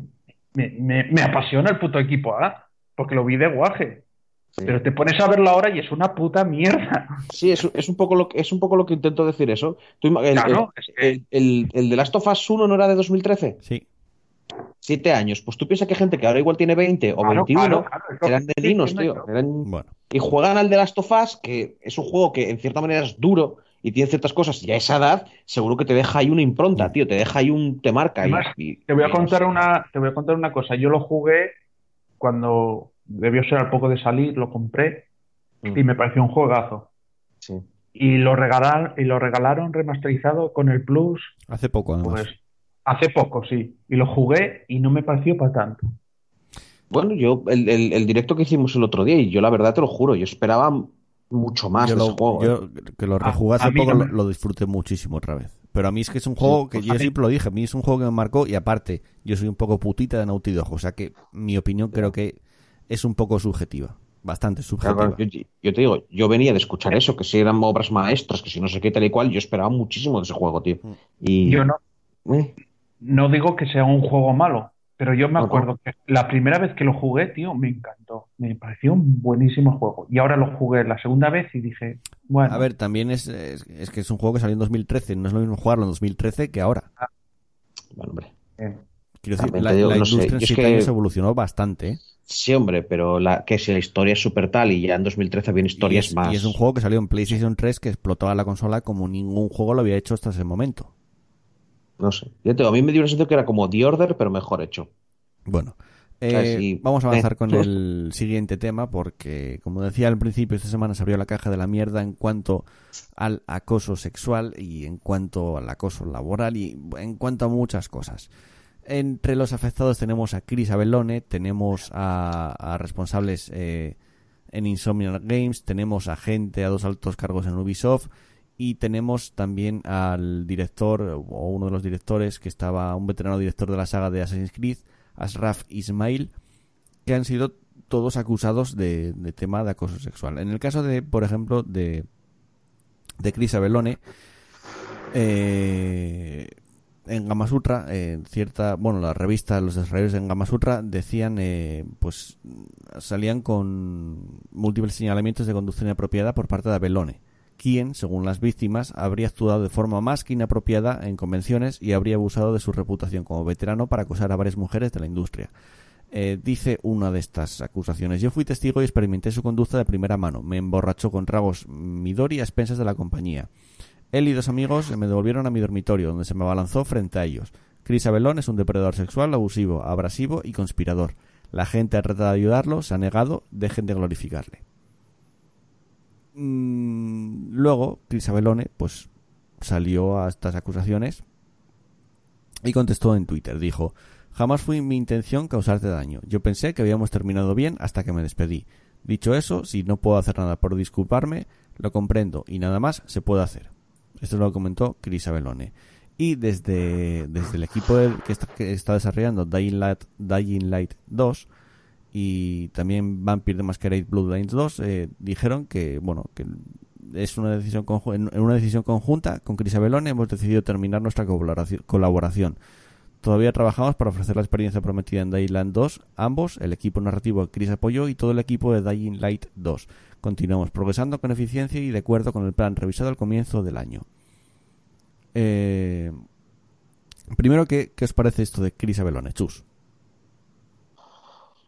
me, apasiona el puto equipo A, porque lo vi de guaje. Pero te pones a verlo ahora y es una puta mierda. Sí, es, es, un, poco lo, es un poco lo que intento decir eso. el, el, el, de Last of Us 1 no era de 2013. Sí. Siete años. Pues tú piensas que gente que ahora igual tiene 20 o 21 eran de linos, tío. Y juegan al de Last of Us, que es un juego que en cierta manera es duro, y tiene ciertas cosas y a esa edad seguro que te deja ahí una impronta, tío, te deja ahí un te marca y, te voy a contar una te voy a contar una cosa, yo lo jugué cuando debió ser al poco de salir, lo compré mm. y me pareció un juegazo. Sí. Y lo regalaron y lo regalaron remasterizado con el Plus hace poco además. Pues, hace poco, sí, y lo jugué y no me pareció para tanto. Bueno, yo el, el directo que hicimos el otro día y yo la verdad te lo juro, yo esperaba mucho más yo de juego. Yo ¿eh? que lo rejugué hace poco lo, disfruté muchísimo otra vez. Pero a mí es que es un juego que pues yo siempre lo dije, a mí es un juego que me marcó y aparte, yo soy un poco putita de Naughty Dog, o sea que mi opinión creo que es un poco subjetiva, bastante subjetiva. yo, te digo, yo venía de escuchar eso, que si eran obras maestras, que si no sé qué tal y cual, yo esperaba muchísimo de ese juego, tío. Mm. Y... Yo no, ¿Eh? no digo que sea un juego malo, pero yo me acuerdo que la primera vez que lo jugué, tío, me encantó. Me pareció un buenísimo juego. Y ahora lo jugué la segunda vez y dije, bueno. A ver, también es, es, que es un juego que salió en 2013. No es lo mismo jugarlo en 2013 que ahora. Ah. Bueno, hombre. Eh. Quiero decir, la, industria en siete años evolucionó bastante. ¿eh? Sí, hombre, pero la, que si la historia es súper tal y ya en 2013 había historias más. Y es un juego que salió en PlayStation 3 que explotaba la consola como ningún juego lo había hecho hasta ese momento. No sé. Yo tengo, a mí me dio una sensación que era como The Order, pero mejor hecho. Bueno, Eh, vamos a avanzar con el siguiente tema porque, como decía al principio, esta semana se abrió la caja de la mierda en cuanto al acoso sexual y en cuanto al acoso laboral y en cuanto a muchas cosas. Entre los afectados tenemos a Chris Abellone, tenemos a, responsables eh, en Insomniac Games, tenemos a gente a dos altos cargos en Ubisoft y tenemos también al director o uno de los directores que estaba un veterano director de la saga de Assassin's Creed Asraf Ismail, que han sido todos acusados de, tema de acoso sexual. En el caso de, por ejemplo, de, de Chris Abelone, eh, en Gamasutra, en cierta, bueno, la revista, los desarrolladores en Gamasutra decían, eh, pues, salían con múltiples señalamientos de conducción inapropiada por parte de Abelone quien, según las víctimas, habría actuado de forma más que inapropiada en convenciones y habría abusado de su reputación como veterano para acosar a varias mujeres de la industria. Eh, dice una de estas acusaciones. Yo fui testigo y experimenté su conducta de primera mano. Me emborrachó con tragos Midori a expensas de la compañía. Él y dos amigos me devolvieron a mi dormitorio, donde se me abalanzó frente a ellos. Chris Abelón es un depredador sexual, abusivo, abrasivo y conspirador. La gente ha tratado de ayudarlo, se ha negado, dejen de glorificarle. Mm, luego, Chris pues salió a estas acusaciones y contestó en Twitter. Dijo, jamás fue mi intención causarte daño. Yo pensé que habíamos terminado bien hasta que me despedí. Dicho eso, si no puedo hacer nada por disculparme, lo comprendo y nada más se puede hacer. Esto lo comentó Chris Abelone. Y desde, desde el equipo que, está, que está desarrollando Dying Light, Dying Light 2, y también Vampire the Masquerade Bloodlines 2 eh, dijeron que bueno que es una decisión en una decisión conjunta con Chris Abelone hemos decidido terminar nuestra colaboración. Todavía trabajamos para ofrecer la experiencia prometida en Light 2, ambos, el equipo narrativo Chris apoyó y todo el equipo de Dying Light 2. Continuamos progresando con eficiencia y de acuerdo con el plan revisado al comienzo del año. Eh, primero, ¿qué, ¿qué, os parece esto de Chris Abelone? Chus.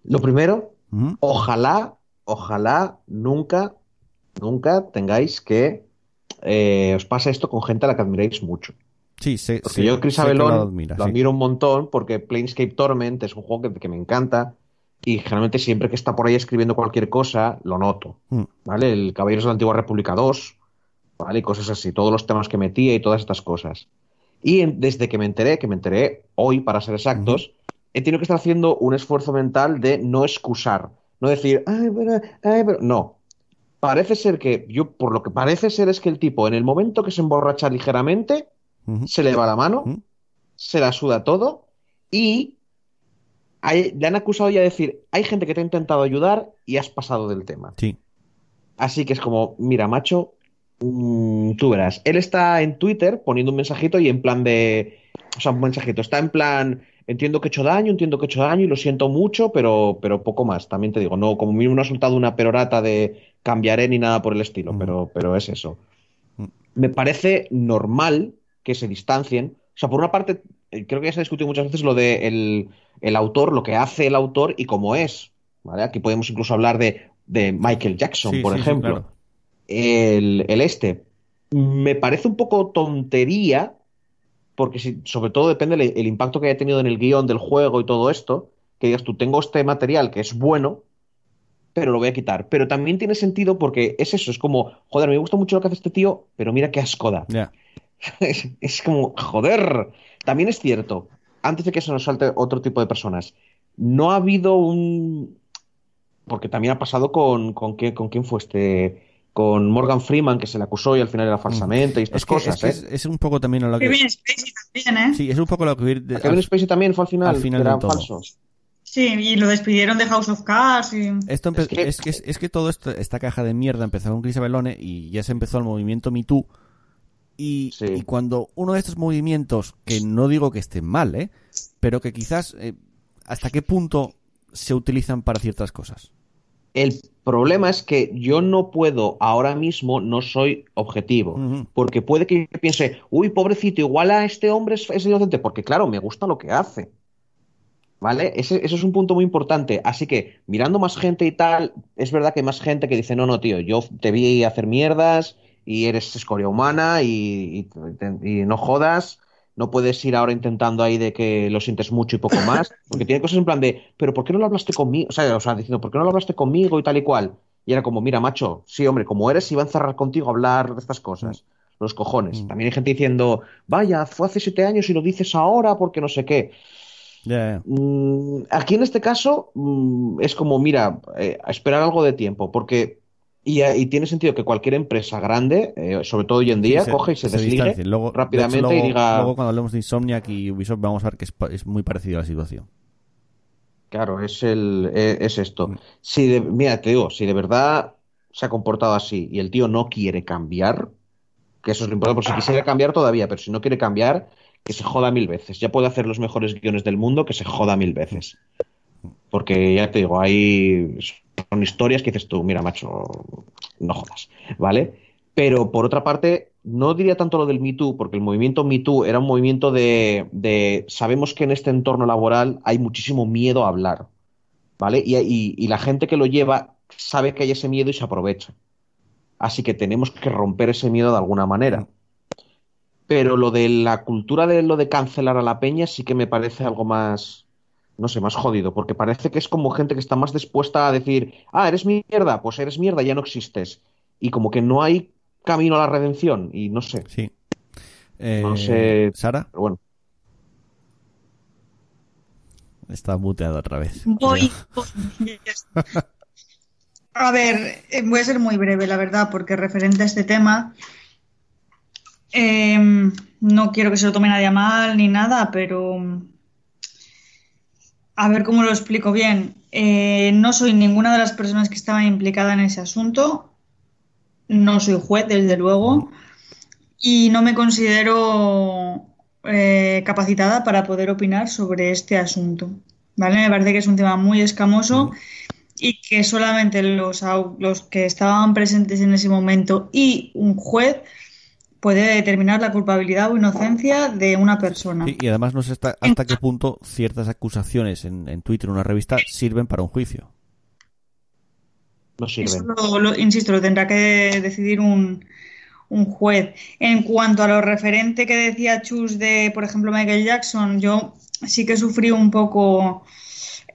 Lo primero, ojalá, ojalá nunca, nunca tengáis que eh, os pase esto con gente a la que admiréis mucho. Sí, sí. Porque yo, Chris Abelón, lo, admiro un montón porque Planescape Torment es un juego que, me encanta y generalmente siempre que está por ahí escribiendo cualquier cosa, lo noto. Mm. ¿Vale? El Caballeros de la Antigua República 2, ¿vale? Y cosas así, todos los temas que metía y todas estas cosas. Y desde que me enteré, que me enteré hoy para ser exactos, he tenido que estar haciendo un esfuerzo mental de no excusar, no decir, ay, pero, ay, pero, no. Parece ser que, yo, por lo que parece ser es que el tipo, en el momento que se emborracha ligeramente, se le va la mano, se la suda todo y le han acusado ya de decir, hay gente que te ha intentado ayudar y has pasado del tema. Sí. Así que es como, mira, macho, mm, tú verás. Él está en Twitter poniendo un mensajito y en plan de. O sea, un mensajito. Está en plan entiendo que he hecho daño, entiendo que he hecho daño y lo siento mucho, pero, pero poco más. También te digo, no, como mínimo no ha soltado una perorata de cambiaré ni nada por el estilo, pero, pero es eso. Me parece normal que se distancien. O sea, por una parte, eh, creo que ya se ha discutido muchas veces lo de el, autor, lo que hace el autor y cómo es. ¿vale? Aquí podemos incluso hablar de, Michael Jackson, por ejemplo. el, el este. Me parece un poco tontería porque si, sobre todo depende el, impacto que haya tenido en el guion del juego y todo esto, que digas tú, tengo este material que es bueno, pero lo voy a quitar. Pero también tiene sentido porque es eso, es como, joder, me gusta mucho lo que hace este tío, pero mira qué ascoda. Es, como, joder. También es cierto, antes de que se nos salte otro tipo de personas, no ha habido un... Porque también ha pasado con, con, qué, con quién fue este con Morgan Freeman, que se le acusó y al final era falsamente, y estas cosas. Es, ¿eh? es, un poco también a lo que. Kevin Spacey también, ¿eh? Sí, es un poco lo que. Kevin Spacey también fue al final, al final eran falsos. Sí, y lo despidieron de House of Cards. Y... Esto es, que... Es, que, todo esto, esta caja de mierda empezó con Chris Abelone y ya se empezó el movimiento Me Too. Y, y, cuando uno de estos movimientos, que no digo que estén mal, ¿eh? pero que quizás eh, hasta qué punto se utilizan para ciertas cosas. El problema es que yo no puedo, ahora mismo no soy objetivo, porque puede que piense, uy, pobrecito, igual a este hombre es, inocente, porque claro, me gusta lo que hace. ¿Vale? Ese, es un punto muy importante. Así que, mirando más gente y tal, es verdad que hay más gente que dice, no, no, tío, yo te vi hacer mierdas y eres escoria humana y, y no jodas no puedes ir ahora intentando ahí de que lo sientes mucho y poco más, porque tiene cosas en plan de, pero ¿por qué no lo hablaste conmigo? O sea, o sea, diciendo, ¿por qué no lo hablaste conmigo y tal y cual? Y era como, mira, macho, sí, hombre, como eres, iba a encerrar contigo a hablar de estas cosas. Los cojones. Mm. También hay gente diciendo, vaya, fue hace siete años y lo dices ahora porque no sé qué. Mm, aquí en este caso mm, es como, mira, eh, esperar algo de tiempo, porque y, tiene sentido que cualquier empresa grande, eh, sobre todo hoy en día, coge y se, desligue rápidamente y diga. Luego, cuando hablemos de Insomniac y Ubisoft, vamos a ver que es, muy parecido a la situación. Claro, es, el, e, es esto. Mm. Si mira, te digo, si de verdad se ha comportado así y el tío no quiere cambiar, que eso es lo importante, porque si quisiera cambiar todavía, pero si no quiere cambiar, que se joda mil veces. Ya puede hacer los mejores guiones del mundo, que se joda mil veces. Porque ya te digo, hay son historias que dices tú, mira, macho, no jodas, ¿vale? Pero por otra parte, no diría tanto lo del Me Too, porque el movimiento Me Too era un movimiento de, sabemos que en este entorno laboral hay muchísimo miedo a hablar, ¿vale? Y, la gente que lo lleva sabe que hay ese miedo y se aprovecha. Así que tenemos que romper ese miedo de alguna manera. Pero lo de la cultura de lo de cancelar a la peña sí que me parece algo más, no sé, más jodido, porque parece que es como gente que está más dispuesta a decir, ah, eres mierda, pues eres mierda, ya no existes. Y como que no hay camino a la redención, y no sé. Sí. no sé. Eh, ¿Sara? Pero bueno. Está muteado otra vez. Voy. a ver, eh, voy a ser muy breve, la verdad, porque referente a este tema. Em, no quiero que se lo tome nadie mal ni nada, pero a ver cómo lo explico bien. Eh, no soy ninguna de las personas que estaban implicadas en ese asunto. No soy juez, desde luego. Y no me considero eh, capacitada para poder opinar sobre este asunto. ¿Vale? Me parece que es un tema muy escamoso y que solamente los, los que estaban presentes en ese momento y un juez puede determinar la culpabilidad o inocencia de una persona. y además no sé hasta, hasta qué punto ciertas acusaciones en, Twitter o una revista sirven para un juicio. No sirven. Eso insisto, lo tendrá que decidir un, juez. En cuanto a lo referente que decía Chus de, por ejemplo, Michael Jackson, yo sí que sufrí un poco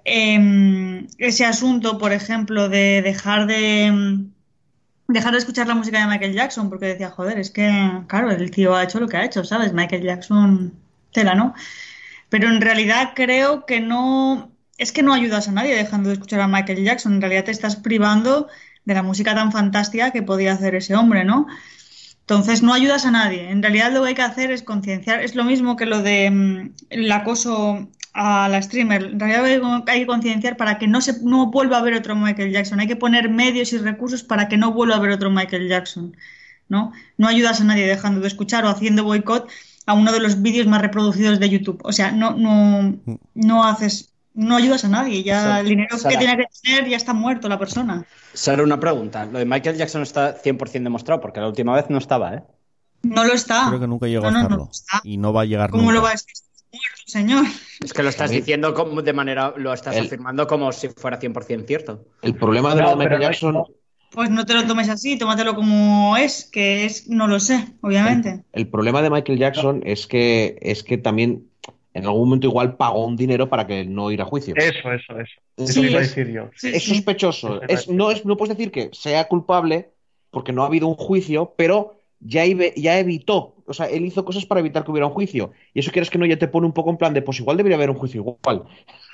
em, ese asunto, por ejemplo, de dejar de dejar de escuchar la música de Michael Jackson porque decía, joder, es que, claro, el tío ha hecho lo que ha hecho, ¿sabes? Michael Jackson, tela, ¿no? Pero en realidad creo que no, es que no ayudas a nadie dejando de escuchar a Michael Jackson, en realidad te estás privando de la música tan fantástica que podía hacer ese hombre, ¿no? Entonces no ayudas a nadie. En realidad lo que hay que hacer es concienciar. Es lo mismo que lo de mm, el acoso a la streamer. En realidad hay que concienciar para que no, se, no vuelva a haber otro Michael Jackson. Hay que poner medios y recursos para que no vuelva a haber otro Michael Jackson. ¿no? no ayudas a nadie dejando de escuchar o haciendo boicot a uno de los vídeos más reproducidos de YouTube. O sea, no, no, no haces, no ayudas a nadie. Ya el dinero que tiene que tener ya está muerto la persona. Sara, una pregunta. Lo de Michael Jackson está 100% demostrado porque la última vez no estaba, ¿eh? No lo está. Creo que nunca llegó a estarlo. y no va a llegar ¿Cómo lo va a estar? Señor. Es que lo estás diciendo como de manera, lo estás afirmando como si fuera 100% cierto. El problema de Michael Jackson... Pues no te lo tomes así, tómatelo como es, que es, no lo sé, obviamente. El, problema de Michael Jackson es que es que también en algún momento igual pagó un dinero para que no ir a juicio. Eso, eso, eso. Eso iba a decir yo. es sospechoso. Es, no, es, no puedes decir que sea culpable porque no ha habido un juicio, pero ya, ya evitó, o sea, él hizo cosas para evitar que hubiera un juicio. Y eso quieres que no, ya te pone un poco en plan de, pues igual debería haber un juicio igual.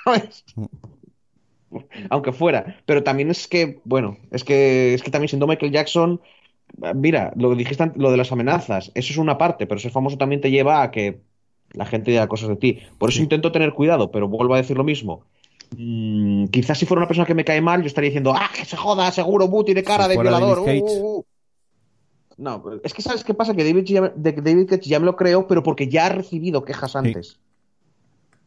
Aunque fuera. Pero también es que, bueno, es que, es que también siendo Michael Jackson, mira, lo que dijiste, lo de las amenazas, eso es una parte, pero ser famoso también te lleva a que la gente diga cosas de ti. Por eso intento tener cuidado, pero vuelvo a decir lo mismo. Mm, quizás si fuera una persona que me cae mal, yo estaría diciendo, ah, que se joda, seguro, Buti de cara de violador. Uh, uh, uh". No, es que ¿sabes qué pasa? Que David, ya, David ya me lo creo, pero porque ya ha recibido quejas antes.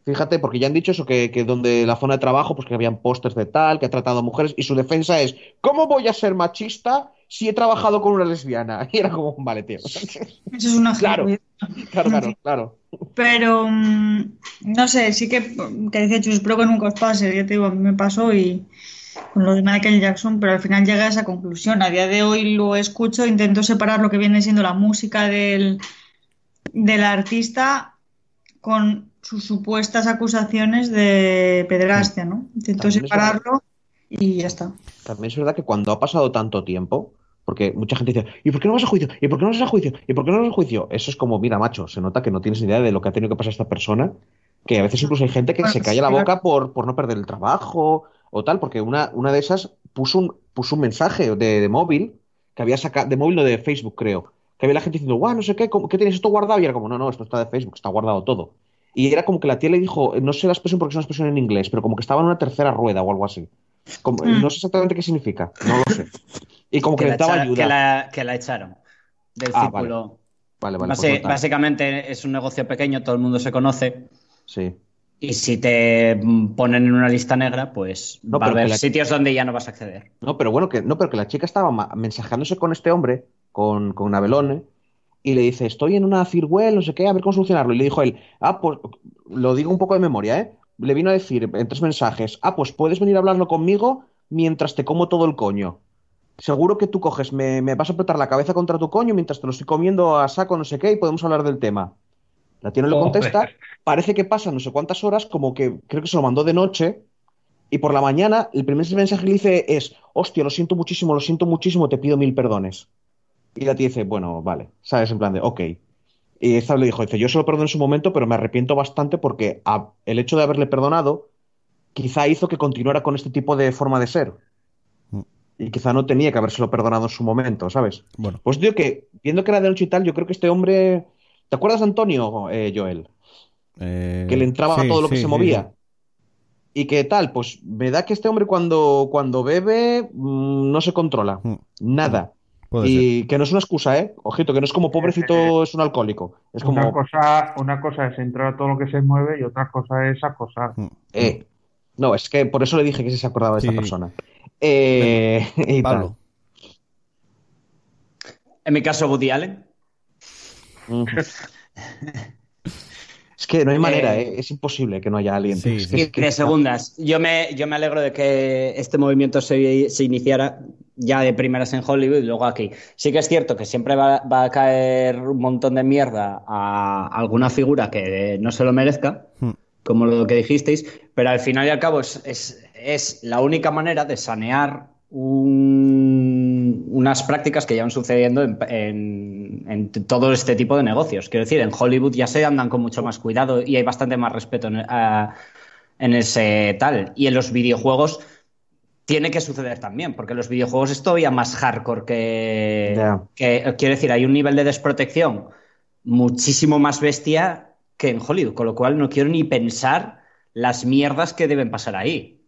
Fíjate, porque ya han dicho eso, que, que, donde la zona de trabajo, pues que habían pósters de tal, que ha tratado a mujeres, y su defensa es, ¿cómo voy a ser machista si he trabajado con una lesbiana? Y era como, vale, tío. Eso es una claro, claro, claro, claro. Pero, mm, no sé, sí que, que dice Chus, espero que nunca os pase, ya te digo, a mí me pasó y con lo de Michael Jackson, pero al final llega a esa conclusión. A día de hoy lo escucho, intento separar lo que viene siendo la música del, del artista con sus supuestas acusaciones de pederastia, ¿no? Intentó separarlo y ya está. También es verdad que cuando ha pasado tanto tiempo, porque mucha gente dice, ¿y por qué no vas a juicio? ¿Y por qué no vas a juicio? ¿Y por qué no vas a juicio? Eso es como, mira, macho, se nota que no tienes idea de lo que ha tenido que pasar esta persona, que a veces incluso hay gente que se calla la boca por, por no perder el trabajo o tal, porque una, una de esas puso un, puso un mensaje de, móvil que había sacado, de móvil o de Facebook, creo, que había la gente diciendo, guau, no sé qué, ¿qué tienes esto guardado? Y era como, no, no, esto está de Facebook, está guardado todo. Y era como que la tía le dijo, no sé la expresión porque es una expresión en inglés, pero como que estaba en una tercera rueda o algo así. Mm. No sé exactamente qué significa, no lo sé. Y como que, le daba ayuda. Que la, echaron del ah, círculo. Vale, vale, pues básicamente es un negocio pequeño, todo el mundo se conoce. Sí. Y si te ponen en una lista negra, pues no, va a haber sitios donde ya no vas a acceder. No, pero bueno, que no, pero que la chica estaba mensajeándose con este hombre, con, con Abelone, y le dice, estoy en una Firewell, no sé qué, a ver cómo solucionarlo. Y le dijo él, ah, pues lo digo un poco de memoria, ¿eh? Le vino a decir en tres mensajes, ah, pues puedes venir a hablarlo conmigo mientras te como todo el coño. Seguro que tú coges, me, me vas a apretar la cabeza contra tu coño mientras te lo estoy comiendo a saco, no sé qué, y podemos hablar del tema. La tía no le contesta, parece que pasa no sé cuántas horas, como que creo que se lo mandó de noche, y por la mañana el primer mensaje que le dice es, hostia, lo siento muchísimo, lo siento muchísimo, te pido mil perdones. Y la tía dice, bueno, vale, ¿sabes? En plan de, ok. Y esta le dijo, dice, yo se lo perdoné en su momento, pero me arrepiento bastante porque el hecho de haberle perdonado quizá hizo que continuara con este tipo de forma de ser. Mm. Y quizá no tenía que habérselo perdonado en su momento, ¿sabes? Bueno. Pues digo que, viendo que era de noche y tal, yo creo que este hombre ¿Te acuerdas de Antonio, eh, Joel? Eh, que le entraba a todo lo que se movía. ¿Y qué tal? Pues me da que este hombre cuando, cuando bebe mm, no se controla. Mm. Nada. y que no es una excusa, ¿eh? Ojito, que no es como pobrecito es un alcohólico. Es como... una, cosa, una cosa es entrar a todo lo que se mueve y otra cosa es acosar. Mm. Eh, no, es que por eso le dije que se acordaba de esta persona. Eh, y Pablo. En mi caso, Woody Allen. Es que no hay manera, eh, ¿eh? es imposible que no haya alguien. Sí, de segundas. Yo me, yo me alegro de que este movimiento se, iniciara ya de primeras en Hollywood y luego aquí. Sí que es cierto que siempre va, a caer un montón de mierda a alguna figura que no se lo merezca, hmm. como lo que dijisteis, pero al final y al cabo es, es la única manera de sanear unas prácticas que llevan sucediendo en, todo este tipo de negocios. Quiero decir, en Hollywood ya se andan con mucho más cuidado y hay bastante más respeto en, ese tal. Y en los videojuegos tiene que suceder también, porque los videojuegos es todavía más hardcore que, que, Quiero decir, hay un nivel de desprotección muchísimo más bestia que en Hollywood, con lo cual no quiero ni pensar las mierdas que deben pasar ahí.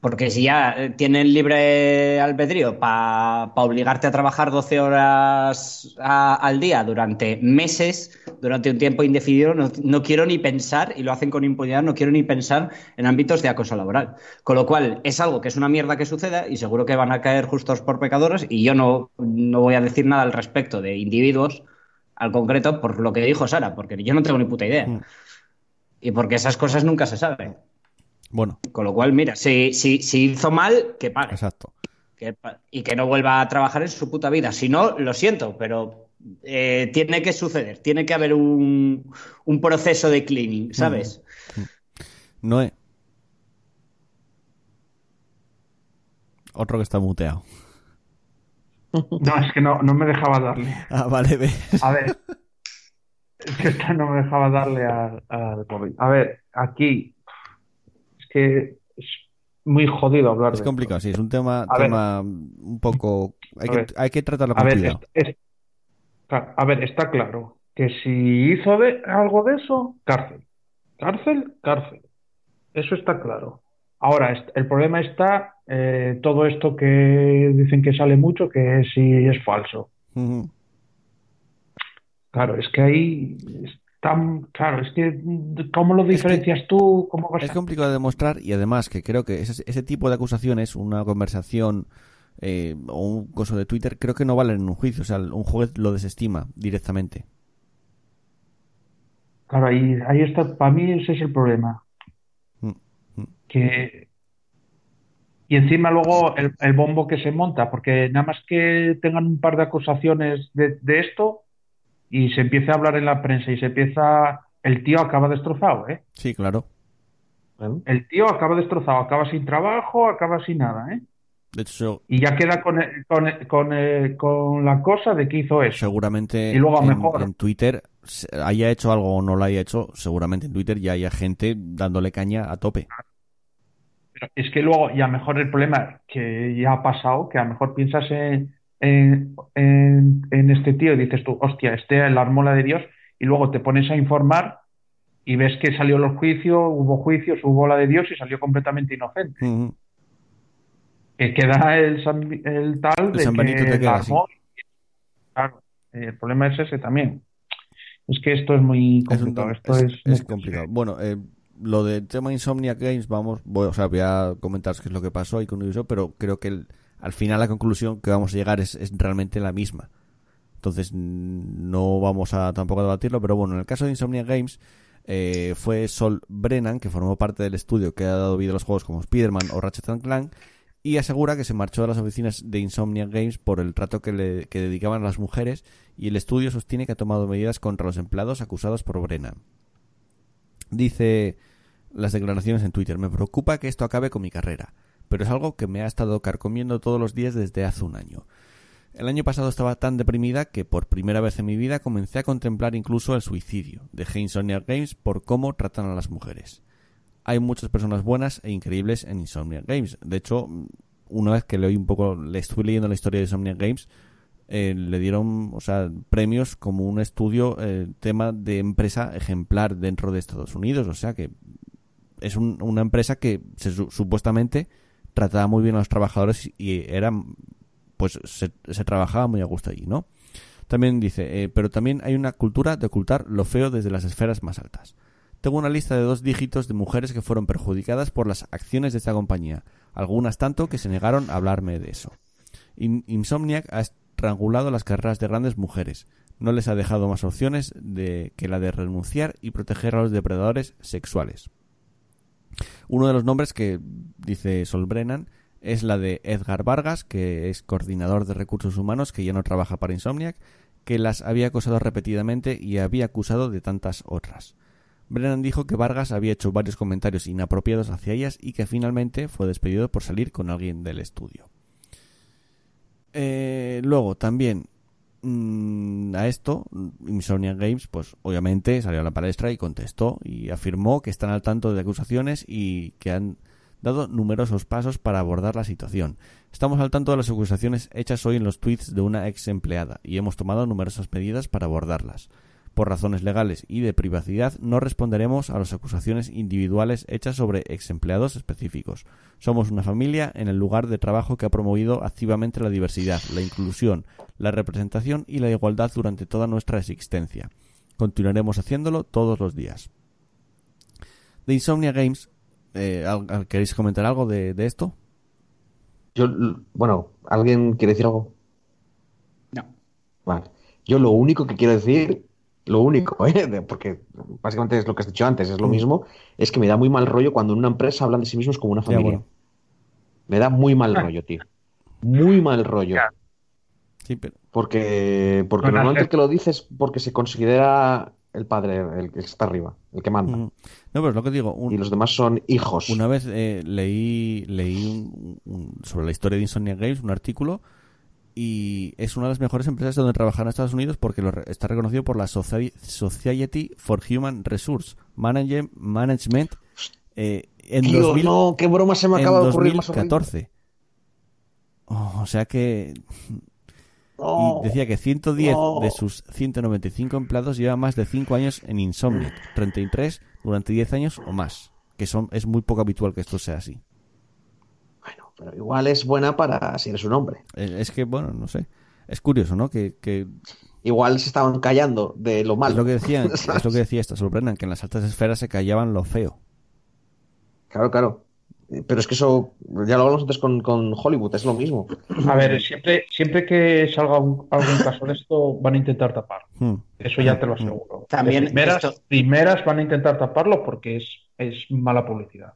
Porque si ya eh, tienen libre albedrío para obligarte a trabajar 12 horas al día durante meses, durante un tiempo indefinido, no, quiero ni pensar, y lo hacen con impunidad, no quiero ni pensar en ámbitos de acoso laboral. Con lo cual, es algo que es una mierda que suceda y seguro que van a caer justos por pecadores y yo no, no voy a decir nada al respecto de individuos al concreto por lo que dijo Sara, porque yo no tengo ni puta idea. Mm. Y porque esas cosas nunca se saben. Bueno. Con lo cual, mira, si, si, si hizo mal, que pague. Exacto. y que no vuelva a trabajar en su puta vida. Si no, lo siento, pero eh, tiene que suceder. Tiene que haber un, un proceso de cleaning, ¿sabes? Mm. Noé. Otro que está muteado. No, es que no, no me dejaba darle. Ah, vale, ve. A ver. Es que no me dejaba darle al, al móvil. A ver, aquí que es muy jodido hablar es complicado, sí, es un tema, tema un poco... Hay que, hay que tratarlo con a ver, a ver, está claro que si hizo de, algo de eso, cárcel. Cárcel, cárcel. Eso está claro. Ahora, el problema está eh, todo esto que dicen que sale mucho, que si es falso. Claro, es que ahí tan claro, es que ¿cómo lo diferencias tú? ¿Cómo es complicado de demostrar y además que creo que ese, ese tipo de acusaciones, una conversación eh, o un coso de Twitter, creo que no valen en un juicio, o sea, un juez lo desestima directamente. Claro, ahí, ahí está, para mí ese es el problema. Mm, mm. Que y encima luego el, el, bombo que se monta, porque nada más que tengan un par de acusaciones de, de esto, y se empieza a hablar en la prensa y se empieza el tío acaba destrozado, ¿eh? Sí, claro. El tío acaba destrozado, acaba sin trabajo, acaba sin nada, ¿eh? De hecho, y ya queda con, con, con, con, la cosa de que hizo eso. Seguramente y luego en, mejor. en Twitter haya hecho algo o no lo haya hecho, seguramente en Twitter ya haya gente dándole caña a tope. Pero es que luego, ya mejor el problema que ya ha pasado, que a lo mejor piensas en, en, en, este tío y dices tú, hostia, este es la armola de Dios, y luego te pones a informar y ves que salió los juicios, hubo juicios, hubo la de Dios y salió completamente inocente. Que queda el, el tal de que te queda. Claro, el problema es ese también. Es que esto es muy complicado. Es, esto es, es, es complicado. Bueno, eh, lo del tema Insomnia Games, vamos, voy, o sea, voy a comentaros qué es lo que pasó ahí con Ubisoft, pero creo que el, al final la conclusión que vamos a llegar es, realmente la misma. Entonces no vamos a tampoco a debatirlo, pero bueno, en el caso de Insomnia Games eh, fue Sol Brennan, que formó parte del estudio que ha dado vida a los juegos como Spider-Man o Ratchet Clank, y asegura que se marchó de las oficinas de Insomnia Games por el trato que, le, que dedicaban a las mujeres y el estudio sostiene que ha tomado medidas contra los empleados acusados por Brennan. Dice las declaraciones en Twitter, me preocupa que esto acabe con mi carrera, pero es algo que me ha estado carcomiendo todos los días desde hace un año. El año pasado estaba tan deprimida que por primera vez en mi vida comencé a contemplar incluso el suicidio. Dejé Insomnia Games por cómo tratan a las mujeres hay muchas personas buenas e increíbles en Insomnia Games. De hecho, una vez que leí un poco, le estuve leyendo la historia de Insomnia Games, eh, le dieron, o sea, premios como un estudio, eh, tema de empresa ejemplar dentro de Estados Unidos. O sea que es una empresa que supuestamente trataba muy bien a los trabajadores y era, pues se, trabajaba muy a gusto allí, ¿no? También dice, eh, pero también hay una cultura de ocultar lo feo desde las esferas más altas. Tengo una lista de dos dígitos de mujeres que fueron perjudicadas por las acciones de esta compañía, algunas tanto que se negaron a hablarme de eso. Insomniac ha estrangulado las carreras de grandes mujeres, no les ha dejado más opciones de que la de renunciar y proteger a los depredadores sexuales. Uno de los nombres que dice Sol Brennan es la de Edgar Vargas, que es coordinador de recursos humanos que ya no trabaja para Insomniac, que las había acosado repetidamente y había acusado de tantas otras. Brennan dijo que Vargas había hecho varios comentarios inapropiados hacia ellas y que finalmente fue despedido por salir con alguien del estudio. Eh, luego, también mm, a esto, Insomnia Games, pues obviamente salió a la palestra y contestó y afirmó que están al tanto de acusaciones y que han dado numerosos pasos para abordar la situación. Estamos al tanto de las acusaciones hechas hoy en los tweets de una ex empleada y hemos tomado numerosas medidas para abordarlas. Por razones legales y de privacidad no responderemos a las acusaciones individuales hechas sobre ex empleados específicos. Somos una familia en el lugar de trabajo que ha promovido activamente la diversidad, la inclusión, la representación y la igualdad durante toda nuestra existencia. Continuaremos haciéndolo todos los días. De Insomnia Games, eh, ¿queréis comentar algo de, de esto? Yo, bueno, ¿alguien quiere decir algo? No. Vale. Yo lo único que quiero decir lo único, ¿eh? porque básicamente es lo que has dicho antes, es lo mismo, es que me da muy mal rollo cuando en una empresa hablan de sí mismos como una familia. Me da muy mal rollo, tío. Muy mal rollo. Sí, pero... Porque, porque normalmente el que lo dices porque se considera el padre, el que está arriba, el que manda. No, pero es lo que digo. y los demás son hijos. Una vez eh, leí, leí sobre la historia de Insomnia Games un artículo y es una de las mejores empresas donde trabajar en Estados Unidos porque lo está reconocido por la Society for Human Resource Management eh, en Tío, no, qué broma se me acaba de ocurrir 2014. o sea que y decía que 110 de sus 195 empleados llevan más de 5 años en Insomniac, 33 durante 10 años o más, que son es muy poco habitual que esto sea así. Pero igual es buena para si eres un hombre. Eh, es que, bueno, no sé. Es curioso, ¿no? Que, Igual se estaban callando de lo malo. Es lo que decían, es lo que decía esto, sorprendan, que en las altas esferas se callaban lo feo. Claro, claro. Pero es que eso, ya lo hablamos antes con, Hollywood, es lo mismo. A ver, siempre, siempre que salga algún caso de esto, van a intentar tapar. Hmm. Eso ya te lo aseguro. También primeras, primeras van a intentar taparlo porque es, es mala publicidad.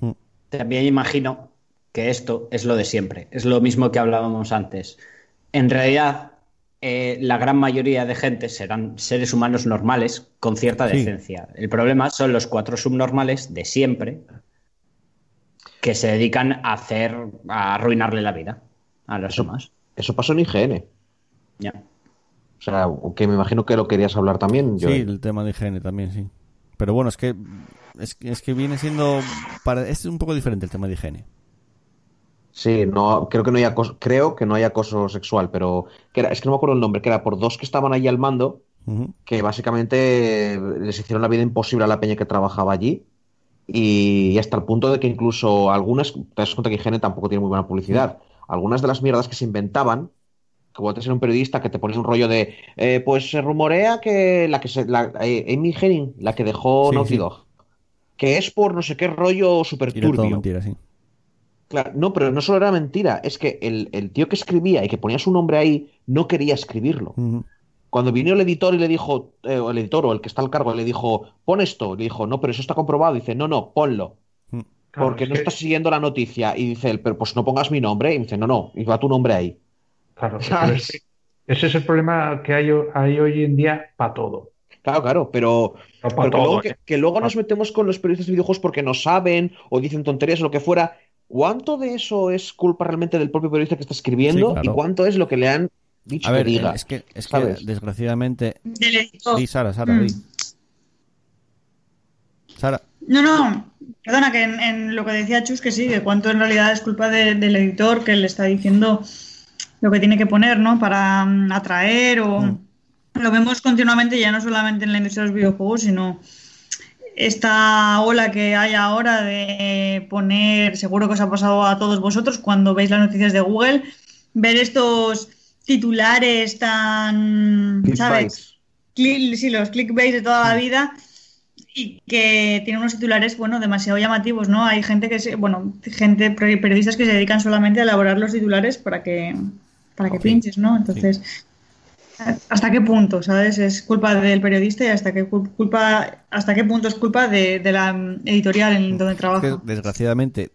Hmm. También imagino que esto es lo de siempre, es lo mismo que hablábamos antes. En realidad, eh, la gran mayoría de gente serán seres humanos normales con cierta decencia. El problema son los cuatro subnormales de siempre que se dedican a hacer, a arruinarle la vida a los demás. Eso pasó en IGN. Ya. O sea, que me imagino que lo querías hablar también. Sí, el tema de IGN también, sí. Pero bueno, es que es, es que viene siendo para es un poco diferente el tema de higiene. Sí, no, creo que no hay acoso, creo que no hay acoso sexual, pero que era, es que no me acuerdo el nombre, que era por dos que estaban allí al mando, que básicamente les hicieron la vida imposible a la peña que trabajaba allí. Y, hasta el punto de que incluso algunas, te das cuenta que higiene tampoco tiene muy buena publicidad. Algunas de las mierdas que se inventaban, como te ser un periodista que te ponía un rollo de, eh, pues se rumorea que la que se, la, eh, Amy Henning, la que dejó Naughty Dog, que es por no sé qué rollo super turbio. mentira, sí. Claro, no, pero no solo era mentira, es que el, tío que escribía y que ponía su nombre ahí no quería escribirlo. Cuando vino el editor y le dijo, eh, o el editor o el que está al cargo, le dijo, pon esto, le dijo, no, pero eso está comprobado. dice, no, no, ponlo. porque no estás siguiendo la noticia. Y dice él, pero pues no pongas mi nombre. Y dice, no, no, y va tu nombre ahí. Claro, ese es el problema que hay, hay hoy en día para todo. Claro, claro, pero, ¿eh? que, luego, nos metemos con los periodistas de videojuegos porque no saben o dicen tonterías o lo que fuera. ¿Cuánto de eso es culpa realmente del propio periodista que está escribiendo y cuánto es lo que le han dicho a ver, que diga? Es que, es que desgraciadamente. Sí, Sara, Sara, mm. Sara. No, no, perdona, que en, lo que decía Chus, que sí, que cuánto en realidad es culpa del editor que le está diciendo lo que tiene que poner, ¿no? Para mm, atraer o. Mm. Lo vemos continuamente, ya no solamente en la industria de los videojuegos, sino esta ola que hay ahora de poner, seguro que os ha pasado a todos vosotros cuando veis las noticias de Google, ver estos titulares tan, ¿sabes? sí, los clickbait de toda la vida y que tienen unos titulares, bueno, demasiado llamativos, ¿no? Hay gente que, se, bueno, gente, periodistas que se dedican solamente a elaborar los titulares para que, para que pinches, ¿no? Entonces, ¿Hasta qué punto, sabes? Es culpa del periodista y hasta qué culpa, hasta qué punto es culpa de, la editorial en donde trabaja. desgraciadamente,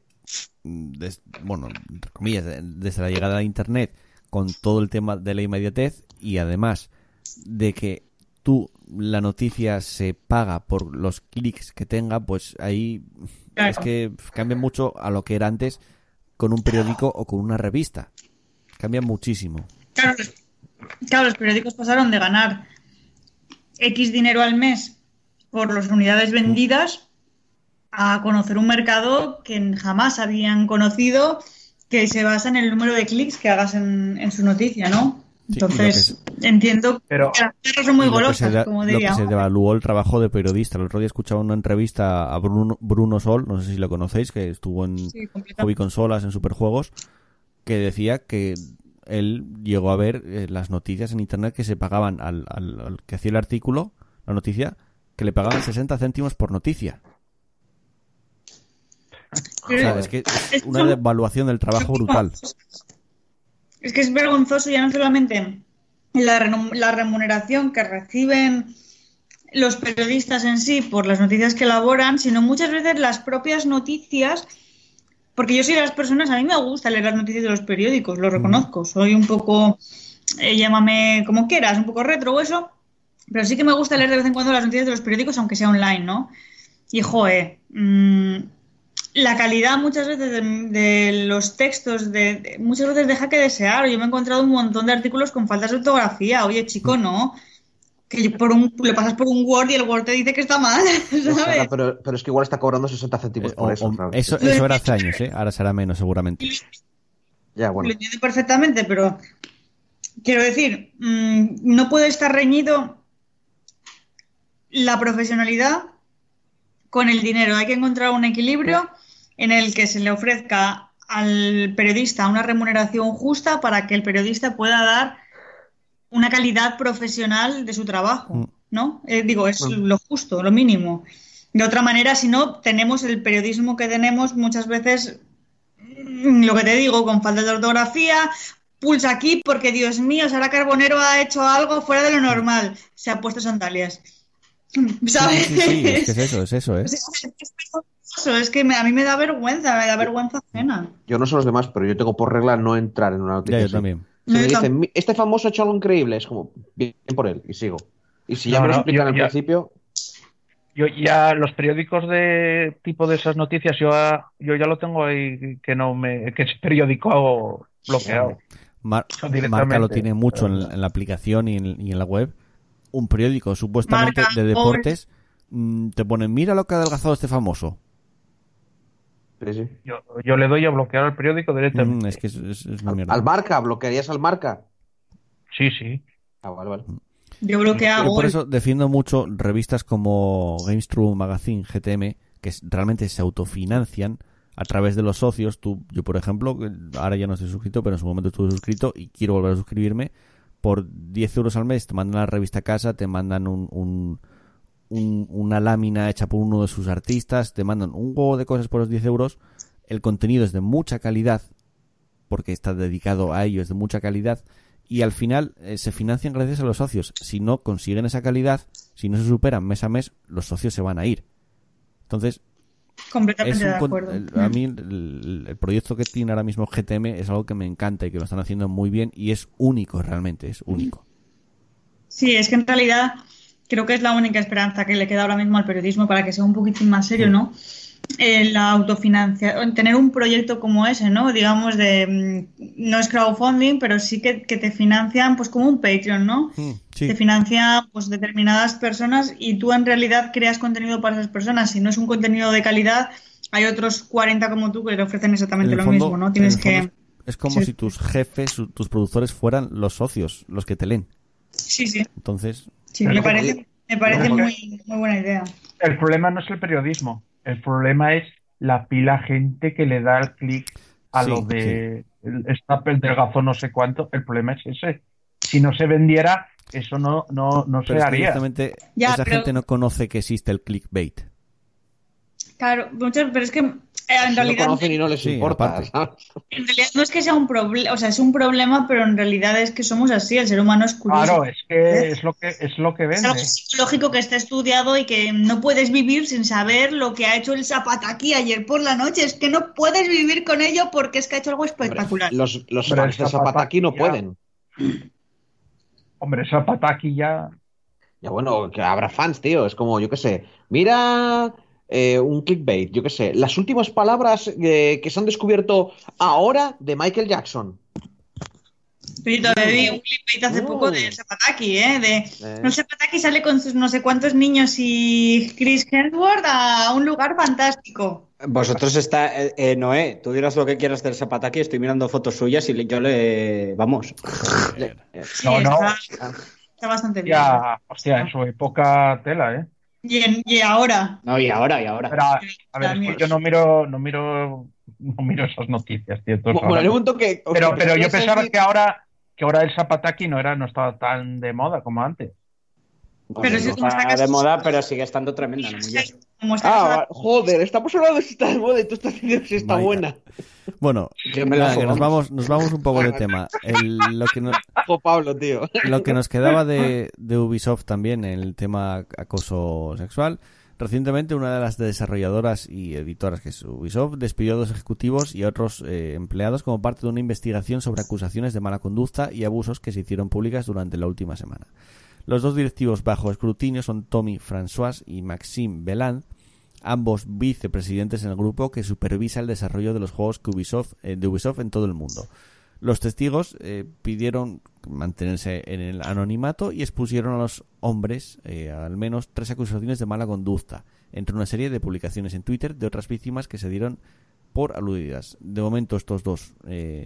bueno, entre comillas, desde la llegada de Internet, con todo el tema de la inmediatez y además de que tú la noticia se paga por los clics que tenga, pues ahí es que cambia mucho a lo que era antes con un periódico o con una revista. Cambia muchísimo. Claro, Claro, los periódicos pasaron de ganar X dinero al mes por las unidades vendidas a conocer un mercado que jamás habían conocido que se basa en el número de clics que hagas en, su noticia, ¿no? Entonces, entiendo pero, que las perras son muy golosas, como diría. Lo que se devaluó el trabajo de periodista. El otro día escuchaba una entrevista a Bruno, Sol, no sé si lo conocéis, que estuvo en Hobby Consolas, en Superjuegos, que decía que él llegó a ver eh, las noticias en internet que se pagaban al, al, que hacía el artículo, la noticia, que le pagaban 60 céntimos por noticia. O sea, es que es una evaluación del trabajo brutal. Es que es vergonzoso ya no solamente la, la remuneración que reciben los periodistas en sí por las noticias que elaboran, sino muchas veces las propias noticias porque yo soy de las personas, a mí me gusta leer las noticias de los periódicos, lo reconozco. Soy un poco, eh, llámame como quieras, un poco retro o eso, pero sí que me gusta leer de vez en cuando las noticias de los periódicos, aunque sea online, ¿no? Y joe, mm, la calidad muchas veces de, los textos, de, muchas veces deja que desear. Yo me he encontrado un montón de artículos con faltas de ortografía. Oye, chico, no que por un, le pasas por un Word y el Word te dice que está mal, ¿sabes? pero, pero, es que igual está cobrando 60 céntimos eh, por eso, eso. Eso era hace años, ¿eh? Ahora será menos, seguramente. Ya, bueno. Lo entiendo perfectamente, pero quiero decir, mm, no puede estar reñido la profesionalidad con el dinero. Hay que encontrar un equilibrio en el que se le ofrezca al periodista una remuneración justa para que el periodista pueda dar una calidad profesional de su trabajo, mm. ¿no? Eh, digo, es lo justo, lo mínimo. De otra manera, si no, tenemos el periodismo que tenemos muchas veces, mm, lo que te digo, con falta de ortografía, pulsa aquí porque, Dios mío, Sara Carbonero ha hecho algo fuera de lo normal, se ha puesto sandalias. ¿Sabes? Sí, es eso, es eso, ¿eh? Es que a mí me da vergüenza, me da vergüenza cena. Yo no sé los demás, pero yo tengo por regla no entrar en una noticia. yo también. Si me dicen, este famoso ha hecho algo increíble, es como, bien por él, y sigo. Y si ya me lo explican al principio. Yo ya los periódicos de tipo de esas noticias, yo, yo ya lo tengo ahí que no me, que es periódico bloqueado. Marca lo tiene mucho en, la aplicación y en, la web. Un periódico supuestamente de deportes mm, te ponen, mira lo que ha adelgazado este famoso. Yo, le doy a bloquear al periódico directamente. Mm, es que es, ¿Al marca? ¿Bloquearías al marca? Sí, sí. Ah, vale, vale. Yo bloqueo. por eso defiendo mucho revistas como GameStream Magazine, GTM, que realmente se autofinancian a través de los socios. Tú, yo, por ejemplo, ahora ya no estoy suscrito, pero en su momento estuve suscrito y quiero volver a suscribirme. Por 10 euros al mes te mandan la revista a casa, te mandan un, una lámina hecha por uno de sus artistas, te mandan un huevo de cosas por los 10 euros. El contenido es de mucha calidad, porque está dedicado a ello, es de mucha calidad. Y al final eh, se financian gracias a los socios. Si no consiguen esa calidad, si no se superan mes a mes, los socios se van a ir. Entonces, Completamente de acuerdo. a mí el, proyecto que tiene ahora mismo GTM es algo que me encanta y que lo están haciendo muy bien y es único realmente, es único. Sí, es que en realidad creo que es la única esperanza que le queda ahora mismo al periodismo para que sea un poquitín más serio, ¿no? la autofinanciación, tener un proyecto como ese, ¿no? Digamos de, mm, no es crowdfunding, pero sí que, te financian pues como un Patreon, ¿no? Mm, te financian pues determinadas personas y tú en realidad creas contenido para esas personas. Si no es un contenido de calidad, hay otros 40 como tú que te ofrecen exactamente lo mismo, ¿no? Tienes que... Es como si tus jefes, tus productores fueran los socios, los que te leen. Sí, sí. Entonces... Sí, me parece, me parece muy, muy buena idea. El problema no es el periodismo, el problema es la pila gente que le da el clic a lo de el stapel del gazo no sé cuánto. El problema es ese. Si no se vendiera, eso no, no, no se haría. esa gente no conoce que existe el clickbait. Claro, pero es que en realidad, no no les importa. En realidad no es que sea un problema, o sea, es un problema, pero en realidad es que somos así, el ser humano es curioso. Claro, es que es lo que es lo que vende. Es algo psicológico que está estudiado y que no puedes vivir sin saber lo que ha hecho el Zapataki ayer por la noche. Es que no puedes vivir con ello porque es que ha hecho algo espectacular. los los fans de Zapataki no pueden. Hombre, Zapataki ya. Ya bueno, que habrá fans, tío. Es como, yo qué sé. Mira eh, un clickbait, yo qué sé, las últimas palabras eh, que se han descubierto ahora de Michael Jackson. Pero vi un clickbait hace poco de Zapataki, ¿eh? De, eh. No Zapataki sale con sus no sé cuántos niños y Chris Hemsworth a un lugar fantástico. Vosotros está, Noé, tú dirás lo que quieras del Zapataki, estoy mirando fotos suyas y yo le, vamos. no, no. Está, bastante bien. Ya, hostia, en su época tela, ¿eh? Y, ahora. No, y ahora, y ahora. a ver, yo no miro, no miro, no miro esas noticias, tío. pero, pero yo pensaba que ahora, que ahora el Zapataki no era, no estaba tan de moda como antes. Pero si está de moda, pero sigue estando tremenda. ah, joder, estamos hablando de si está de moda y tú estás diciendo si está buena. Bueno, nos vamos, nos vamos un poco de tema. lo, que nos, Pablo, tío. lo que nos quedaba de, Ubisoft también, el tema acoso sexual. Recientemente una de las desarrolladoras y editoras que es Ubisoft despidió a dos ejecutivos y a otros eh, empleados como parte de una investigación sobre acusaciones de mala conducta y abusos que se hicieron públicas durante la última semana. Los dos directivos bajo escrutinio son Tommy François y Maxime Beland, ambos vicepresidentes en el grupo que supervisa el desarrollo de los juegos eh, de Ubisoft en todo el mundo. Los testigos eh, pidieron mantenerse en el anonimato y expusieron a los hombres eh, al menos tres acusaciones de mala conducta, entre una serie de publicaciones en Twitter de otras víctimas que se dieron por aludidas. De momento estos dos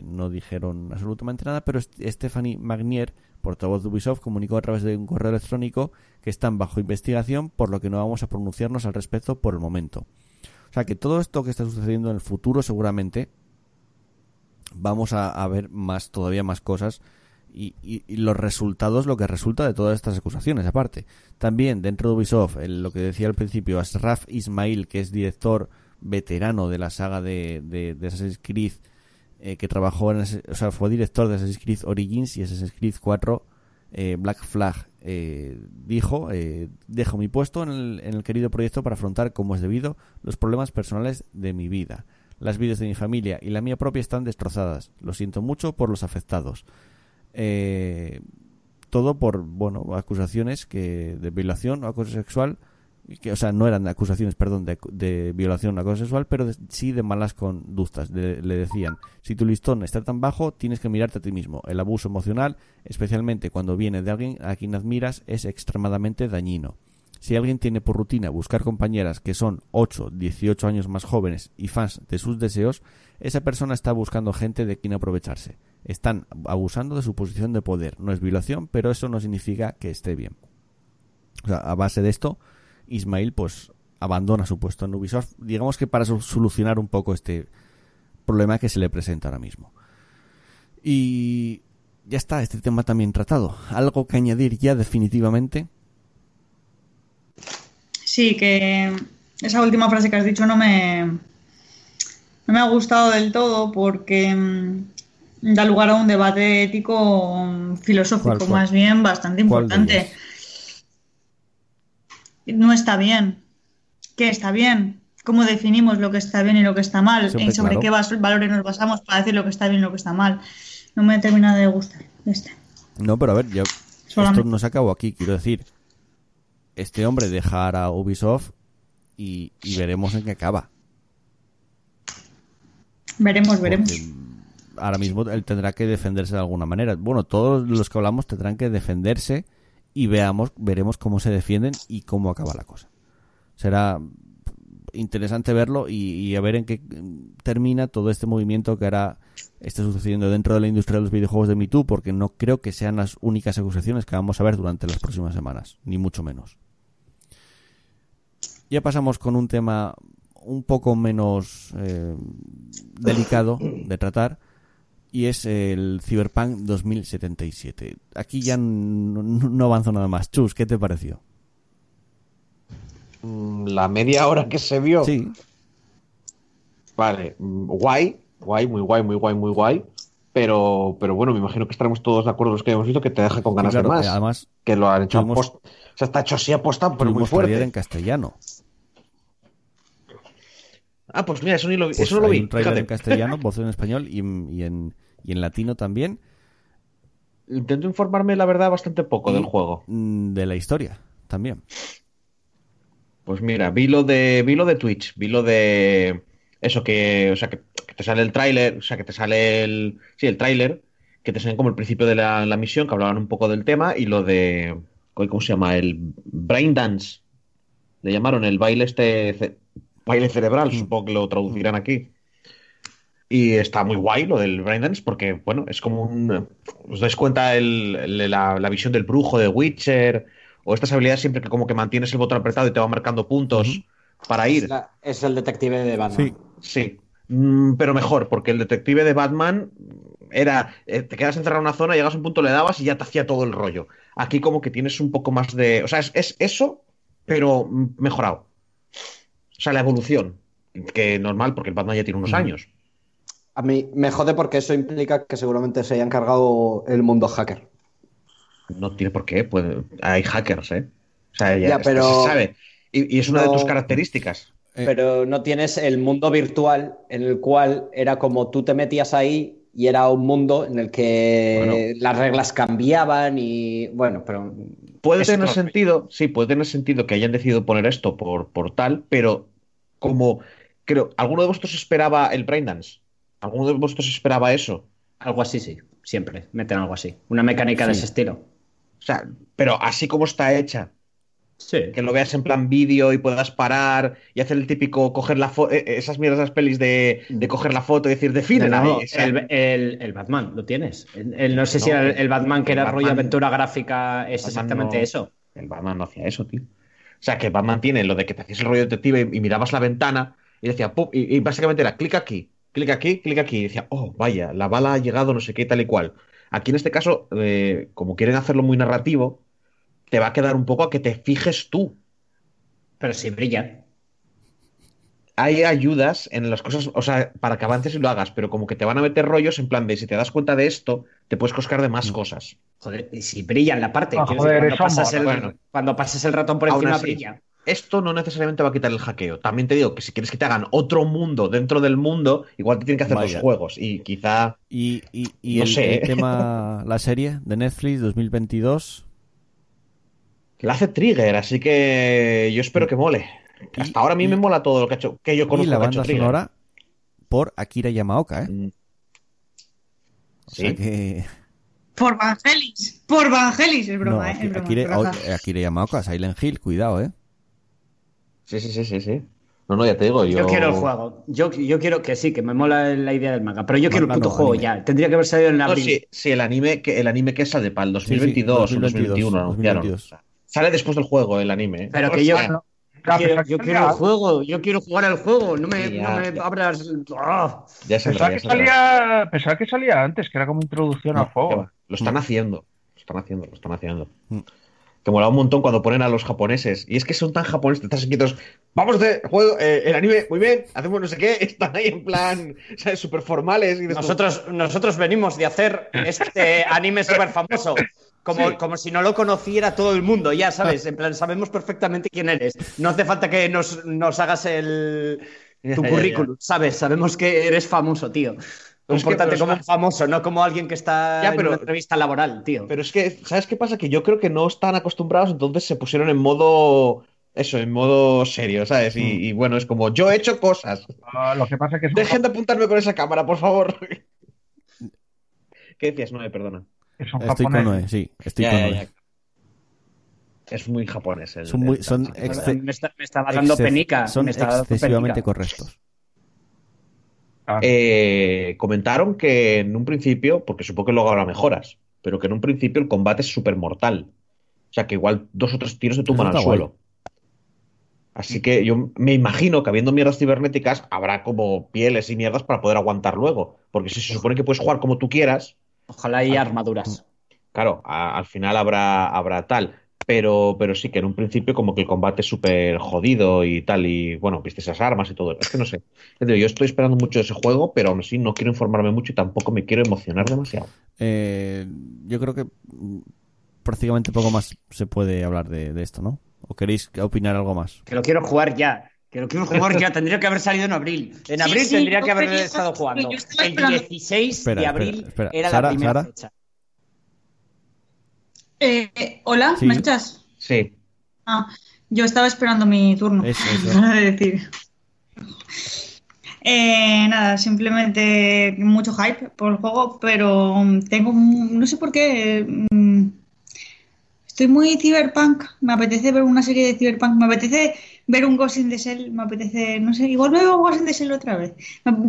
no dijeron absolutamente nada, pero Stephanie Magnier portavoz de Ubisoft, comunicó a través de un correo electrónico que están bajo investigación, por lo que no vamos a pronunciarnos al respecto por el momento. O sea que todo esto que está sucediendo en el futuro seguramente vamos a, ver más, todavía más cosas y, los resultados, lo que resulta de todas estas acusaciones, aparte. También dentro de Ubisoft, lo que decía al principio, Asraf Ismail, que es director veterano de la saga de, de, de Assassin's Creed, eh, que trabajó en, o sea, fue director de Assassin's Creed Origins y Assassin's Creed 4, eh, Black Flag eh, dijo, eh, dejo mi puesto en el, en el, querido proyecto para afrontar como es debido los problemas personales de mi vida. Las vidas de mi familia y la mía propia están destrozadas. Lo siento mucho por los afectados. todo por, bueno, acusaciones que de violación o acoso sexual que, o sea, no eran acusaciones, perdón, de, violación o acoso sexual, pero sí de malas conductas. le decían, si tu listón está tan bajo, tienes que mirarte a ti mismo. El abuso emocional, especialmente cuando viene de alguien a quien admiras, es extremadamente dañino. Si alguien tiene por rutina buscar compañeras que son 8, 18 años más jóvenes y fans de sus deseos, esa persona está buscando gente de quien aprovecharse. Están abusando de su posición de poder. No es violación, pero eso no significa que esté bien. O sea, a base de esto, Ismail pues abandona su puesto en Ubisoft, digamos que para solucionar un poco este problema que se le presenta ahora mismo. Y ya está, este tema también tratado. ¿Algo que añadir ya definitivamente? Sí, que esa última frase que has dicho no me, no me ha gustado del todo porque mm, da lugar a un debate ético mm, filosófico más bien bastante importante no está bien. ¿Qué está bien? ¿Cómo definimos lo que está bien y lo que está mal? ¿Y sobre qué valores nos basamos para decir lo que está bien y lo que está mal? No me ha terminado de gustar este. No, pero a ver, yo, esto no se acabó aquí. Quiero decir, este hombre dejará Ubisoft y, veremos en qué acaba. Veremos, veremos. ahora mismo él tendrá que defenderse de alguna manera. Bueno, todos los que hablamos tendrán que defenderse y veamos, veremos cómo se defienden y cómo acaba la cosa. Será interesante verlo y, a ver en qué termina todo este movimiento que ahora está sucediendo dentro de la industria de los videojuegos de Me porque no creo que sean las únicas acusaciones que vamos a ver durante las próximas semanas, ni mucho menos. Ya pasamos con un tema un poco menos eh, delicado de tratar, y es el Cyberpunk 2077. Aquí ya no, avanzo nada más. Chus, ¿qué te pareció? Mm, la media hora que se vio. Sí. Vale, mm, guay, guay, muy guay, muy guay, muy guay. Pero, pero bueno, me imagino que estaremos todos de acuerdo los que hemos visto que te deja con ganas de más. Además, que lo han hecho O sea, está hecho así apostado, pero muy fuerte. en castellano. Ah, pues mira, eso, ni lo, pues lo vi. Un trailer en castellano, voz en español y, en, y en latino también. Intento informarme, la verdad, bastante poco del juego. Mm, de la historia también. Pues mira, vi lo de, vi lo de Twitch, vi lo de eso que, o sea, que, te sale el tráiler, o sea, que te sale el, sí, el tráiler, que te sale como el principio de la, la, misión, que hablaban un poco del tema, y lo de, ¿cómo se llama? El Brain Dance. Le llamaron el baile este baile cerebral, mm. supongo que lo traducirán aquí. Y está muy guay lo del Braindance porque, bueno, es como un... Os dais cuenta la, visión del brujo de Witcher o estas habilidades siempre que como que mantienes el botón apretado y te va marcando puntos para ir. Es, el detective de Batman. Sí, sí. Mm, pero mejor, porque el detective de Batman era, eh, te quedas encerrado en una zona, llegas a un punto, le dabas y ya te hacía todo el rollo. Aquí como que tienes un poco más de... O sea, es eso, pero mejorado. O sea, la evolución, que normal, porque el Batman ya tiene unos años. A mí me jode porque eso implica que seguramente se haya encargado el mundo hacker. No tiene por qué, pues hay hackers, ¿eh? O sea, ya, pero... se sabe. Y, es una de tus características. Eh. Pero no tienes el mundo virtual en el cual era como tú te metías ahí y era un mundo en el que las reglas cambiaban y bueno, pero Puede tener sentido, sí, puede tener sentido que hayan decidido poner esto por, por tal, pero como creo, ¿alguno de vosotros esperaba el Braindance? ¿Alguno de vosotros esperaba eso? Algo así, sí, siempre, meten algo así. Una mecánica de ese estilo. O sea, pero así como está hecha, que lo veas en plan vídeo y puedas parar y hacer el típico coger la foto, eh, eh, esas mierdas las pelis de, coger la foto y decir, define el, Batman, lo tienes. no sé si el, Batman que era rollo aventura gráfica es exactamente eso. El Batman no hacía eso, tío. O sea, que Batman tiene lo de que te hacías el rollo detective y, mirabas la ventana y decía, y, básicamente era clic aquí, clic aquí, clic aquí. Y decía, oh, vaya, la bala ha llegado, no sé qué, tal y cual. Aquí en este caso, eh, como quieren hacerlo muy narrativo, te va a quedar un poco a que te fijes tú. Pero si brilla. hay ayudas en las cosas, o sea, para que avances y lo hagas, pero como que te van a meter rollos en plan de si te das cuenta de esto, te puedes coscar de más mm. cosas. Joder, y si brilla en la parte, ah, cuando, pasas el, cuando pases el ratón por encima brilla. Esto no necesariamente va a quitar el hackeo. También te digo que si quieres que te hagan otro mundo dentro del mundo, igual te tienen que hacer los juegos. Y quizá. Y, y, el, sé. el tema, la serie de Netflix 2022. La hace Trigger, así que yo espero que mole. Hasta ahora a mí me mola todo lo que ha hecho, que yo conozco. Y la banda sonora por Akira Yamaoka, ¿eh? Mm. ¿Sí? que... Por Vangelis. Por Vangelis, es broma, ¿eh? Akira, Akira, Yamaoka, Silent Hill, cuidado, ¿eh? Sí, sí, sí, sí, sí. No, no, ya te digo, yo... Yo quiero el juego. Yo, yo quiero que sí, que me mola la idea del manga, pero yo quiero el puto juego ya. Tendría que haber salido en abril. sí, sí, el anime que el anime que sale para el 2022 o 2021 anunciaron. Sale después del juego el anime. Pero que yo yo quiero el juego, yo quiero jugar al juego, no me, no me abras. ¡ah! Ya pensaba, que salía, pensaba que salía antes, que era como introducción al juego. Lo están haciendo, lo están haciendo, lo están haciendo. Mm. Que mola un montón cuando ponen a los japoneses. Y es que son tan japoneses, estás quietos. Vamos de juego, eh, el anime, muy bien, hacemos no sé qué. Están ahí en plan, ¿sabes? Súper formales. Y nosotros, nosotros venimos de hacer este anime súper famoso. Como, como si no lo conociera todo el mundo, ya sabes, en plan, sabemos perfectamente quién eres. No hace falta que nos, nos hagas el, tu currículum, ¿sabes? Sabemos que eres famoso, tío. Compórtate como un famoso, no como alguien que está en una entrevista laboral, tío. Pero es que, ¿sabes qué pasa? Que yo creo que no están acostumbrados, entonces se pusieron en modo. Eso, en modo serio, ¿sabes? Y, mm. bueno, es como, yo he hecho cosas. Ah, lo que pasa que Dejen de apuntarme con esa cámara, por favor. ¿Qué decías? No, perdona estoy con Noé, sí, estoy con Noé. Es muy japonés. El, son muy, son me, está, me estaba dando penica. Son excesivamente correctos. Ah. Eh, comentaron que en un principio, porque supongo que luego habrá mejoras, pero que en un principio el combate es súper mortal. O sea que igual dos o tres tiros se tumban al suelo. Así que yo me imagino que habiendo mierdas cibernéticas habrá como pieles y mierdas para poder aguantar luego. Porque si se supone que puedes jugar como tú quieras, Ojalá y armaduras. Claro, al final habrá, habrá tal. Pero, pero sí que en un principio como que el combate es súper jodido y tal, y bueno, viste esas armas y todo. Es que no sé. Yo estoy esperando mucho ese juego, pero aún así no quiero informarme mucho y tampoco me quiero emocionar demasiado. Eh, yo creo que prácticamente poco más se puede hablar de, de esto, ¿no? ¿O queréis opinar algo más? Que lo quiero jugar ya. Que lo quiero jugar ya, tendría que haber salido en abril. En abril tendría que haber estado jugando. El 16 de abril era la primera fecha. Eh, Hola, ¿me echas? Sí. Ah, yo estaba esperando mi turno. Eso, decir. Eh, nada, simplemente mucho hype por el juego, pero tengo, no sé por qué, mm, estoy muy cyberpunk, me apetece ver una serie de cyberpunk, me apetece ver un Ghost in the Shell, me apetece, no sé, igual me veo Ghost in the Shell otra vez.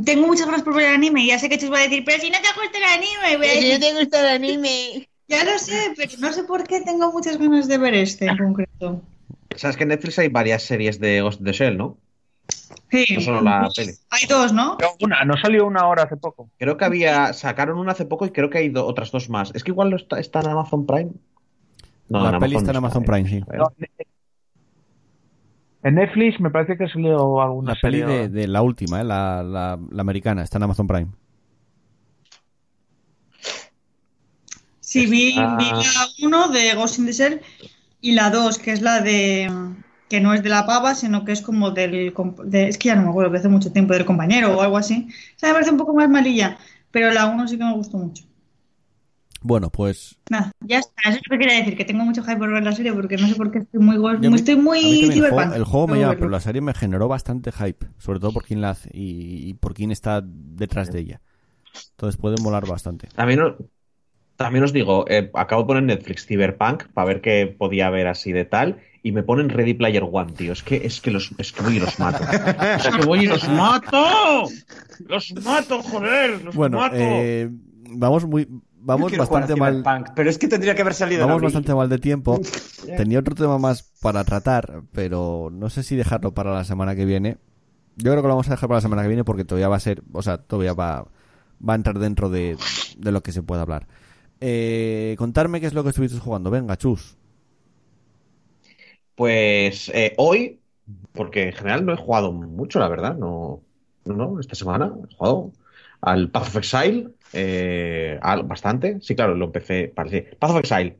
Tengo muchas ganas por ver el anime, y ya sé que te va a decir, pero si no te gusta el anime, voy Si no te gusta el anime. Ya lo sé, pero no sé por qué tengo muchas ganas de ver este en concreto. Sabes que en Netflix hay varias series de Ghost in the Shell, ¿no? Sí. No solo la peli. Hay dos, ¿no? una, no salió una hora hace poco. Creo que había, sacaron una hace poco y creo que hay otras dos más. Es que igual está, está en Amazon Prime. No, la peli está en Amazon Prime, sí. En Netflix me parece que salió alguna la peli de, la última, ¿eh? la, la, americana, está en Amazon Prime. Sí, vi, ah. la 1 de Ghost in the Shell y la 2, que es la de. que no es de la pava, sino que es como del. es que ya no me acuerdo, que hace mucho tiempo, del compañero o algo así. O sea, me parece un poco más malilla, pero la 1 sí que me gustó mucho. Bueno, pues. Nada, ya está. Eso es lo que quería decir, que tengo mucho hype por ver la serie porque no sé por qué estoy muy. estoy muy. el, juego, el juego me llama, pero la serie me generó bastante hype. Sobre todo por quién la hace y, por quién está detrás de ella. Entonces puede molar bastante. También, también os digo, eh, acabo de poner Netflix Cyberpunk para ver qué podía ver así de tal. Y me ponen Ready Player One, tío. Es que, es que, los, es que voy y los mato. es que voy y los mato. Los mato, joder. Los bueno, mato. Eh, vamos muy vamos bastante mal. pero es que tendría que haber salido. Vamos bastante mal de tiempo. Tenía otro tema más para tratar, pero no sé si dejarlo para la semana que viene. Yo creo que lo vamos a dejar para la semana que viene porque todavía va a ser, o sea, todavía va, va a entrar dentro de, de lo que se puede hablar. Eh, contarme qué es lo que estuviste jugando. Venga, chus. Pues eh, hoy porque en general no he jugado mucho, la verdad. No, no, esta semana he jugado al Path of Exile eh, bastante. Sí, claro, lo empecé. Parece. Path of Exile,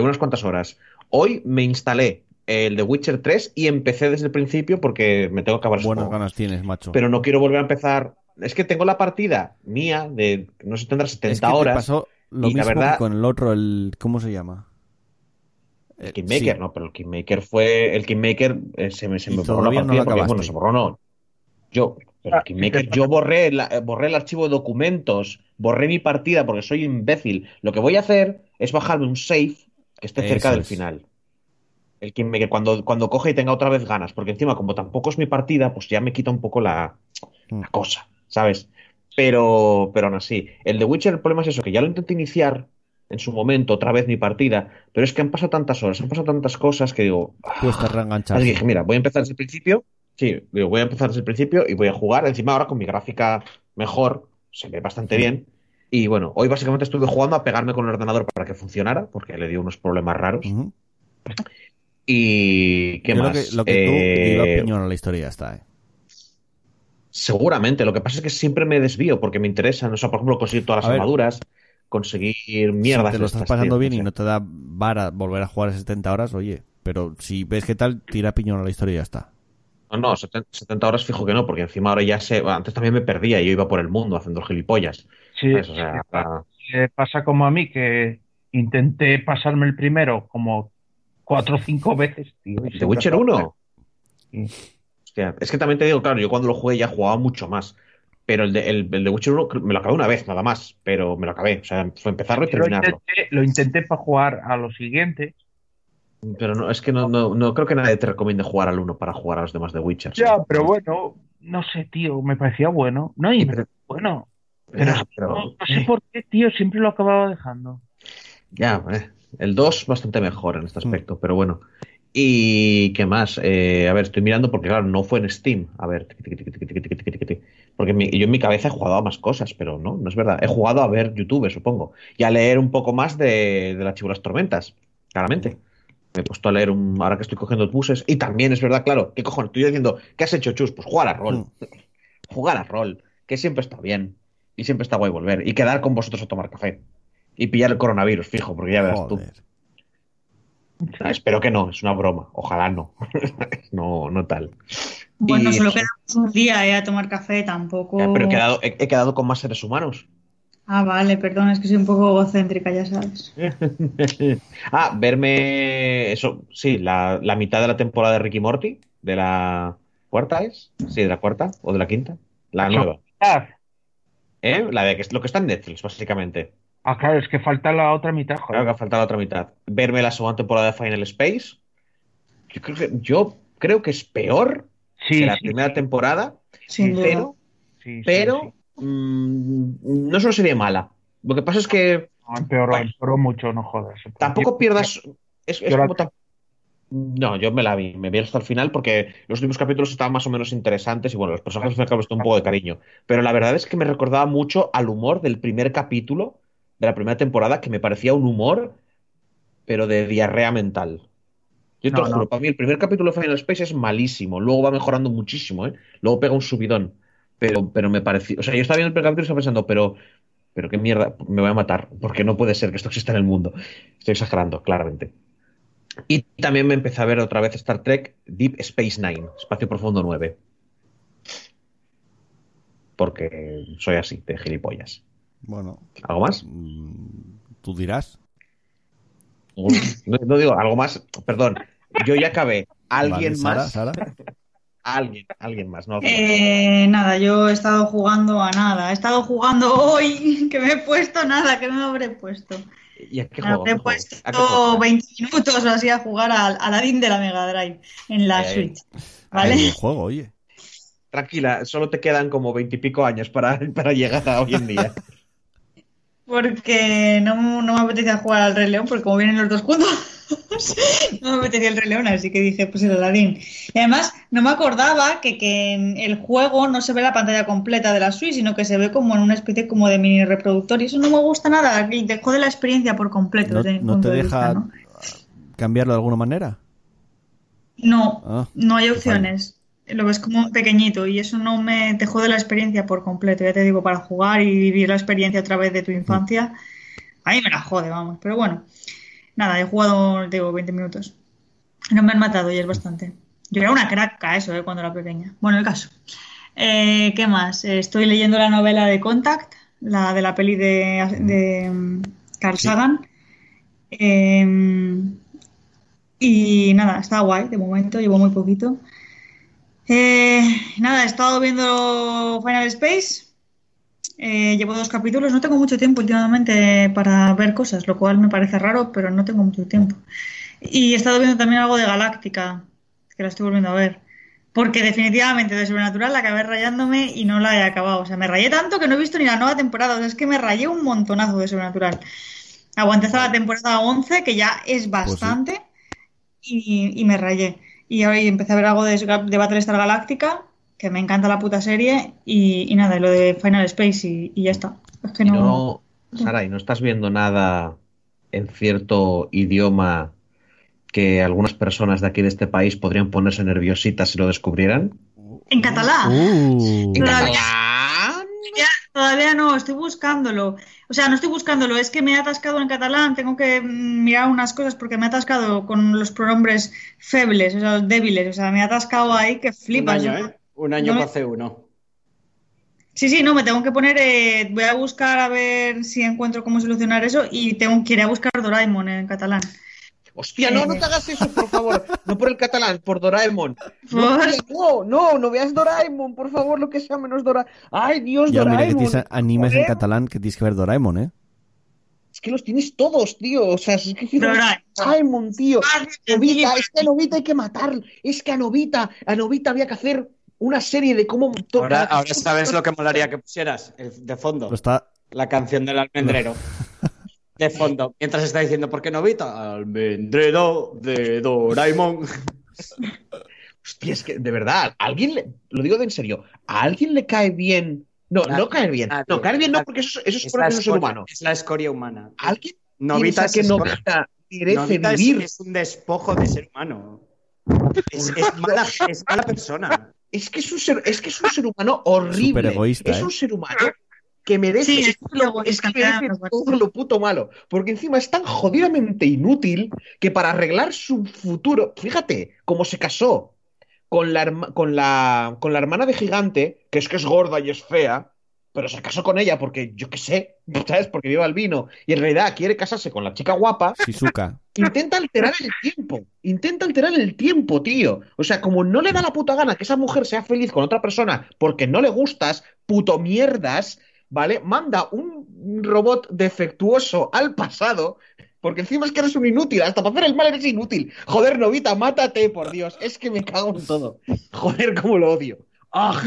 unas cuantas horas. Hoy me instalé el de Witcher 3 y empecé desde el principio porque me tengo que acabar Buenas ganas tienes, macho. Pero no quiero volver a empezar. Es que tengo la partida mía de, no sé, tendrá 70 horas. pasó lo mismo verdad, con el otro, el, ¿cómo se llama? El Kingmaker, no, pero el Kingmaker fue. El Kingmaker eh, se me, se me borró la partida porque, bueno, se borró, no. Yo, pero el Kingmaker, yo borré, borré el archivo de documentos, borré mi partida porque soy imbécil. Lo que voy a hacer es bajarme un save que esté cerca del final. El Kingmaker, cuando, cuando coge y tenga otra vez ganas, porque encima, como tampoco es mi partida, pues ya me quita un poco la, la mm. cosa, ¿sabes? Pero, pero aún así, el de Witcher, el problema es eso, que ya lo intenté iniciar en su momento, otra vez mi partida, pero es que han pasado tantas horas, han pasado tantas cosas que digo. Cuesta reenganchar. Así dije, mira, voy a empezar desde el principio. Sí, digo, voy a empezar desde el principio y voy a jugar. Encima ahora con mi gráfica mejor, se ve bastante bien. Y bueno, hoy básicamente estuve jugando a pegarme con el ordenador para que funcionara, porque le dio unos problemas raros. Y qué más. Lo que, tú eh... opinión a la historia está, ¿eh? Seguramente, lo que pasa es que siempre me desvío porque me interesan, o sea, por ejemplo, conseguir todas las armaduras, conseguir mierdas. Si te lo estás pasando bien y no te da vara volver a jugar a 70 horas, oye, pero si ves qué tal, tira piñón a la historia y ya está. No, no, 70 horas fijo que no, porque encima ahora ya sé, antes también me perdía y yo iba por el mundo haciendo gilipollas. Sí, o sea, pasa como a mí que intenté pasarme el primero como cuatro o cinco veces, tío. ¿De Witcher 1? Es que también te digo, claro, yo cuando lo jugué ya jugaba mucho más. Pero el de, el, de Witcher 1 me lo acabé una vez, nada más. Pero me lo acabé. O sea, fue empezarlo y terminarlo. Lo intenté, para jugar a lo siguiente. Pero no, es que no, no, no, creo que nadie te recomiende jugar al 1 para jugar a los demás de Witcher. Ya, pero bueno, no sé, tío, me parecía bueno. No, y bueno. Pero, no, sé por qué, tío, siempre lo acababa dejando. Ya, eh, el 2 bastante mejor en este aspecto, pero bueno. ¿Y qué más? Eh, a ver, estoy mirando porque, claro, no fue en Steam. A ver, porque yo en mi cabeza he jugado a más cosas, pero no, no es verdad. He jugado a ver YouTube, supongo, y a leer un poco más de, de las Tormentas, claramente. Me he puesto a leer un, ahora que estoy cogiendo buses. Y también es verdad, claro, ¿qué cojones? Estoy diciendo, ¿qué has hecho, Chus? Pues jugar a rol. Mm. jugar a rol, que siempre está bien. Y siempre está guay volver. Y quedar con vosotros a tomar café. Y pillar el coronavirus, fijo, porque ya verás tú. Ah, espero que no, es una broma. Ojalá no. no, no tal. Bueno, solo quedamos un día eh, a tomar café, tampoco. pero he quedado, he, quedado, con más seres humanos. Ah, vale, perdón, es que soy un poco egocéntrica, ya sabes. ah, verme. Eso, sí, la, mitad de la temporada de Ricky Morty, de la cuarta es. Sí, de la cuarta o de la quinta. La nueva. ¿Eh? La de que es lo que está en Netflix, básicamente. Ah, claro, es que falta la otra mitad, joder. Claro que falta la otra mitad. Verme la segunda temporada de Final Space. Yo creo que, yo creo que es peor que la primera temporada. Sí, pero, pero mm, no solo sería mala. Lo que pasa es que. No, empeoró, mucho, no jodas. Tampoco pierdas. Es, como No, yo me la vi, me vi hasta el final porque los últimos capítulos estaban más o menos interesantes y bueno, los personajes me han un poco de cariño. Pero la verdad es que me recordaba mucho al humor del primer capítulo de la primera temporada que me parecía un humor, pero de diarrea mental. Yo te lo juro, para mí el primer capítulo de Final Space es malísimo, luego va mejorando muchísimo, ¿eh? luego pega un subidón, pero, pero me pareció, o sea, yo estaba viendo el primer capítulo y estaba pensando, pero, pero qué mierda, me voy a matar, porque no puede ser que esto exista en el mundo. Estoy exagerando, claramente. Y también me empecé a ver otra vez Star Trek Deep Space Nine, Espacio Profundo 9. Porque soy así, de gilipollas. Bueno. ¿Algo más? Mm, tú dirás. No, digo algo más, perdón. Yo ya acabé. ¿Alguien más? Alguien, alguien más, no. Eh, nada, yo he estado jugando a nada. He estado jugando hoy, que me he puesto nada, que me habré puesto. ¿Y a qué juego? Me he puesto 20 minutos o así a jugar al Aladdin de la Mega Drive en la Switch. ¿Vale? juego, oye. Tranquila, solo te quedan como veintipico años para, para llegar a hoy en día. porque no, no me apetecía jugar al Rey León, porque como vienen los dos juntos, no me apetecía el Rey León, así que dije, pues el Aladdin. Y además, no me acordaba que, que, en el juego no se ve la pantalla completa de la Switch, sino que se ve como en una especie como de mini reproductor, y eso no me gusta nada, te jode la experiencia por completo. ¿No, te deja cambiarlo de alguna manera? No, ah, no hay opciones. Lo ves como pequeñito y eso no me te jode la experiencia por completo. Ya te digo, para jugar y vivir la experiencia a través de tu infancia, a mí me la jode, vamos. Pero bueno, nada, he jugado, digo, 20 minutos. No me han matado y es bastante. Yo era una craca eso, ¿eh? cuando era pequeña. Bueno, el caso. Eh, ¿Qué más? estoy leyendo la novela de Contact, la de la peli de, de mm, Carl Sagan. Em, y nada, está guay de momento, llevo muy poquito. Eh, nada, he estado viendo Final Space. Eh, llevo dos capítulos. No tengo mucho tiempo últimamente para ver cosas, lo cual me parece raro, pero no tengo mucho tiempo. Y he estado viendo también algo de Galáctica, que la estoy volviendo a ver. Porque definitivamente de Sobrenatural la acabé rayándome y no la he acabado. O sea, me rayé tanto que no he visto ni la nueva temporada. O sea, es que me rayé un montonazo de Sobrenatural. Aguanté hasta la temporada 11, que ya es pues bastante, y, me rayé. Y hoy empecé a ver algo de, de Battlestar Galáctica, que me encanta la puta serie, y, nada, lo de Final Space, y, ya está. Es que no... Sara, ¿y no estás viendo nada en cierto idioma que algunas personas de aquí de este país podrían ponerse nerviositas si lo descubrieran? En catalán. Uh. ¿En catalán? Todavía no, estoy buscándolo. O sea, no estoy buscándolo, es que me he atascado en catalán, tengo que mm, mirar unas cosas porque me he atascado con los pronombres febles, o sea, débiles, o sea, me he atascado ahí que flipas. Un año, ¿eh? Un año para hacer uno. Sí, sí, no, me tengo que poner, eh, voy a buscar a ver si encuentro cómo solucionar eso y tengo que ir a buscar Doraemon en catalán. Hostia, no, no te hagas eso, por favor. No por el catalán, por Doraemon. No, no, no, veas Doraemon, por favor, lo que sea menos Doraemon. Ay, Dios, ya, Doraemon. Mira que tienes animes en catalán que tienes que ver Doraemon, ¿eh? Es que los tienes todos, tío. O sea, es que Doraemon, tío. Novita, es que a Novita hay que matar. Es que a Novita, a Novita había que hacer una serie de cómo. Ahora, ahora sabes lo que molaría que pusieras de fondo. Está... La canción del almendrero. de fondo, mientras está diciendo, ¿por qué Novita? Almendrero de Doraemon. Hostia, es que de verdad, alguien le, lo digo de en serio, ¿a alguien le cae bien? No, no cae bien. No, cae bien no, porque eso, eso es, por el ser humano. Es la escoria humana. ¿Alguien Novita que Novita merece vivir? Es, un despojo de ser humano. Es, mala, es mala persona. Es que es un ser, es que es un ser humano horrible. Egoísta, es un ¿eh? ser humano que merece, es, que merece todo lo puto malo. Porque encima es tan jodidamente inútil que para arreglar su futuro, fíjate cómo se casó con la, con la, con la hermana de Gigante, que es que es gorda y es fea, pero se casó con ella porque, yo qué sé, ¿sabes? Porque viva el vino. Y en realidad quiere casarse con la chica guapa. Shizuka. Intenta alterar el tiempo. Intenta alterar el tiempo, tío. O sea, como no le da la puta gana que esa mujer sea feliz con otra persona porque no le gustas, puto mierdas, ¿vale? Manda un robot defectuoso al pasado, porque encima es que eres un inútil, hasta para hacer el mal eres inútil. Joder, Novita, mátate, por Dios, es que me cago en todo. Joder, cómo lo odio. ¡Ah!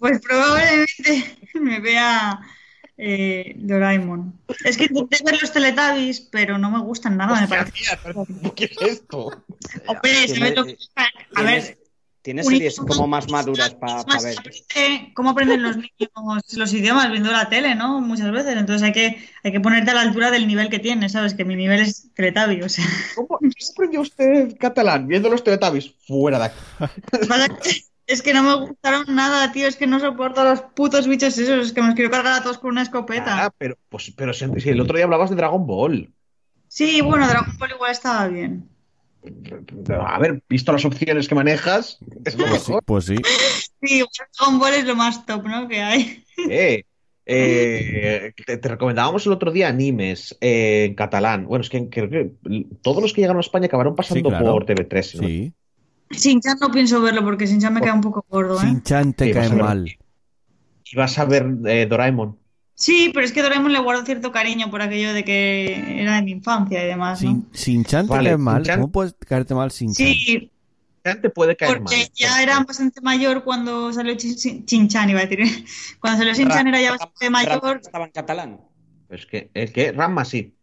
Pues, probablemente me vea eh, Doraemon. Es que intenté ver los Teletubbies, pero no me gustan nada, me parece. ¿Qué es esto? Hombre, se ve lo que... A ver, tiene series como más maduras para ver. ¿Cómo aprenden los niños los idiomas viendo la tele, no? Muchas veces. Entonces hay que, hay que ponerte a la altura del nivel que tienes, ¿sabes? Que mi nivel es Teletubby, o sea. ¿Cómo aprendió usted catalán viendo los Teletubbies? Fuera de aquí. Es que no me gustaron nada, tío. Es que no soporto los putos bichos esos. Es que me los quiero cargar a todos con una escopeta. Ah, pero, pues, pero si el otro día hablabas de Dragon Ball. Sí, bueno, Dragon Ball igual estaba bien a ver, visto las opciones que manejas, es lo pues mejor. Pues sí. Sí, Dragon Ball es lo más top, ¿no? Que hay. Eh, eh, te, recomendábamos el otro día animes eh, en catalán. Bueno, es que creo que todos los que llegaron a España acabaron pasando por TV3. ¿no? Sí. Sinchan no pienso verlo porque Sinchan me queda un poco gordo. ¿eh? Sinchan te cae mal. Y vas a ver Doraemon. Sí, pero es que Doraemon le guardo cierto cariño por aquello de que era de mi infancia y demás. ¿no? Sin, Chan te cae mal. ¿Cómo puedes caerte mal sin Chan? Sí. Chan te puede caer porque mal. Porque ya era bastante mayor cuando salió Chinchan, iba a decir. Cuando salió Chinchan era ya bastante mayor. Estaba en catalán. Pues que, es que Ramma sí.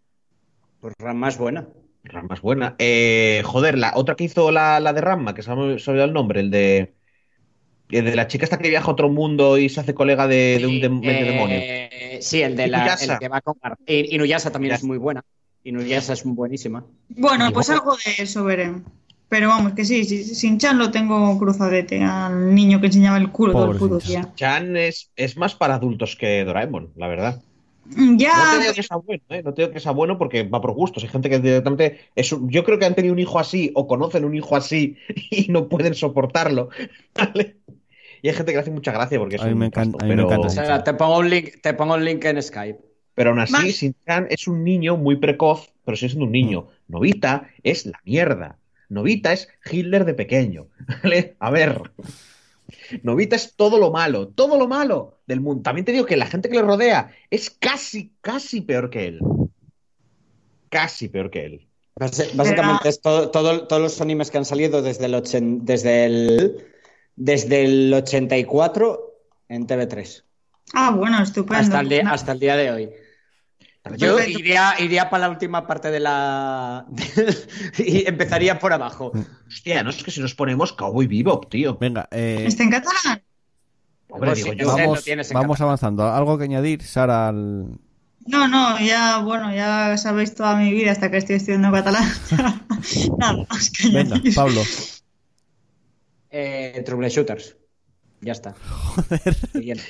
Pues Ramma es buena. Ramma es buena. Eh, joder, la otra que hizo la, la de Ramma, que se me ha olvidado el nombre, el de de la chica esta que viaja a otro mundo y se hace colega de, un medio demonio. Eh, sí, el de la el que va con Inuyasha también es muy buena. Inuyasha es buenísima. Bueno, pues algo de eso veré. Pero vamos, que sí, sí, sin Chan lo tengo cruzadete, al niño que enseñaba el culo todo el puto día. Chan es, es más para adultos que Doraemon, la verdad. Mm, ya. No te digo que sea bueno, ¿eh? no te digo que sea bueno porque va por gustos. Hay gente que directamente. Es un- yo creo que han tenido un hijo así o conocen un hijo así y no pueden soportarlo. ¿vale? Y hay gente que le hace mucha gracia porque es A mí un me encanta- casto, a mí me pero, encanta O sea, te pongo un link, te pongo un link en Skype. pero aún así. Shin-Chan es un niño muy precoz, pero sigue siendo un niño. Mm. Novita es la mierda. Novita es Hitler de pequeño. ¿vale? A ver. Novita es todo lo malo, todo lo malo del mundo. También te digo que la gente que le rodea es casi, casi peor que él. Casi peor que él. Básicamente es todo, todo- todos los animes que han salido desde el, ochen- desde el, desde el 84 en TV3 Ah, bueno, estupendo. hasta el, día, No. hasta el día de hoy. Yo Perfecto. iría, iría para la última parte de la... y empezaría por abajo. Hostia, no es que si nos ponemos Cowboy Bebop, tío. Venga, eh, ¿Está en catalán? Hombre, Pues digo yo. vamos, en vamos avanzando. ¿Algo que añadir, Sara? al- No, no, ya, bueno, ya sabéis toda mi vida hasta que estoy estudiando catalán. Nada más que Venga, añadir. Pablo. Eh, Trouble Shooters. Ya está. Siguiente.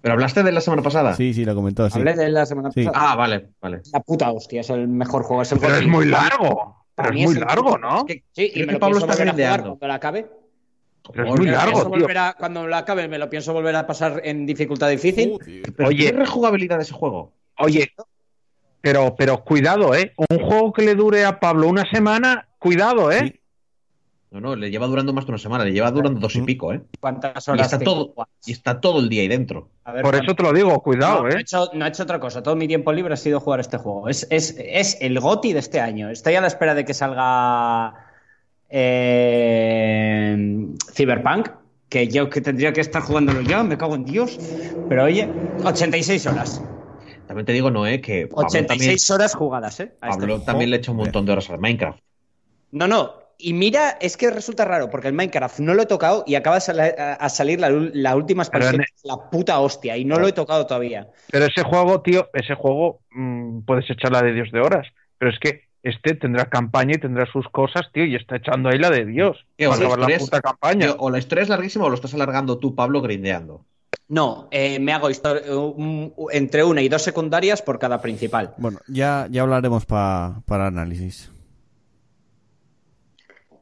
¿Pero hablaste de la semana pasada? Sí, sí, lo comentó. Sí. Hablé de la semana Sí. pasada. Ah, vale, vale. La puta hostia, es el mejor juego. Es el Pero juego es muy largo. Pero es muy el- largo, ¿no? Es que Sí, y me que lo Pablo pienso está volver a jugar grindeando. cuando la acabe. Pero es Me muy lo largo, pienso tío. volver a- cuando lo acabe, me lo pienso volver a pasar en dificultad difícil. Pero Oye. ¿tiene rejugabilidad de ese juego? Oye, pero, pero cuidado, ¿eh? Un juego que le dure a Pablo una semana, cuidado, ¿eh? Sí. No, no, le lleva durando más de una semana, le lleva durando dos y Mm. pico, ¿eh? ¿Cuántas Y horas está, tengo? todo, y está todo el día ahí dentro. A ver, Por ¿cuántas- eso te lo digo, cuidado, no, no he ¿eh? hecho, no he hecho otra cosa. Todo mi tiempo libre ha sido jugar este juego. Es, es, es el GOTI de este año. Estoy a la espera de que salga eh, Cyberpunk, que yo que tendría que estar jugándolo ya, me cago en Dios. Pero oye, 86 horas. También te digo, Noé, que Pablo 86 horas jugadas, ¿eh? también, A este Pablo también le echa un montón de horas al Minecraft. No, no. Y mira, es que resulta raro, porque el Minecraft no lo he tocado y acaba a, salir la, la última expansión, es la puta hostia, y no lo he tocado todavía. Pero ese juego, tío, ese juego mm, puedes echar la de Dios de horas. Pero es que este tendrá campaña y tendrá sus cosas, tío, y está echando ahí la de Dios. Tío, para la acabar la puta campaña. Tío, o la historia es larguísima o lo estás alargando tú, Pablo, grindeando. No, eh, me hago entre una y dos secundarias por cada principal. Bueno, ya, ya hablaremos pa- para análisis.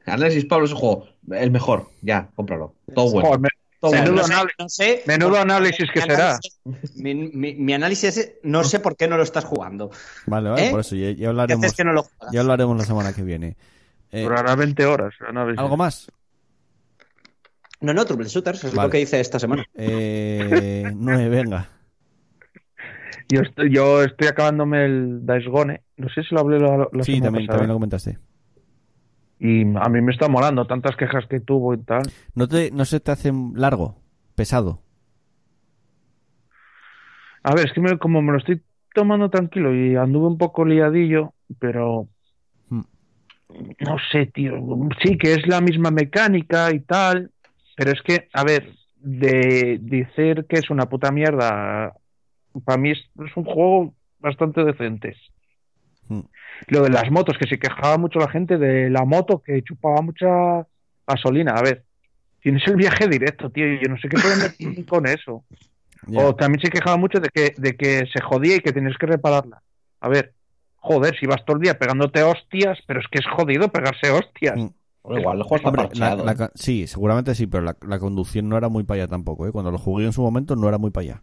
Análisis, Pablo, ese juego, el mejor, ya, cómpralo. Todo bueno. Joder, me- Menudo no no sé- menudo análisis que mi será. análisis- Mi, mi- mi análisis es, no sé por qué no lo estás jugando. Vale, vale, ¿Eh? por eso ya, ya ¿Qué hablaremos. que no lo? Ya hablaremos la semana que viene. Eh, durará 20 horas. análisis. ¿Algo más? No, no, Trouble Shooters, es Vale. lo que hice esta semana. Eh, nueve, venga. Yo estoy, yo estoy acabándome el Days Gone. No sé si lo hablé la, la Sí, semana también, pasada. también lo comentaste. Y a mí me está molando tantas quejas que tuvo y tal. ¿No, te, ¿No se te hace largo? ¿Pesado? A ver, es que me- como me lo estoy tomando tranquilo y anduve un poco liadillo, pero Hmm. no sé, tío. Sí que es la misma mecánica y tal, pero es que, a ver, de decir que es una puta mierda, para mí es, es un juego bastante decente. Hmm. Lo de las motos, que se quejaba mucho la gente de la moto que chupaba mucha gasolina. A ver, tienes el viaje directo, tío, y yo no sé qué pueden meter con eso. O también se quejaba mucho de que, de que se jodía y que tenías que repararla. A ver, joder, si vas todo el día pegándote hostias, pero es que es jodido pegarse hostias. Mm. Bueno, igual el juego está Hombre, la- parcheado. la ca- sí, seguramente sí, pero la, la conducción no era muy para allá tampoco. ¿eh? Cuando lo jugué en su momento no era muy para allá.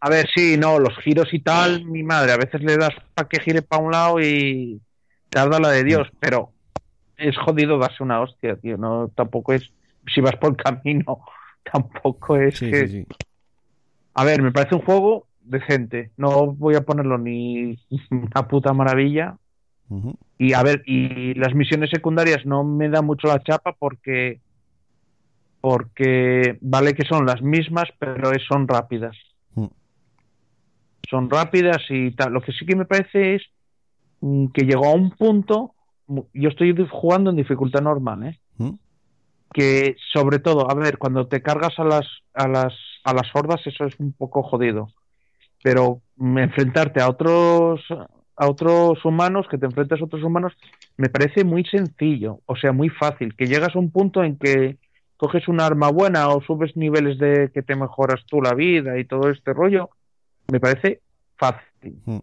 A ver, sí, no, los giros y tal, mi madre, a veces le das para que gire para un lado y tarda la de Dios, pero es jodido darse una hostia, tío, no, tampoco es, si vas por camino, tampoco es Sí, que... sí, sí. A ver, me parece un juego decente, no voy a ponerlo ni una puta maravilla. Y a ver, y las misiones secundarias no me da mucho la chapa porque porque vale que son las mismas, pero son rápidas. Mm. Son rápidas y tal. Lo que sí que me parece es mm, que llegó a un punto, yo estoy jugando en dificultad normal, ¿eh? ¿Mm? que sobre todo, a ver, cuando te cargas a las a las a las hordas eso es un poco jodido. Pero enfrentarte a otros a otros humanos, que te enfrentas a otros humanos, me parece muy sencillo, o sea, muy fácil, que llegas a un punto en que coges un arma buena o subes niveles de que te mejoras tú la vida y todo este rollo, me parece fácil. Mm.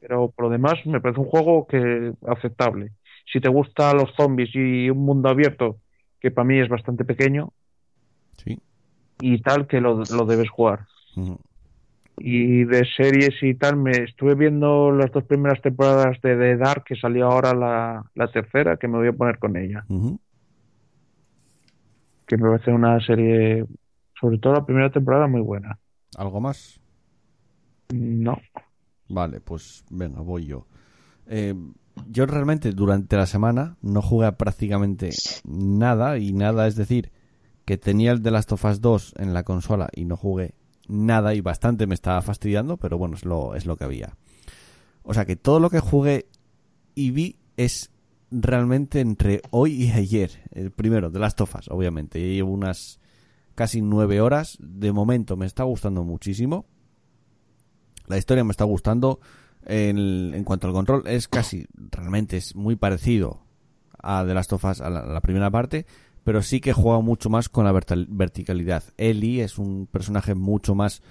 Pero por lo demás me parece un juego que aceptable. Si te gustan los zombies y un mundo abierto, que para mí es bastante pequeño, sí. y tal, que lo, debes jugar. Y de series y tal, me estuve viendo las dos primeras temporadas de The Dark, que salió ahora la, tercera, que me voy a poner con ella. Que me parece una serie, sobre todo la primera temporada, muy buena. ¿Algo más? No. Vale, pues venga, voy yo. Eh, yo realmente durante la semana no jugué prácticamente nada y nada, es decir, que tenía el de Last of Us 2 en la consola y no jugué nada y bastante me estaba fastidiando, pero bueno, es lo, es lo que había. O sea que todo lo que jugué y vi es realmente entre hoy y ayer. El primero, de Last of Us, obviamente. llevo unas casi nueve horas. De momento me está gustando muchísimo. La historia me está gustando. En, en, cuanto al control, es casi, realmente es muy parecido a The Last of Us, a la, primera parte, pero sí que juega mucho más con la verticalidad. Ellie es un personaje mucho más,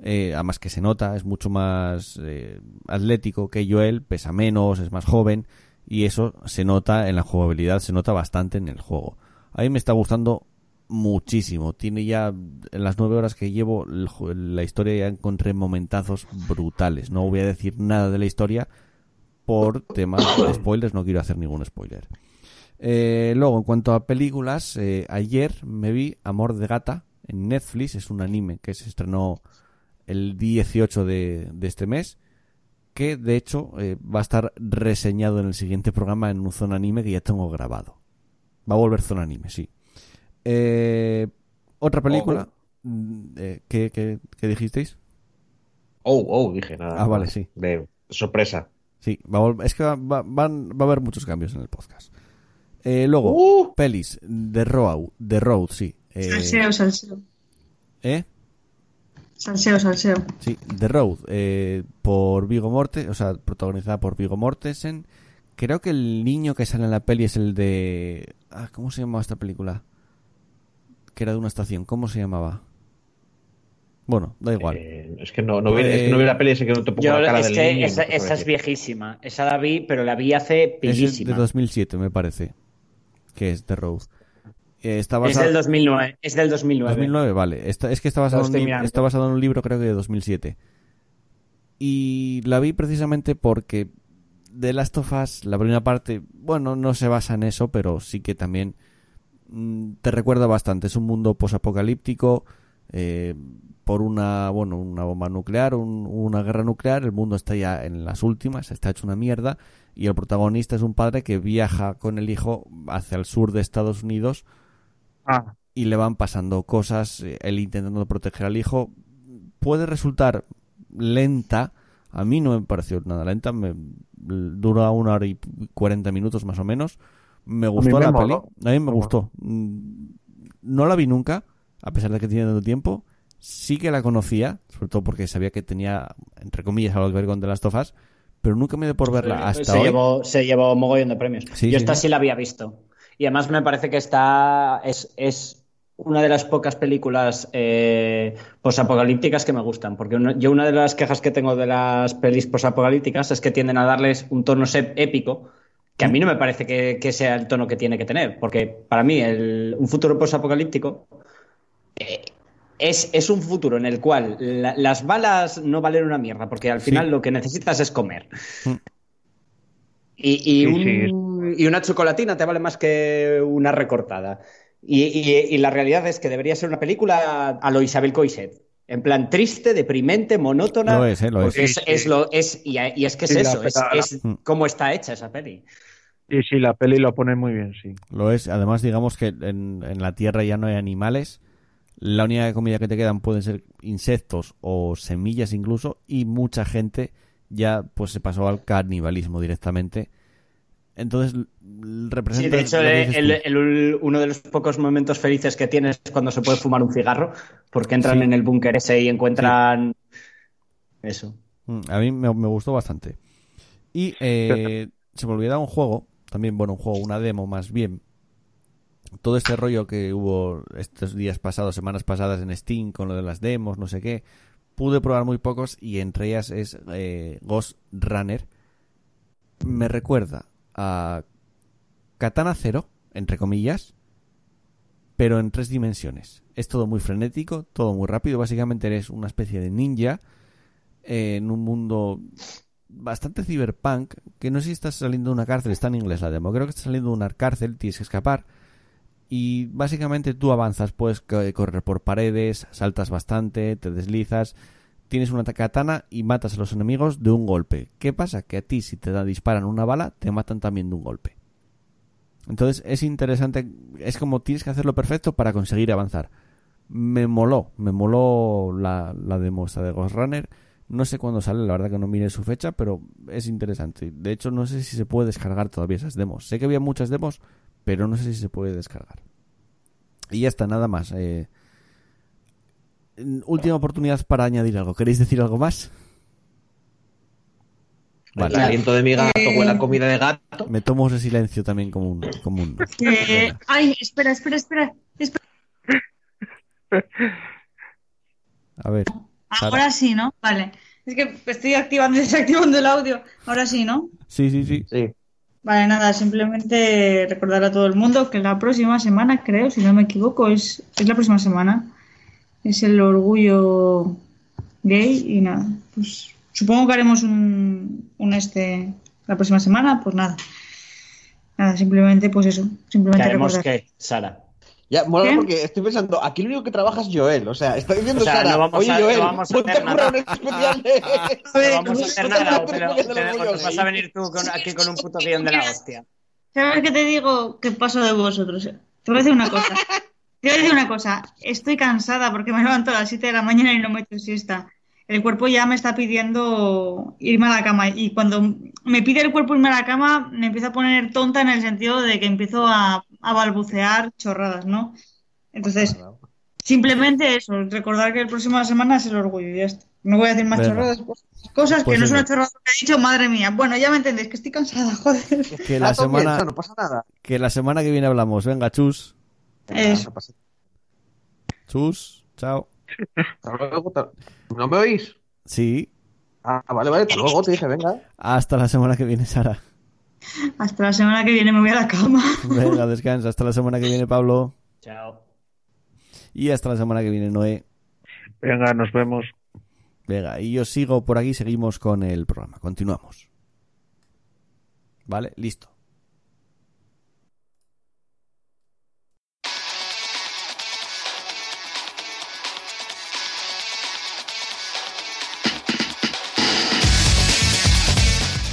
eh, además que se nota, es mucho más eh, atlético que Joel, pesa menos, es más joven, y eso se nota en la jugabilidad, se nota bastante en el juego. A mí me está gustando muchísimo. Tiene ya, en las nueve horas que llevo, la historia ya encontré momentazos brutales. No voy a decir nada de la historia por temas de spoilers, no quiero hacer ningún spoiler. Eh, luego, en cuanto a películas, eh, ayer me vi Amor de Gata en Netflix, es un anime que se estrenó el 18 de, este mes, que de hecho eh, va a estar reseñado en el siguiente programa en un zona anime que ya tengo grabado. Va a volver zona anime, sí. Eh, otra película. Mm, eh, ¿qué, dijisteis? Oh, oh, dije nada. Ah, vale, sí. De sorpresa. Sí, es que va, va, a haber muchos cambios en el podcast. Eh, luego, uh. pelis. The Road, The Road sí. Eh, salseo, salseo. ¿Eh? Salseo, salseo. Sí, The Road, eh, por Vigo Morte, o sea, protagonizada por Vigo Mortensen. Creo que el niño que sale en la peli es el de... Ah, ¿Cómo se llama esta película? Que era de una estación. ¿Cómo se llamaba? Bueno, da igual. Eh, es, que no, no vi, la peli, ese que no te pongo la cara es que esa, es viejísima. Esa la vi, pero la vi hace pilísima. Es de 2007, me parece. Que es The Road. Eh, es del 2009. Es del 2009. 2009, vale. es que está basado, en, está basado en un libro, creo que de 2007. Y la vi precisamente porque The Last of Us, la primera parte, bueno, no se basa en eso, pero sí que también te recuerda bastante. Es un mundo posapocalíptico eh, por una, bueno, una bomba nuclear, una guerra nuclear. El mundo está ya en las últimas, está hecho una mierda. Y el protagonista es un padre que viaja con el hijo hacia el sur de Estados Unidos. Ah. Y le van pasando cosas, eh, él intentando proteger al hijo. Puede resultar lenta. A mí no me pareció nada lenta. Me dura una hora y cuarenta minutos más o menos me gustó la peli. A mí me gustó. Mm, no la vi nunca, a pesar de que tiene tanto tiempo. Sí que la conocía, sobre todo porque sabía que tenía, entre comillas, algo que ver con The Last of Us, pero nunca me dio por verla hasta se hoy. Llevó, se llevó mogollón de premios. Yo esta sí. la había visto. Y además me parece que está es, es una de las pocas películas eh, posapocalípticas que me gustan. Porque yo una de las quejas que tengo de las pelis posapocalípticas es que tienden a darles un tono épico que a mí no me parece que, sea el tono que tiene que tener, porque para mí un futuro post-apocalíptico eh, es, un futuro en el cual las balas no valen una mierda, porque al final lo que necesitas es comer. Mm. Y, una chocolatina te vale más que una recortada. Y, la realidad es que debería ser una película a lo Isabel Coixet. En plan triste, deprimente, monótona. Lo es, ¿eh? lo es. es, lo, es y, es que es eso, es, mm. cómo está hecha esa peli. Sí, sí, la peli lo pone muy bien, sí. Lo es. Además, digamos que en, en la Tierra ya no hay animales. La única comida que te quedan pueden ser insectos o semillas incluso. Y mucha gente ya pues se pasó al canibalismo directamente. Entonces, representa... Sí, de hecho, uno de los pocos momentos felices que tienes es cuando se puede fumar un cigarro, porque entran en el búnker ese y encuentran... Eso. Mm, a mí me, gustó bastante. Y eh, se me olvidaba un juego, también, bueno, un juego, una demo más bien. Todo este rollo que hubo estos días pasados, semanas pasadas en Steam con lo de las demos, no sé qué. Pude probar muy pocos y entre ellas es eh, Ghost Runner. Me recuerda a Katana Zero, entre comillas, pero en tres dimensiones. Es todo muy frenético, todo muy rápido. Básicamente eres una especie de ninja en un mundo bastante cyberpunk, que no sé si estás saliendo de una cárcel, está en inglés la demo, creo que estás saliendo de una cárcel, tienes que escapar y básicamente tú avanzas, puedes correr por paredes, saltas bastante, te deslizas, tienes una katana y matas a los enemigos de un golpe. ¿Qué pasa? Que a ti si te disparan una bala, te matan también de un golpe. Entonces es interesante, es como tienes que hacerlo perfecto para conseguir avanzar. Me moló, me moló la, la demo de Ghost Runner no sé cuándo sale, la verdad que no mire su fecha, pero es interesante. De hecho, no sé si se puede descargar todavía esas demos. Sé que había muchas demos, pero no sé si se puede descargar. Y ya está, nada más. Eh, última oportunidad para añadir algo. ¿Queréis decir algo más? Vale. El aliento de mi gato huele a comida de gato. Me tomo ese silencio también como un... Como un... ay, espera, espera, espera, espera. A ver. Ahora sí, ¿no? Vale. Es que estoy activando y desactivando el audio. Ahora sí, ¿no? Sí, sí, sí. sí. Vale, nada, simplemente recordar a todo el mundo que la próxima semana, creo, si no me equivoco, es, es la próxima semana. Es el orgullo gay y nada. Pues supongo que haremos un, un este la próxima semana, pues nada. Nada, simplemente pues eso. Simplemente ¿Qué haremos qué, Sara? Ya, mola porque estoy pensando, aquí lo único que trabaja es Joel. O sea, está diciendo o sea, Sara, no oye a, Joel, no vamos a hacer nada. Un especial de... no vamos a hacer nada, pero te, vas a venir tú con, aquí con un puto guion de la hostia. ¿Sabes qué te digo? ¿Qué paso de vosotros? Te voy a decir una cosa. Te voy a decir una cosa. Estoy cansada porque me levanto a las 7 de la mañana y no me echo siesta. El cuerpo ya me está pidiendo irme a la cama. Y cuando me pide el cuerpo irme a la cama, me empiezo a poner tonta en el sentido de que empiezo a a balbucear chorradas, ¿no? Entonces, simplemente eso, recordar que el próximo semana es el orgullo y ya está. No voy a decir más chorradas, cosas que pues no es una chorrada que he dicho, madre mía. Bueno, ya me entendéis, que estoy cansada, joder. Que la semana, no pasa nada. Que la semana que viene hablamos. Venga, chus. Eso. Chus, chao. ¿No me oís? Sí. Ah, vale, vale, luego te dije, venga. Hasta la semana que viene, Sara. Hasta la semana que viene me voy a la cama. Venga, descansa. Hasta la semana que viene, Pablo. Chao. Y hasta la semana que viene, Noé. Venga, nos vemos. Venga, y yo sigo por aquí, seguimos con el programa. Continuamos. ¿Vale? Listo.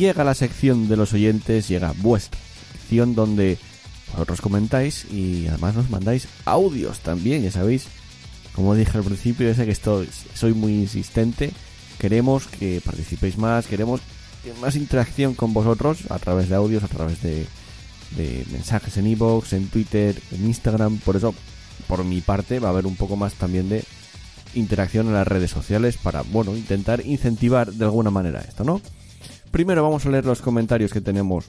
Llega la sección de los oyentes, llega vuestra sección donde vosotros comentáis y además nos mandáis audios también, ya sabéis. Como dije al principio, ya sé que estoy, soy muy insistente. Queremos que participéis más, queremos más interacción con vosotros a través de audios, a través de, mensajes en iVoox, en Twitter, en Instagram. Por eso, por mi parte, va a haber un poco más también de interacción en las redes sociales para, bueno, intentar incentivar de alguna manera esto, ¿no? Primero vamos a leer los comentarios que tenemos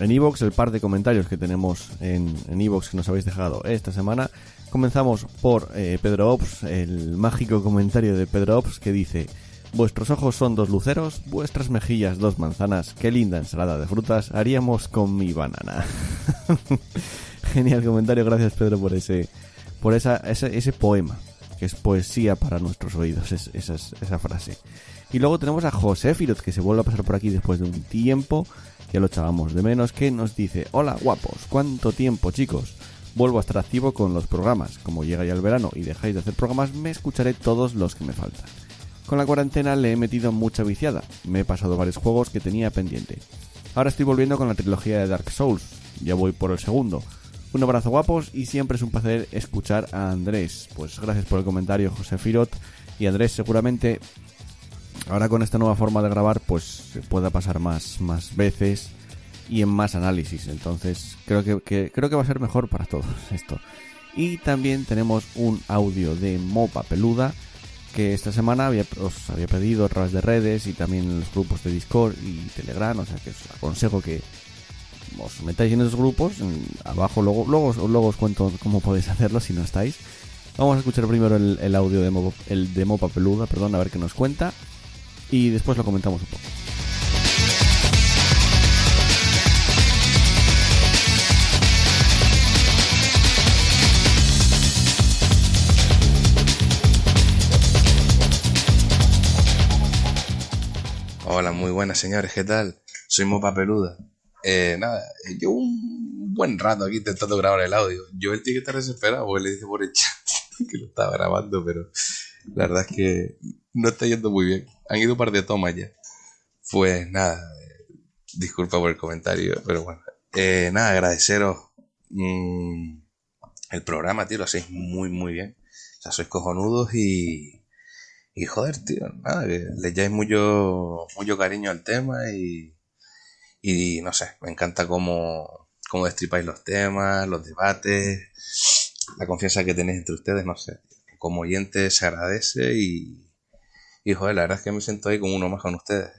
en Evox, el par de comentarios que tenemos en Evox que nos habéis dejado esta semana. Comenzamos por eh, Pedro Ops, el mágico comentario de Pedro Ops que dice: Vuestros ojos son dos luceros, vuestras mejillas dos manzanas. Qué linda ensalada de frutas haríamos con mi banana. Genial comentario, gracias Pedro por ese, por esa, ese, poema que es poesía para nuestros oídos, esa, esa frase. Y luego tenemos a José Firot, que se vuelve a pasar por aquí después de un tiempo, que lo echábamos de menos, que nos dice, hola guapos, ¿cuánto tiempo chicos? Vuelvo a estar activo con los programas. Como llega ya el verano y dejáis de hacer programas, me escucharé todos los que me faltan. Con la cuarentena le he metido mucha viciada, me he pasado varios juegos que tenía pendiente. Ahora estoy volviendo con la trilogía de Dark Souls, ya voy por el segundo. Un abrazo guapos y siempre es un placer escuchar a Andrés. Pues gracias por el comentario José Firot y Andrés seguramente ahora con esta nueva forma de grabar pues pueda pasar más, más veces y en más análisis. Entonces creo que, creo que va a ser mejor para todos esto. Y también tenemos un audio de Mopa Peluda que esta semana había, os había pedido a través de redes y también en los grupos de Discord y Telegram. O sea que os aconsejo que os metáis en esos grupos. abajo luego, luego, os cuento cómo podéis hacerlo si no estáis. Vamos a escuchar primero el, audio de de Mopa Peluda, perdón, a ver qué nos cuenta. Y después lo comentamos un poco. Hola, muy buenas señores, ¿qué tal? Soy Mopa Peluda. Eh, nada, yo un buen rato aquí intentando grabar el audio. Yo él tiene que estar desesperado porque le dije por el chat que lo estaba grabando, pero la verdad es que no está yendo muy bien. Han ido un par de tomas ya. Pues nada, disculpa por el comentario, pero bueno. Eh, nada, agradeceros mm, el programa, tío, lo hacéis muy, muy bien. O sea, sois cojonudos y, y joder, tío, nada, que le echáis mucho, mucho cariño al tema y, y no sé, me encanta cómo, cómo destripáis los temas, los debates, la confianza que tenéis entre ustedes, no sé. Como oyente se agradece y, y joder, la verdad es que me siento ahí como uno más con ustedes.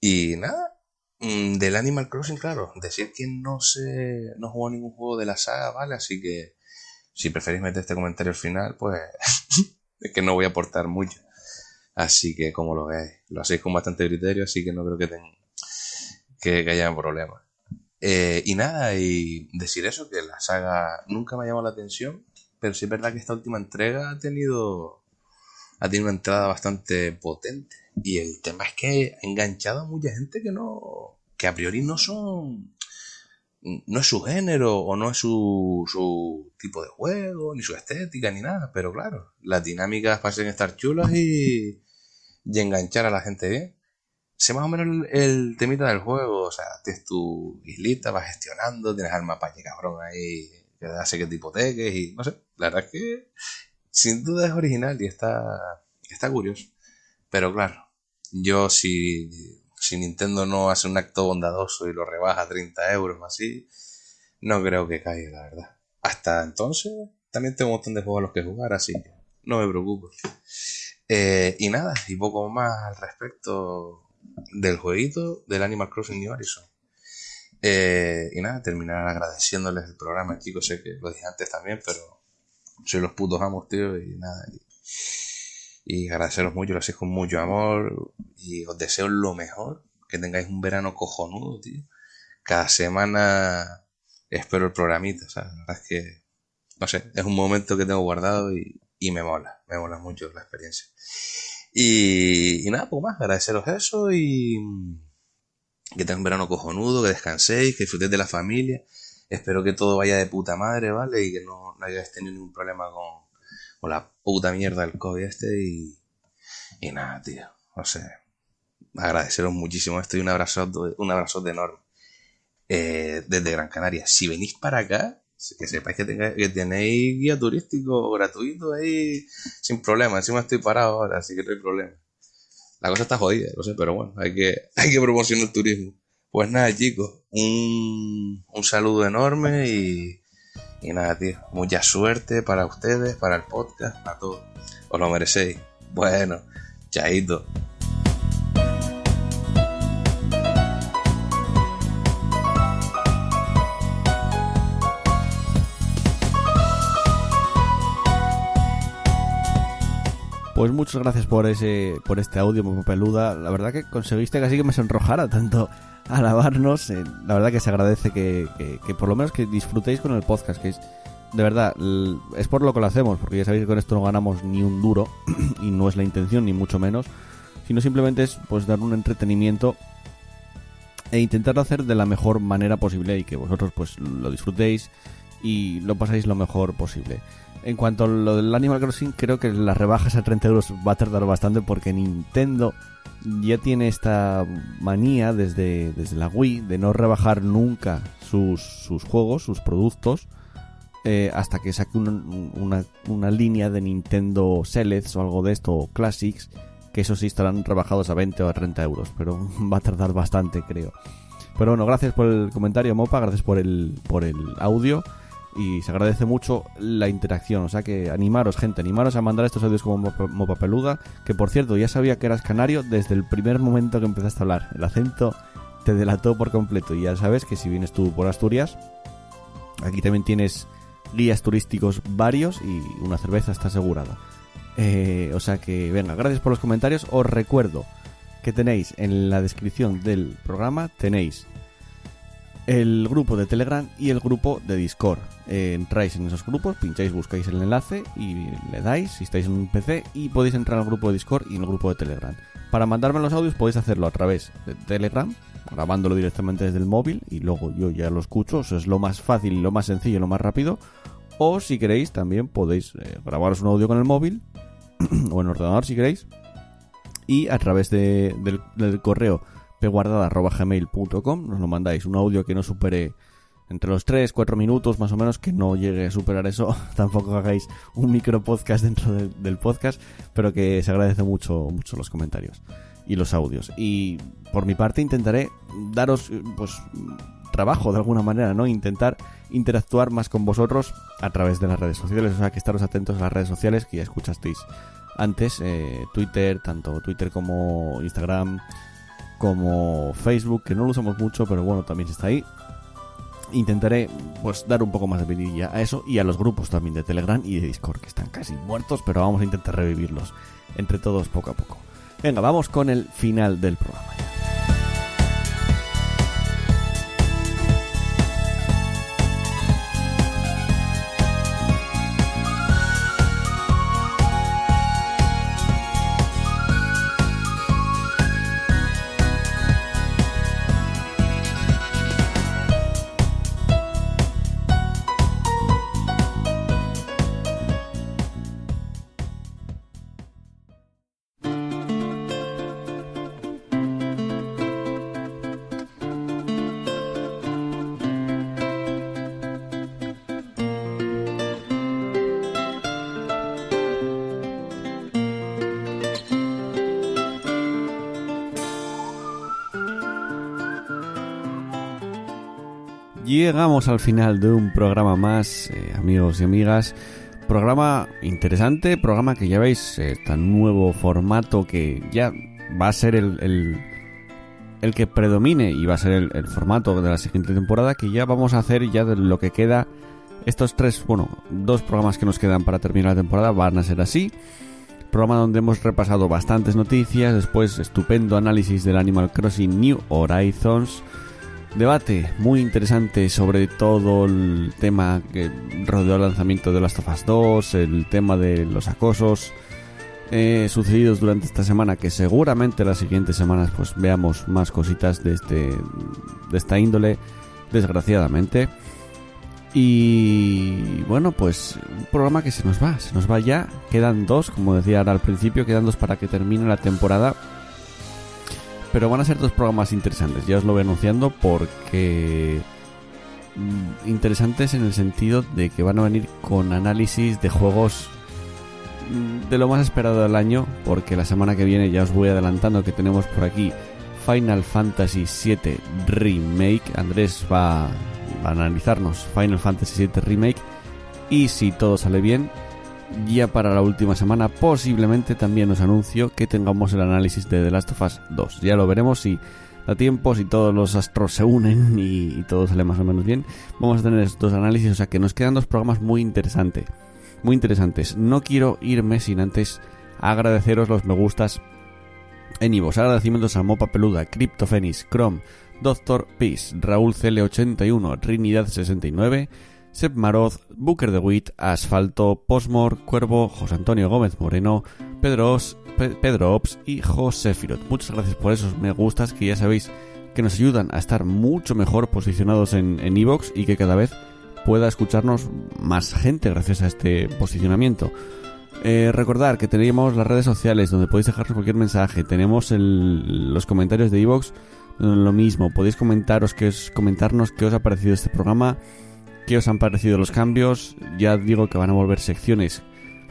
Y nada, mm, del Animal Crossing, claro, decir que no sé, no jugó ningún juego de la saga, ¿vale? Así que si preferís meter este comentario al final, pues es que no voy a aportar mucho. Así que como lo veis, lo hacéis con bastante criterio, así que no creo que, ten, que, haya problemas. Eh, y nada, y decir eso, que la saga nunca me ha llamado la atención, pero sí es verdad que esta última entrega ha tenido, ha tenido una entrada bastante potente. Y el tema es que ha enganchado a mucha gente que no, que a priori no son no es su género o no es su, su tipo de juego, ni su estética, ni nada, pero claro, las dinámicas parecen estar chulas y, y enganchar a la gente bien. Sé más o menos el, temita del juego, o sea, tienes tu islita, vas gestionando, tienes al mapa cabrón ahí hace que te hipoteques y no sé, la verdad es que sin duda es original y está, está curioso. Pero claro, yo si si Nintendo no hace un acto bondadoso y lo rebaja a 30 euros o así, no creo que caiga, la verdad. Hasta entonces, también tengo un montón de juegos a los que jugar, así que no me preocupo. Eh, y nada, y poco más al respecto del jueguito del Animal Crossing New Horizon. Eh, y nada, terminar agradeciéndoles el programa, chicos. Sé que lo dije antes también, pero soy los putos amos, tío, y nada y agradeceros mucho, lo hacéis con mucho amor y os deseo lo mejor, que tengáis un verano cojonudo, tío. Cada semana espero el programita, sea, La verdad es que, no sé, es un momento que tengo guardado y, y me mola, me mola mucho la experiencia. Y, y nada, pues más, agradeceros eso y que tengáis un verano cojonudo, que descanséis, que disfrutéis de la familia. Espero que todo vaya de puta madre, ¿vale? Y que no, no hayáis tenido ningún problema con, la puta mierda del COVID este y, y nada, tío, no sé, agradeceros muchísimo esto y un abrazo, un abrazo enorme eh, desde Gran Canaria. Si venís para acá, que sepáis que, que tenéis guía turístico gratuito ahí sin problema. Encima estoy parado ahora, así que no hay problema. La cosa está jodida, no sé, pero bueno, hay que, hay que promocionar el turismo. Pues nada, chicos, un, un saludo enorme y y nada, tío, mucha suerte para ustedes, para el podcast, para todos. Os lo merecéis. Bueno, chaito. Pues muchas gracias por ese por este audio, peluda. La verdad que conseguiste que así que me sonrojara tanto alabarnos. Eh, la verdad que se agradece que, por lo menos que disfrutéis con el podcast, que es de verdad, es por lo que lo hacemos, porque ya sabéis que con esto no ganamos ni un duro y no es la intención ni mucho menos, sino simplemente es pues dar un entretenimiento e intentar hacer de la mejor manera posible y que vosotros pues lo disfrutéis y lo pasáis lo mejor posible. En cuanto a lo del Animal Crossing, creo que las rebajas a 30 euros va a tardar bastante porque Nintendo ya tiene esta manía desde, desde la Wii de no rebajar nunca sus, sus juegos, sus productos, eh, hasta que saque una, una, línea de Nintendo Selects o algo de esto, o Classics, que eso sí estarán rebajados a 20 o a 30 euros, pero va a tardar bastante, creo. Pero bueno, gracias por el comentario, Mopa, gracias por el, por el audio y se agradece mucho la interacción. O sea que animaros, gente, animaros a mandar estos audios como Mopa Peluda. Que por cierto, ya sabía que eras canario desde el primer momento que empezaste a hablar. El acento te delató por completo. Y ya sabes que si vienes tú por Asturias, aquí también tienes guías turísticos varios y una cerveza está asegurada. Eh, o sea que, venga, gracias por los comentarios. Os recuerdo que tenéis en la descripción del programa, tenéis el grupo de Telegram y el grupo de Discord. Eh, entráis en esos grupos, pincháis, buscáis el enlace y le dais si estáis en un PC y podéis entrar al grupo de Discord y en el grupo de Telegram. Para mandarme los audios podéis hacerlo a través de Telegram, grabándolo directamente desde el móvil y luego yo ya lo escucho. Eso es lo más fácil, lo más sencillo, lo más rápido. O si queréis también podéis eh, grabaros un audio con el móvil o en ordenador si queréis y a través del correo pguardada.gmail.com nos lo mandáis. Un audio que no supere entre los 3, 4 minutos más o menos, que no llegue a superar eso. Tampoco hagáis un micro podcast dentro del podcast, pero que se agradece mucho, mucho los comentarios y los audios. Y por mi parte intentaré daros pues trabajo de alguna manera, ¿no? Intentar interactuar más con vosotros a través de las redes sociales, o sea que estaros atentos a las redes sociales que ya escuchasteis antes, eh, Twitter, tanto Twitter como Instagram, como Facebook, que no lo usamos mucho, pero bueno, también está ahí. Intentaré pues dar un poco más de vidilla a eso y a los grupos también de Telegram y de Discord, que están casi muertos, pero vamos a intentar revivirlos entre todos poco a poco. Venga, vamos con el final del programa. Al final de un programa más, eh, amigos y amigas. Programa interesante, programa que ya veis, este nuevo formato que ya va a ser el, el, que predomine y va a ser el, formato de la siguiente temporada que ya vamos a hacer ya de lo que queda. Estos tres, bueno, dos programas que nos quedan para terminar la temporada van a ser así. Programa donde hemos repasado bastantes noticias, después estupendo análisis del Animal Crossing New Horizons debate muy interesante sobre todo el tema que rodeó el lanzamiento de Last of Us 2, el tema de los acosos eh, sucedidos durante esta semana, que seguramente las siguientes semanas pues veamos más cositas de este de esta índole, desgraciadamente. Y bueno, pues un programa que se nos va, se nos va ya. Quedan dos, como decía ahora al principio, quedan dos para que termine la temporada pero van a ser dos programas interesantes, ya os lo voy anunciando porque mm, interesantes en el sentido de que van a venir con análisis de juegos mm, de lo más esperado del año, porque la semana que viene ya os voy adelantando que tenemos por aquí Final Fantasy VII Remake. Andrés va, va a analizarnos Final Fantasy VII Remake y si todo sale bien, ya para la última semana posiblemente también os anuncio que tengamos el análisis de The Last of Us 2. Ya lo veremos si da tiempo, si todos los astros se unen y, todo sale más o menos bien. Vamos a tener estos análisis, o sea que nos quedan dos programas muy interesantes. Muy interesantes. No quiero irme sin antes agradeceros los me gustas en Ivos. Agradecimientos a Mopa Peluda, CryptoFenis, Chrome, Doctor Peace, Raúl CL81, Trinidad69, Seb Maroz, Booker de Witt, Asfalto, Posmor, Cuervo, José Antonio Gómez Moreno, Pedro, Pedro Ops y José Firot. Muchas gracias por esos me gustas que ya sabéis que nos ayudan a estar mucho mejor posicionados en Evox y que cada vez pueda escucharnos más gente gracias a este posicionamiento. Eh, recordar que tenemos las redes sociales donde podéis dejarnos cualquier mensaje. Tenemos los comentarios de Evox, lo mismo. Podéis comentaros que es, comentarnos qué os ha parecido este programa, qué os han parecido los cambios. Ya digo que van a volver secciones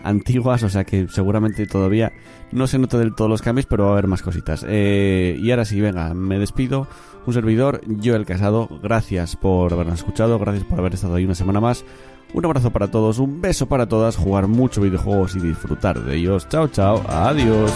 antiguas, o sea que seguramente todavía no se nota del todo los cambios, pero va a haber más cositas. Eh, y ahora sí, venga, me despido. Un servidor, yo el casado, gracias por habernos escuchado, gracias por haber estado ahí una semana más. Un abrazo para todos, un beso para todas, jugar mucho videojuegos y disfrutar de ellos. Chao, chao, adiós.